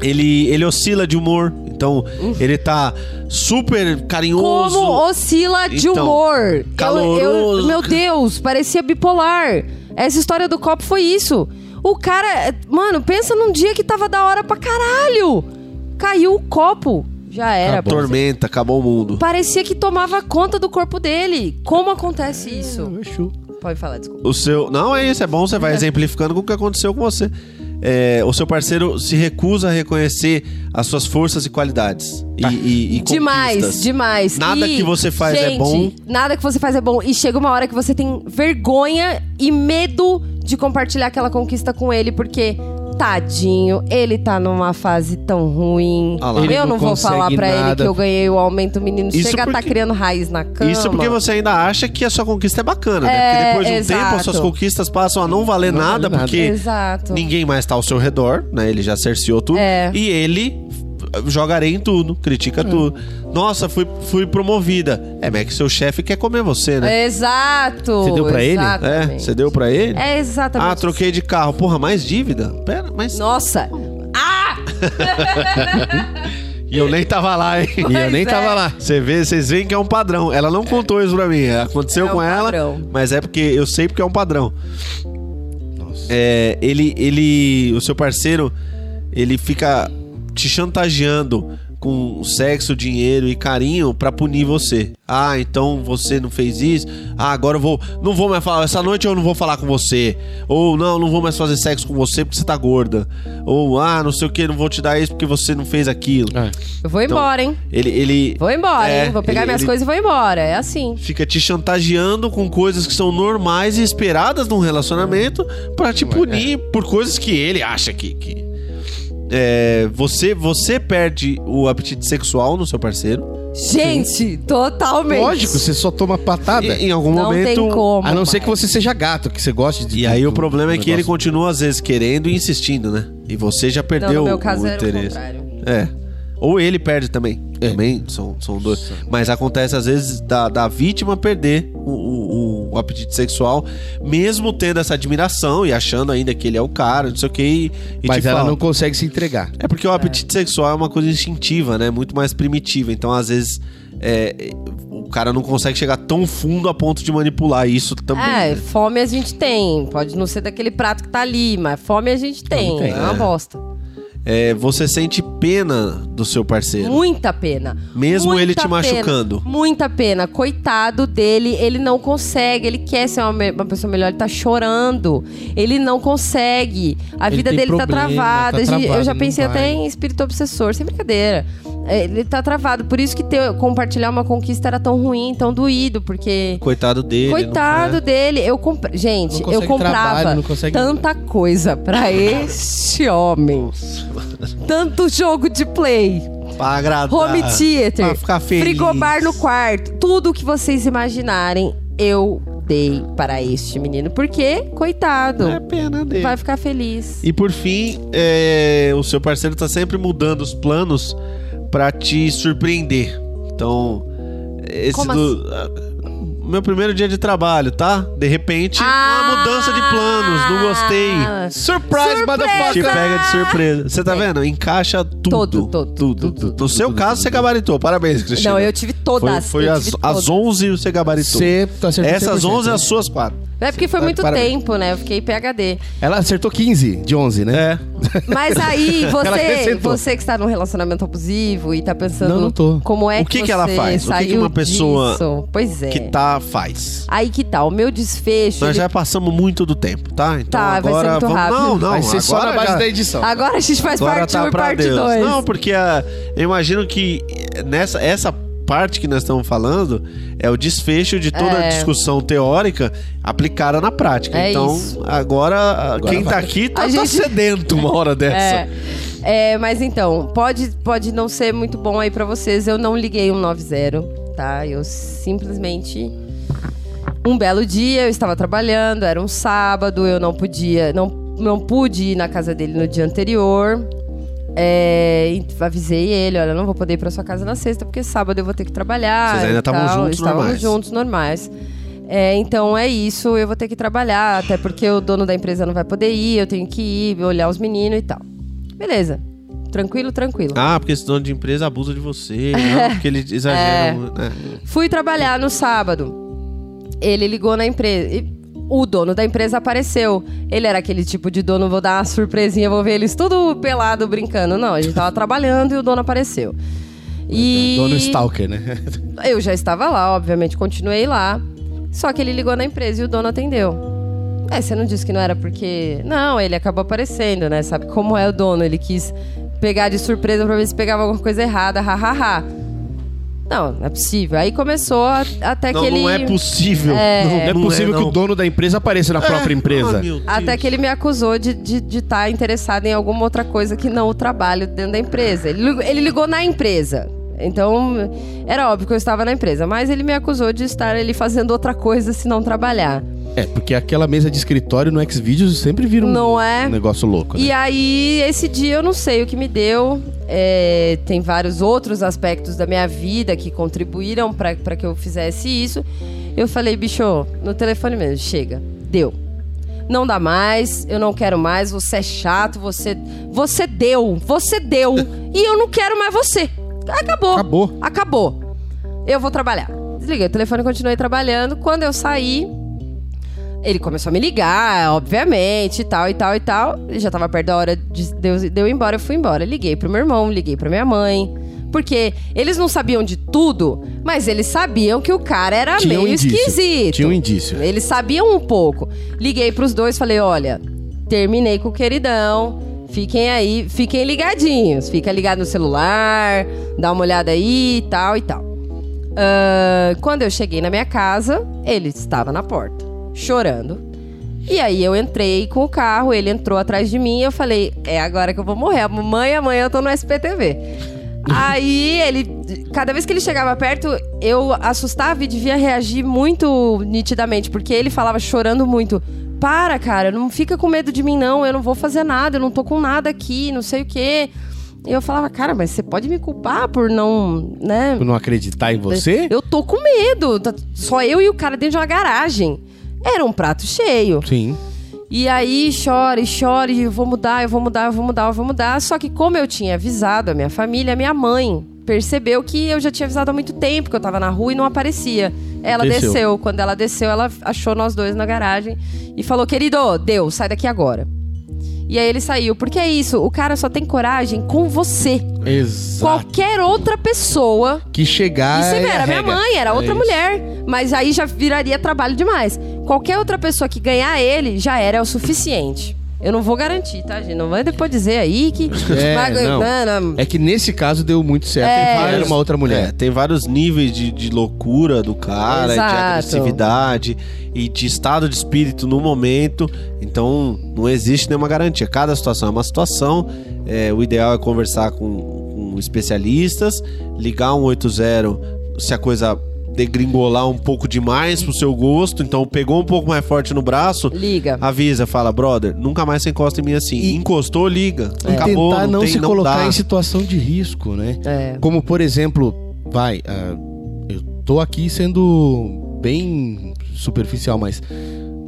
Ele, ele oscila de humor. Então, ele tá super carinhoso. Como oscila de Então, humor. Eu- Eu, caloroso. meu Deus, parecia bipolar. Essa história do copo foi isso. O cara, mano, pensa num dia que tava da hora pra caralho. Caiu o copo. Já era. Acabou. pô. Tormenta, acabou o mundo. Parecia que tomava conta do corpo dele. Como acontece isso? Exu. Pode falar, desculpa. O seu. Não, é isso, é bom, você vai exemplificando com o que aconteceu com você. É, o seu parceiro se recusa a reconhecer as suas forças e qualidades. E, e, e Demais, conquistas. demais. Nada E, que você faz é gente, bom. Nada que você faz é bom. E chega uma hora que você tem vergonha e medo de compartilhar aquela conquista com ele, porque Tadinho, ele tá numa fase tão ruim. Ah lá. Eu não não vou falar pra ele nada. que eu ganhei o aumento, o menino Isso chega a tá porque- criando raiz na cama. Isso porque você ainda acha que a sua conquista é bacana, né? É, Porque depois de um exato. tempo as suas conquistas passam a não valer Não vale nada, nada. porque Exato. ninguém mais tá ao seu redor, né? Ele já cerceou tudo. É. E ele joga areia em tudo, critica tudo. Nossa, fui, fui promovida. É, mas é que seu chefe quer comer você, né? Exato. Você deu pra ele? É, Exatamente. você deu pra ele? É exatamente. Ah, troquei de carro. Porra, mais dívida? Pera, mas. Nossa. Ah! E eu nem tava lá, hein? E eu nem Pois tava é. lá. Você vê, vocês veem que é um padrão. Ela não contou isso pra mim. Aconteceu É um com ela, padrão. mas é porque eu sei porque é um padrão. Nossa. É, ele, ele, o seu parceiro, ele fica te chantageando com sexo, dinheiro e carinho pra punir você. Ah, então você não fez isso. Ah, agora eu vou, não vou mais falar. Essa noite eu não vou falar com você. Ou não, não vou mais fazer sexo com você porque você tá gorda. Ou ah, não sei o que, não vou te dar isso porque você não fez aquilo. É. Eu vou Então, embora, hein? Ele, ele Vou embora, É, hein? Vou pegar ele- minhas ele- coisas e vou embora. É assim. fica te chantageando com coisas que são normais e esperadas num relacionamento pra te punir por coisas que ele acha que. que- É, você, você perde o apetite sexual no seu parceiro. Gente, totalmente. Lógico, você só toma patada. E, em algum Não momento. tem como. A não ser que você seja gato, que você goste de. E aí o problema é que ele continua às vezes querendo e insistindo, né? E você já Não, perdeu no meu caso o era o interesse. contrário. É. Ou ele perde também. Também são, são dois. Mas acontece às vezes da, da vítima perder o, o- o apetite sexual, mesmo tendo essa admiração e achando ainda que ele é o cara, não sei o que. E, e Mas te ela fala- não consegue se entregar. É porque o apetite sexual é uma coisa instintiva, né? Muito mais primitiva. Então, às vezes, é, o cara não consegue chegar tão fundo a ponto de manipular isso também. É, né? fome a gente tem. Pode não ser daquele prato que tá ali, mas fome a gente tem. tem, é uma é. bosta. É, você sente pena do seu parceiro. Muita pena. Mesmo Muita ele te pena. machucando. Muita pena. Coitado dele, ele não consegue. Ele quer ser uma, uma pessoa melhor, ele tá chorando. Ele não consegue. A Ele vida dele tá problema, travada. tá Gente, travado, Eu já pensei até em espírito obsessor, sem brincadeira. É, Ele tá travado. Por isso que ter, compartilhar uma conquista era tão ruim, tão doído, porque. Coitado dele. Coitado não- dele, eu comp... gente, eu comprava trabalho, não consegue- tanta coisa pra este homem. Tanto jogo de play, Pra agradar. home theater, Pra ficar feliz. frigobar no quarto, tudo que vocês imaginarem, eu dei para este menino. Porque, coitado, É pena dele. vai ficar feliz. E por fim, é, o seu parceiro tá sempre mudando os planos pra te surpreender. Então, esse Como do. ah, Meu primeiro dia de trabalho, tá? De repente, uma mudança de planos, não gostei. Ah, Surprise, Surpresa! Te motherfucker! pega de surpresa. Você tá vendo? Encaixa tudo. Todo, todo, tudo. tudo, no tudo, seu tudo, caso, você gabaritou. Parabéns, Cristina. Não, eu tive todas. Foi, foi às, tive às todas. 11 você gabaritou. Você tá acertando Essas 100%, 11 né? as suas quatro. É porque foi muito Parabéns. tempo, né? Eu fiquei PHD. Ela acertou 15 de 11, né? É. Mas aí, você, você que está num relacionamento abusivo e tá pensando Não, não tô. como é O que, que que ela faz? O que que uma pessoa disso? Pois é. Que tá, faz. Aí que tá, o meu desfecho. Nós ele- já passamos muito do tempo, tá? Então Tá, vai ser agora muito vamos... rápido. Não, não. Vai ser só agora na base já- da edição. Agora a gente faz Agora parte tá 1 e parte Deus. 2. Não, porque a- eu imagino que nessa essa parte que nós estamos falando é o desfecho de toda a É. discussão teórica aplicada na prática. É então, isso. agora, quem tá vai. aqui tá, A tá gente- sedento uma hora dessa. É. É, mas então, pode, pode não ser muito bom aí pra vocês. Eu não liguei um 90, tá? Eu simplesmente. Um belo dia, eu estava trabalhando, era um sábado, eu não podia, não, não pude ir na casa dele no dia anterior. É, avisei ele, olha, não vou poder ir pra sua casa na sexta, porque sábado eu vou ter que trabalhar. Vocês ainda estavam juntos Estávamos normais. juntos, normais. É, então é isso, eu vou ter que trabalhar, até porque o dono da empresa não vai poder ir, eu tenho que ir, olhar os meninos e tal. Beleza. Tranquilo, tranquilo. Ah, porque esse dono de empresa abusa de você, não, porque ele exagera. É. né? Fui trabalhar no sábado. Ele ligou na empresa. e o dono da empresa apareceu. Ele era aquele tipo de dono, vou dar uma surpresinha, vou ver eles tudo pelado brincando. Não, a gente tava trabalhando e o dono apareceu. E Dono Stalker, né? eu já estava lá, obviamente, continuei lá. Só que ele ligou na empresa e o dono atendeu. É, você não disse que não era porque. Não, ele acabou aparecendo, né? Sabe como é o dono? Ele quis pegar de surpresa pra ver se pegava alguma coisa errada, hahaha. Não, não é possível. Aí começou a- até Não, que ele. não é possível. É. Não é possível que não. o dono da empresa apareça na própria empresa. Deus. Até que ele me acusou de estar de, de estar interessado em alguma outra coisa que não o trabalho dentro da empresa. Ele, ele ligou na empresa. Então, era óbvio que eu estava na empresa. Mas ele me acusou de estar ali fazendo outra coisa se não trabalhar. É, porque aquela mesa de escritório no Xvideos sempre vira um, Não é? um negócio louco, né? E aí, esse dia eu não sei o que me deu. É, tem vários outros aspectos da minha vida que contribuíram para que eu fizesse isso. Eu falei, bicho, no telefone mesmo, chega, deu. Não dá mais, eu não quero mais, você é chato, você. Você deu, você deu. e eu não quero mais você. Acabou. Acabou. Acabou. Eu vou trabalhar. Desliguei o telefone e continuei trabalhando. Quando eu saí, ele começou a me ligar, obviamente, e tal, e tal, e tal. Já tava perto da hora de de eu, de eu ir embora, eu fui embora. Liguei pro meu irmão, liguei pra minha mãe. Porque eles não sabiam de tudo, mas eles sabiam que o cara era Tinha um meio indício. esquisito. Tinha um indício. Eles sabiam um pouco. Liguei pros dois, falei: olha, terminei com o queridão. Fiquem aí, fiquem ligadinhos. Fica ligado no celular, dá uma olhada aí e tal e tal. Ah, quando eu cheguei na minha casa, ele estava na porta, chorando. E aí eu entrei com o carro, ele entrou atrás de mim e eu falei: é agora que eu vou morrer. Mãe, amanhã eu tô no SPTV. Aí ele, cada vez que ele chegava perto, eu assustava e devia reagir muito nitidamente, porque ele falava chorando muito. Para, cara, não fica com medo de mim, não. Eu não vou fazer nada, eu não tô com nada aqui, não sei o quê. E eu falava, cara, mas você pode me culpar por não, né? Por não acreditar em você? Eu tô com medo. Tá Só eu e o cara dentro de uma garagem. Era um prato cheio. Sim. E aí chora e chora, e eu vou mudar, eu vou mudar, eu vou mudar, eu vou mudar. Só que como eu tinha avisado a minha família, a minha mãe percebeu que eu já tinha avisado há muito tempo que eu tava na rua e não aparecia. Ela Desceu. desceu. Quando ela desceu, ela achou nós dois na garagem e falou: "Querido, deu, sai daqui agora". E aí ele saiu, porque é isso, o cara só tem coragem com você. Exato. Qualquer outra pessoa Que chegar. isso é era minha mãe, era É outra isso. mulher. Mas aí já viraria trabalho demais. Qualquer outra pessoa que ganhar ele já era o suficiente. Eu não vou garantir, tá, gente? Não vai depois dizer aí que. É, vai- não. não, não. É que nesse caso deu muito certo. É. Era uma outra É, mulher. tem vários níveis de, de loucura do cara, de Exato. agressividade e de estado de espírito no momento. Então, não existe nenhuma garantia. Cada situação é uma situação. É, o ideal é conversar com, com especialistas, ligar um 80 se a coisa degringolar um pouco demais pro seu gosto. Então, pegou um pouco mais forte no braço, Liga. avisa, fala, brother, nunca mais você encosta em mim assim. E- Encostou, liga. E Acabou, tentar não, tem- se colocar dá. em situação de risco, né? É. Como, por exemplo, vai, ah, eu tô aqui sendo bem superficial, mas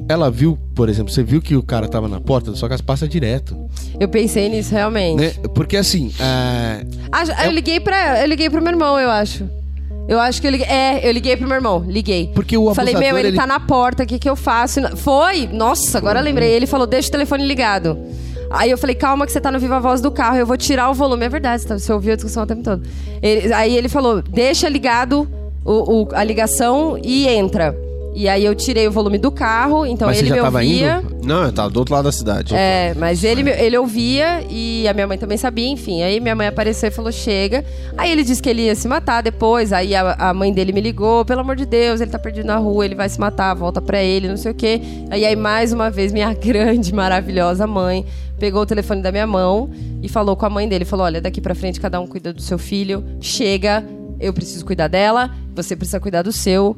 ela viu, por exemplo, você viu que o cara tava na porta da sua casa, passa direto, Eu pensei nisso realmente. né? Porque assim, ah, Ah, eu liguei para, eu liguei pro meu irmão, eu acho. Eu acho que eu liguei. É, eu liguei pro meu irmão, liguei. porque o Falei, meu, ele, ele tá na porta, o que, que eu faço? Foi! Nossa, agora eu lembrei. Ele falou, deixa o telefone ligado. Aí eu falei, calma que você tá no Viva Voz do carro, eu vou tirar o volume. É verdade, você ouviu a discussão o tempo todo. Ele- aí ele falou, deixa ligado o, o- a ligação e entra. E aí eu tirei o volume do carro, então Mas você ele já me tava ouvia. indo? Não, eu tava do outro lado da cidade. É, mas ele, ele ouvia e a minha mãe também sabia, enfim. Aí minha mãe apareceu e falou: chega. Aí ele disse que ele ia se matar depois. Aí a, a mãe dele me ligou: pelo amor de Deus, ele tá perdido na rua, ele vai se matar, volta pra ele, não sei o quê. Aí, aí mais uma vez, minha grande, maravilhosa mãe pegou o telefone da minha mão e falou com a mãe dele: falou: olha, daqui pra frente cada um cuida do seu filho, chega, eu preciso cuidar dela, você precisa cuidar do seu.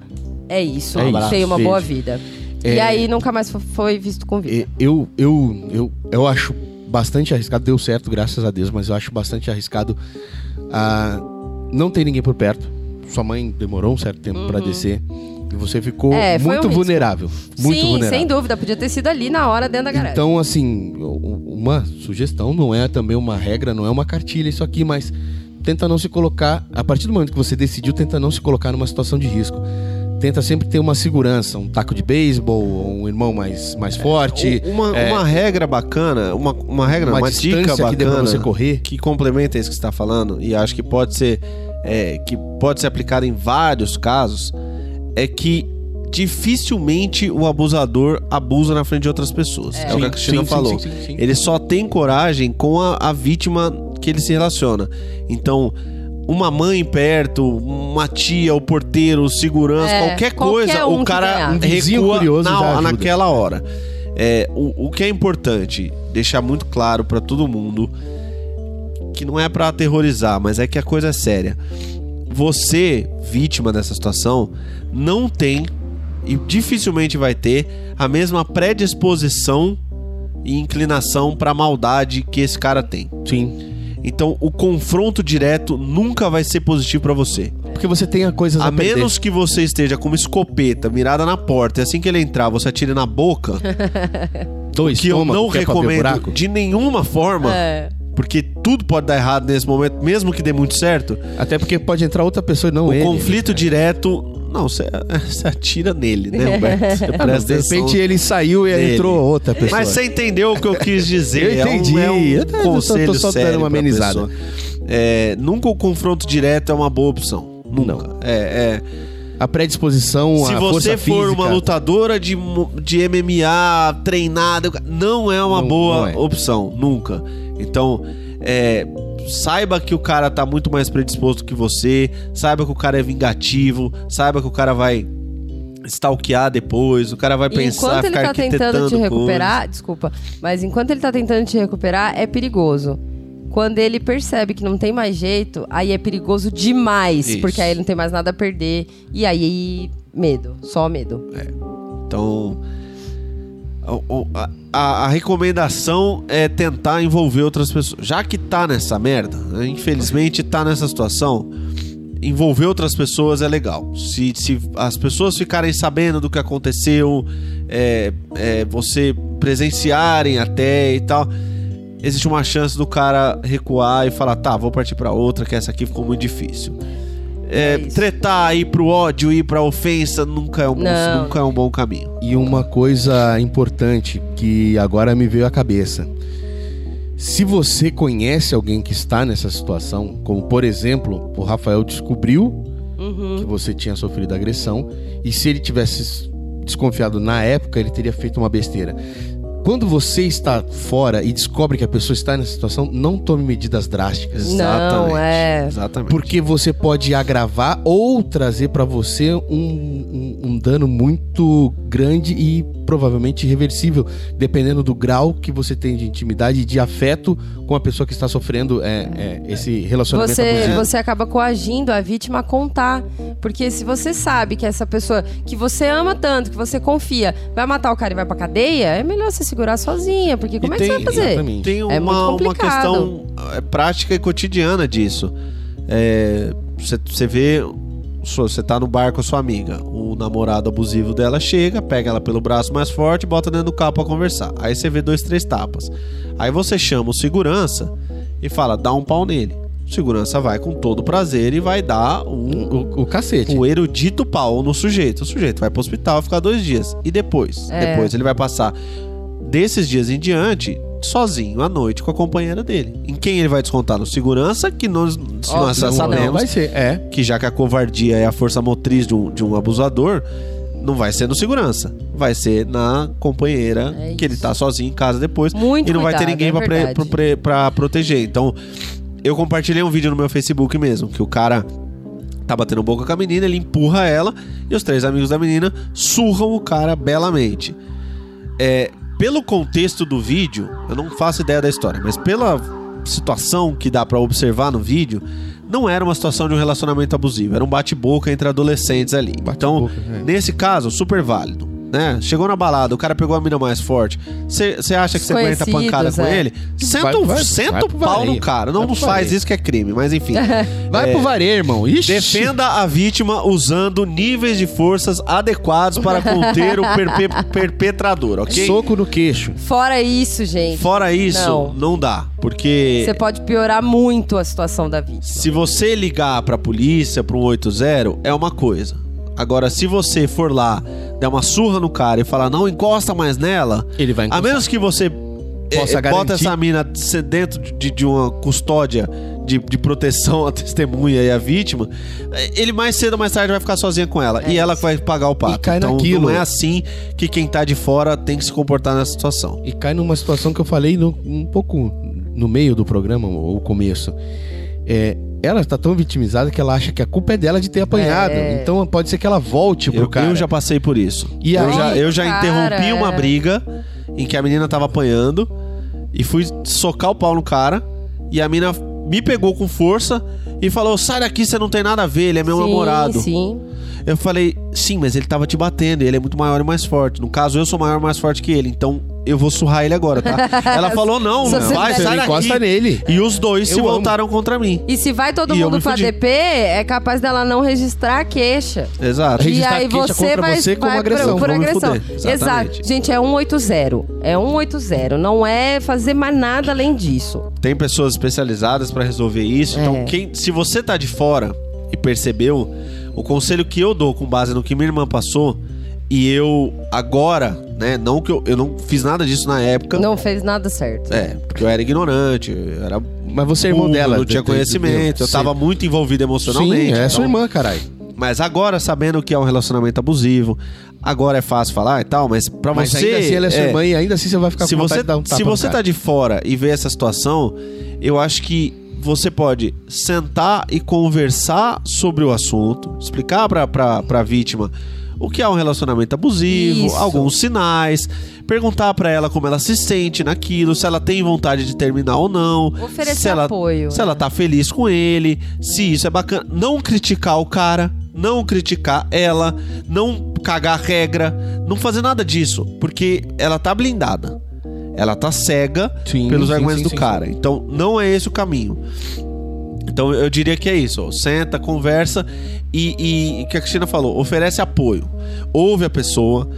É isso, É isso. tenha uma boa vida. É. E aí nunca mais fo- foi visto com vida. E- Eu, eu, eu, eu acho bastante arriscado. Deu certo, graças a Deus, mas eu acho bastante arriscado. ah, não tem ninguém por perto. Sua mãe demorou um certo tempo pra descer. E você ficou Uhum. É, muito um vulnerável. Muito Sim, vulnerável. sem dúvida. Podia ter sido ali na hora, dentro da garagem. Então, assim, uma sugestão, não é também uma regra, não é uma cartilha isso aqui, mas tenta não se colocar, a partir do momento que você decidiu, tenta não se colocar numa situação de risco. Tenta sempre ter uma segurança, um taco de beisebol, um irmão mais, mais forte. Uma, é, uma regra bacana, uma, uma regra, uma uma, dica distância que bacana você correr. que complementa isso que você está falando e acho que pode ser é, que pode ser aplicado em vários casos é que dificilmente o abusador abusa na frente de outras pessoas. É, o que a Cristina sim, falou. sim, sim. Ele só tem coragem com a, a vítima que ele se relaciona. Então, uma mãe perto, uma tia, o porteiro, o segurança, É, qualquer qualquer coisa, um o cara. Um recua curioso na, naquela hora. É, o, o que é importante, deixar muito claro pra todo mundo, que não é pra aterrorizar, mas é que a coisa é séria. Você, vítima dessa situação, não tem e dificilmente vai ter a mesma predisposição e inclinação pra maldade que esse cara tem. Sim. Então, o confronto direto nunca vai ser positivo pra você. Porque você tem coisas a, A perder. menos que você esteja com uma escopeta mirada na porta e assim que ele entrar, você atire na boca, Dois que eu não que é recomendo de nenhuma forma, É. porque tudo pode dar errado nesse momento, mesmo que dê muito certo. Até porque pode entrar outra pessoa e não o ele. conflito direto, não, você, atira nele, né, Humberto? Você Ah, não, presta de repente ele saiu e nele. entrou outra pessoa. Mas você entendeu o que eu quis dizer. Eu entendi. É um, é Eu um tô- tô conselho só dando sério uma amenizada. É, nunca o confronto direto é uma boa opção. Nunca. É, é. A predisposição, Se a você for física, uma lutadora de, de MMA treinada, não é uma Não- boa não é. opção. Nunca. Então, é, saiba que o cara tá muito mais predisposto que você. Saiba que o cara é vingativo. Saiba que o cara vai stalkear depois. O cara vai E pensar, enquanto ele ficar tá tentando te recuperar, desculpa, mas enquanto ele tá tentando te recuperar, é perigoso. Quando ele percebe que não tem mais jeito, aí é perigoso demais, Isso. porque aí ele não tem mais nada a perder. E aí, medo, só medo. Então, o- o- a, a- recomendação é tentar envolver outras pessoas. Já que tá nessa merda, né, infelizmente tá nessa situação, envolver outras pessoas é legal. Se, se as pessoas ficarem sabendo do que aconteceu, é, é, você presenciarem até e tal, existe uma chance do cara recuar e falar: tá, vou partir pra outra, que essa aqui ficou muito difícil. É, É tretar, ir pro ódio, ir pra ofensa, nunca é um, bom, nunca é um bom caminho. E uma coisa importante que agora me veio à cabeça. Se você conhece alguém que está nessa situação, como por exemplo, o Rafael descobriu Uhum. que você tinha sofrido agressão, e se ele tivesse desconfiado na época, ele teria feito uma besteira. Quando você está fora e descobre que a pessoa está nessa situação, não tome medidas drásticas. Não, é. Exatamente. Porque você pode agravar ou trazer pra você um, um- um dano muito grande e provavelmente irreversível, dependendo do grau que você tem de intimidade e de afeto com a pessoa que está sofrendo é, é, esse relacionamento Você, abusivo. você acaba coagindo a vítima a contar. Porque se você sabe que essa pessoa que você ama tanto, que você confia, vai matar o cara e vai pra cadeia, é melhor você segurar sozinha. Porque como E é que você vai fazer? Exatamente. Tem É muito uma, uma complicado. questão é, prática e cotidiana disso. É, Você você vê, você tá no bar com a sua amiga, o namorado abusivo dela chega, pega ela pelo braço mais forte e bota dentro do carro pra conversar. Aí você vê dois, três tapas. Aí você chama o segurança e fala, dá um pau nele. O segurança vai com todo prazer e vai dar um, O, o cacete. o erudito pau no sujeito. O sujeito vai pro hospital ficar dois dias. E depois? É. Depois ele vai passar desses dias em diante sozinho à noite com a companheira dele. Em quem ele vai descontar? No segurança, que nós, se Ó, nós não, sabemos Não vai ser, é. que já que a covardia é a força motriz de um, de um abusador, não vai ser no segurança. Vai ser na companheira É que ele tá sozinho em casa depois. Muito e não vai ter cuidado, ninguém é pra, pra pra proteger. Então, eu compartilhei um vídeo no meu Facebook mesmo, que o cara tá batendo boca com a menina, ele empurra ela e os três amigos da menina surram o cara belamente. É, pelo contexto do vídeo, eu não faço ideia da história, mas pela situação que dá pra observar no vídeo, não era uma situação de um relacionamento abusivo, era um bate-boca entre adolescentes ali. então, é. nesse caso, super válido. Né? Chegou na balada, o cara pegou a mina mais forte. Você acha que você aguenta pancada com é. ele? Senta, Vai- o- vai- senta vai o pau vareio. no cara. Não faz isso que é crime, mas enfim. Vai pro vareio, irmão. Ixi. Defenda a vítima usando níveis de forças adequados para conter o perpe- perpetrador, ok? Soco no queixo. Fora isso, gente, Fora isso, Não. não, dá. Porque você pode piorar muito a situação da vítima. se você ligar pra polícia, pro 180, é uma coisa. Agora, se você for lá, der uma surra no cara e falar, não encosta mais nela, Ele vai a encostar. menos que você Possa eh, bota essa mina dentro de, de uma custódia de, de proteção à testemunha e à vítima, eh, ele mais cedo ou mais tarde vai ficar sozinha com ela. É e ela que vai pagar o pato. E cai então naquilo. não é assim que quem tá de fora tem que se comportar nessa situação. E cai numa situação que eu falei no- um pouco no meio do programa, ou começo. É, ela tá tão vitimizada que ela acha que a culpa é dela de ter apanhado. É. Então pode ser que ela volte pro Eu, cara. eu já passei por isso. E eu aí- já, eu já Cara, interrompi uma é. briga em que a menina tava apanhando e fui socar o pau no cara e a menina me pegou com força e falou: sai daqui, você não tem nada a ver, ele é meu sim, namorado. Sim. Eu falei, sim, mas ele tava te batendo e ele é muito maior e mais forte. No caso, eu sou maior e mais forte que ele, então eu vou surrar ele agora, tá? Ela falou, não, Se não você vai, sai Você daqui. encosta nele. E os dois se Eu amo. voltaram contra mim. E se vai todo E eu mundo me pra fudi. DP, é capaz dela não registrar a queixa. Exato. E Registrar aí queixa você contra vai, você como vai agressão. Por, por me agressão. fuder. Exatamente. Exato. Gente, é 180. É 180. Não é fazer mais nada além disso. Tem pessoas especializadas pra resolver isso. É. Então, quem, se você tá de fora e percebeu, o conselho que eu dou com base no que minha irmã passou, e eu agora, né? Não que eu, eu não fiz nada disso na época. Não fez nada certo. É, porque eu era ignorante, eu era Mas você é irmão burro, dela. não tinha de- de- conhecimento, eu Sim. tava muito envolvido emocionalmente. Sim, é então- sua irmã, caralho. Mas agora, sabendo que é um relacionamento abusivo, agora é fácil falar e tal, mas pra Mas você. ainda assim ela é sua é, irmã e ainda assim você vai ficar se com você, de dar um tapa se no você cara. tá de fora e vê essa situação, eu acho que você pode sentar e conversar sobre o assunto, explicar pra, pra, pra vítima o que é um relacionamento abusivo, Isso. alguns sinais, perguntar pra ela como ela se sente naquilo, se ela tem vontade de terminar ou não, Oferecer se ela, apoio. se ela tá feliz com ele, se isso é bacana, não criticar o cara, não criticar ela, não cagar regra, não fazer nada disso, porque ela tá blindada. Ela tá cega Sim, pelos sim, argumentos sim, do sim, cara. Então, não é esse o caminho. Então, eu diria que é isso. ó. Senta, conversa e, e, o que a Cristina falou, oferece apoio. Ouve a pessoa,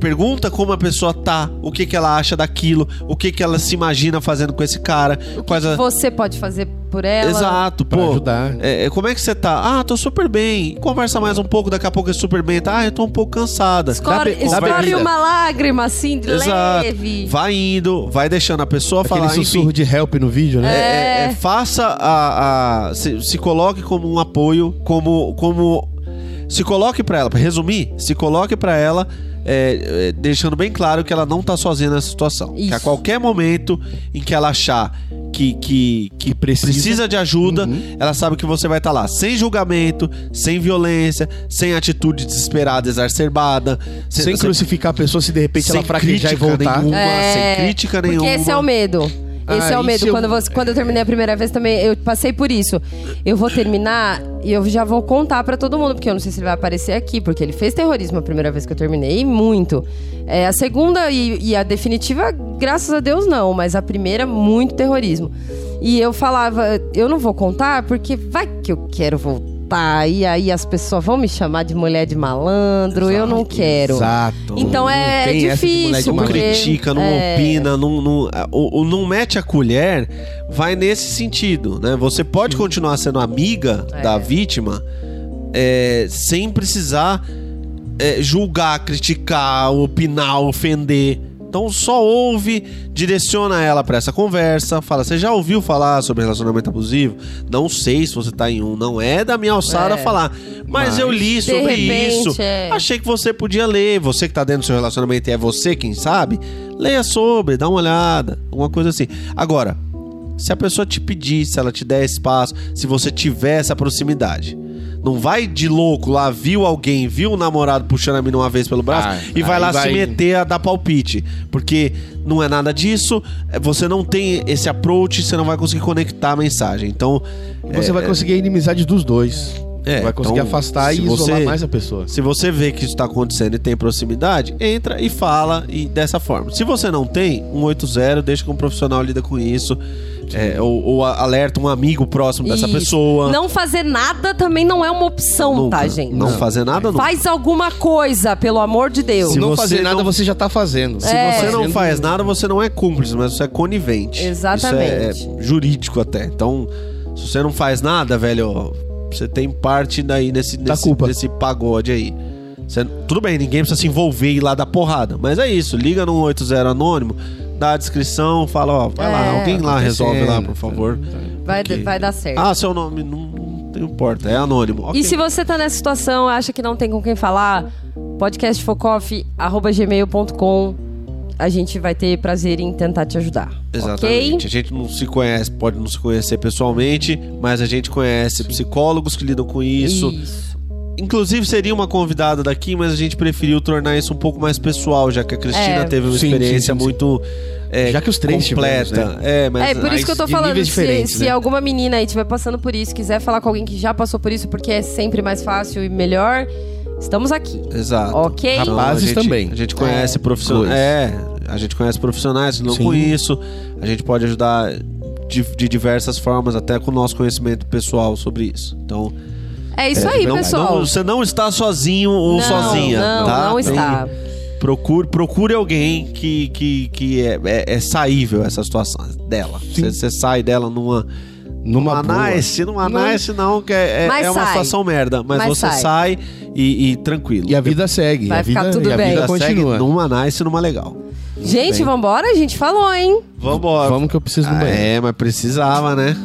pergunta como a pessoa tá, o que, que ela acha daquilo, o que, que ela se imagina fazendo com esse cara, quais a... Você pode fazer por ela. Exato, Pra pô. ajudar. É, é, como é que você tá? Ah, tô super bem. Conversa mais um pouco, daqui a pouco é super bem. Tá? Ah, eu tô um pouco cansada. Escorre, escorre uma lágrima assim, de Exato. leve. Vai indo, vai deixando a pessoa Aquele falar, sussurro enfim. de help no vídeo, né? É, é, faça a. a- se, se coloque como um apoio, como. como se coloque pra ela, pra resumir, se coloque pra ela. É, é, deixando bem claro que ela não tá sozinha nessa situação. Que a Isso. qualquer momento em que ela achar que, que, que precisa. precisa. de ajuda, ela sabe que você vai estar lá sem julgamento, sem violência, sem atitude desesperada, exacerbada, Sem crucificar a pessoa se de repente ela fraquejar e voltar. nenhuma, É, sem crítica Porque nenhuma. esse é o medo. Esse Ah, é o e medo. se eu- Quando, você- quando eu terminei a primeira vez também, eu passei por isso. Eu vou terminar e eu já vou contar pra todo mundo, porque eu não sei se ele vai aparecer aqui, porque ele fez terrorismo a primeira vez que eu terminei, e muito. É, a segunda e, e a definitiva, graças a Deus, não, mas a primeira, muito terrorismo. E eu falava, eu não vou contar, porque vai que eu quero voltar. E aí as pessoas vão me chamar de mulher de malandro, eu não quero. Exato. Então é tem difícil, não critica, não é. opina, não, não, não mete a colher, vai nesse sentido, né? Você pode continuar sendo amiga É. da vítima é, sem precisar é, julgar, criticar, opinar, ofender. Então só ouve, direciona ela pra essa conversa, fala: "Você já ouviu falar sobre relacionamento abusivo? Não sei se você tá em um, não é da minha alçada É. falar, mas, eu li sobre repente, isso. é. Achei que você podia ler. Você que tá dentro do seu relacionamento e é você quem sabe, leia sobre, dá uma olhada, alguma coisa assim. Agora, se a pessoa te pedir, se ela te der espaço, se você tiver essa proximidade. Não vai de louco lá, viu alguém, viu o namorado puxando a mina uma vez pelo braço Ah, e vai lá vai- se meter a dar palpite. Porque não é nada disso, é, você não tem esse approach, você não vai conseguir conectar a mensagem. Então. Você é, vai conseguir a inimizade dos dois. É, vai conseguir então, afastar e isolar você- mais a pessoa. se você vê que isso está acontecendo e tem proximidade, entra e fala e dessa forma. Se você não tem, 180, deixa que um profissional lida com isso. é, ou, ou alerta um amigo próximo dessa Isso. pessoa. Não fazer nada também não é uma opção, Nunca. tá, gente? Não fazer nada, não. Faz alguma coisa, pelo amor de Deus. Se não você fazer nada, não- você já tá fazendo. Se É. você não faz nada, você não é cúmplice, mas você é conivente. Exatamente. Isso é, é jurídico até. Então, se você não faz nada, velho, você tem parte daí nesse, Da nesse, culpa. nesse pagode aí. Você- tudo bem, ninguém precisa se envolver e ir lá dar porrada. Mas é isso, liga no 180 anônimo, dá a descrição, fala, ó, vai lá, É. alguém lá resolve lá, acontecendo. por favor. Vai, Porque- vai dar certo. Ah, seu nome não, não importa, é anônimo. Ok. E se você tá nessa situação, acha que não tem com quem falar, podcastfocoff.gmail.com a gente vai ter prazer em tentar te ajudar. Exatamente. Ok? A gente não se conhece, pode não se conhecer pessoalmente, mas a gente conhece psicólogos que lidam com isso. Inclusive seria uma convidada daqui, mas a gente preferiu tornar isso um pouco mais pessoal, já que a Cristina É. teve uma Sim, experiência sim, sim, sim. muito é, Já que os três completa. tivemos, né? É, mas É, por isso que eu tô de falando, se, se né? alguma menina aí estiver passando por isso, quiser falar com alguém que já passou por isso, porque é sempre mais fácil e melhor, estamos aqui. Exato. Ok? Então, Rapazes a gente, também. A gente conhece profissionais. Dois. É, a gente conhece profissionais que Sim. com isso. A gente pode ajudar de, de diversas formas, até com o nosso conhecimento pessoal sobre isso. Então, É isso aí, não- pessoal. não- você não está sozinho ou Não, sozinha. Não, tá? não Então, está. Procure, procure alguém que, que, que é, é, é saível essa situação dela. Você você sai dela numa. Numa Numa boa. nice, numa Não. nice não, que é, é- é uma sai. situação merda. Mas, Mas você sai. sai, e, e tranquilo. E a vida segue. Vai a vida, ficar tudo e a bem. vida Vida continua. segue numa nice e numa legal. Gente, bem. vambora? A gente falou, hein? Vambora. Vamos que eu preciso do Ah, banheiro. é, mas precisava, né?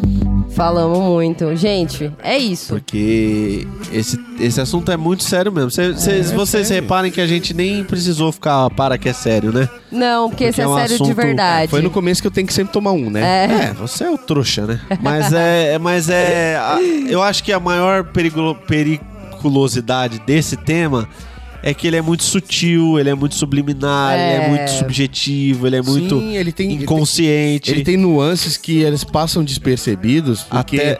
Falamos muito. Gente, é isso. Porque esse, esse assunto é muito sério mesmo. Cê, cês- vocês reparem que a gente nem precisou ficar para que é sério, né? Não, porque, esse Porque é é um sério de assunto- verdade. Foi no começo que eu tenho que sempre tomar um, né? É. É, você é o trouxa, né? Mas é. Mas é. a- eu acho que a maior periculo- periculosidade desse tema é que ele é muito sutil, ele é muito subliminar, ele é É. muito subjetivo, ele é muito Sim, ele tem, ele tem- inconsciente. Ele tem nuances que eles passam despercebidos porque Até-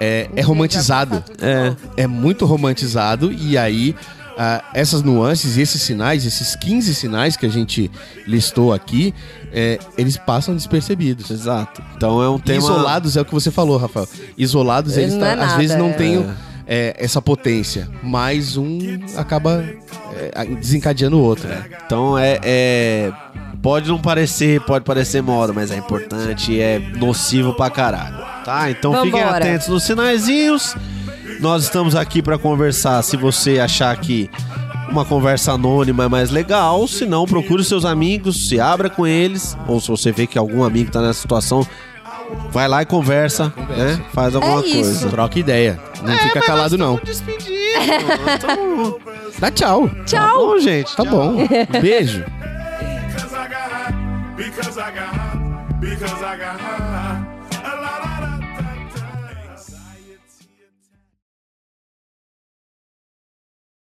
é, é romantizado. É. É muito romantizado e aí ah, essas nuances e esses sinais, esses 15 sinais que a gente listou aqui, é, eles passam despercebidos. Exato. Então é um E tema. Isolados é o que você falou, Rafael. Isolados, eles Não é tá- às nada, vezes não é. têm é, essa potência, mas um acaba é, desencadeando o outro. né? Então é, é- Pode não parecer, pode parecer moda, mas é importante e é nocivo pra caralho. Tá? Então fiquem Vambora. atentos nos sinaizinhos. Nós estamos aqui pra conversar. Se você achar que uma conversa anônima é mais legal, se não, procure seus amigos, se abra com eles. Ou se você vê que algum amigo tá nessa situação, vai lá e conversa, né? Faz alguma É coisa. Troca ideia. Não fica calado, não. Dá tchau. Tá Tchau! bom, gente. Tá bom. Beijo.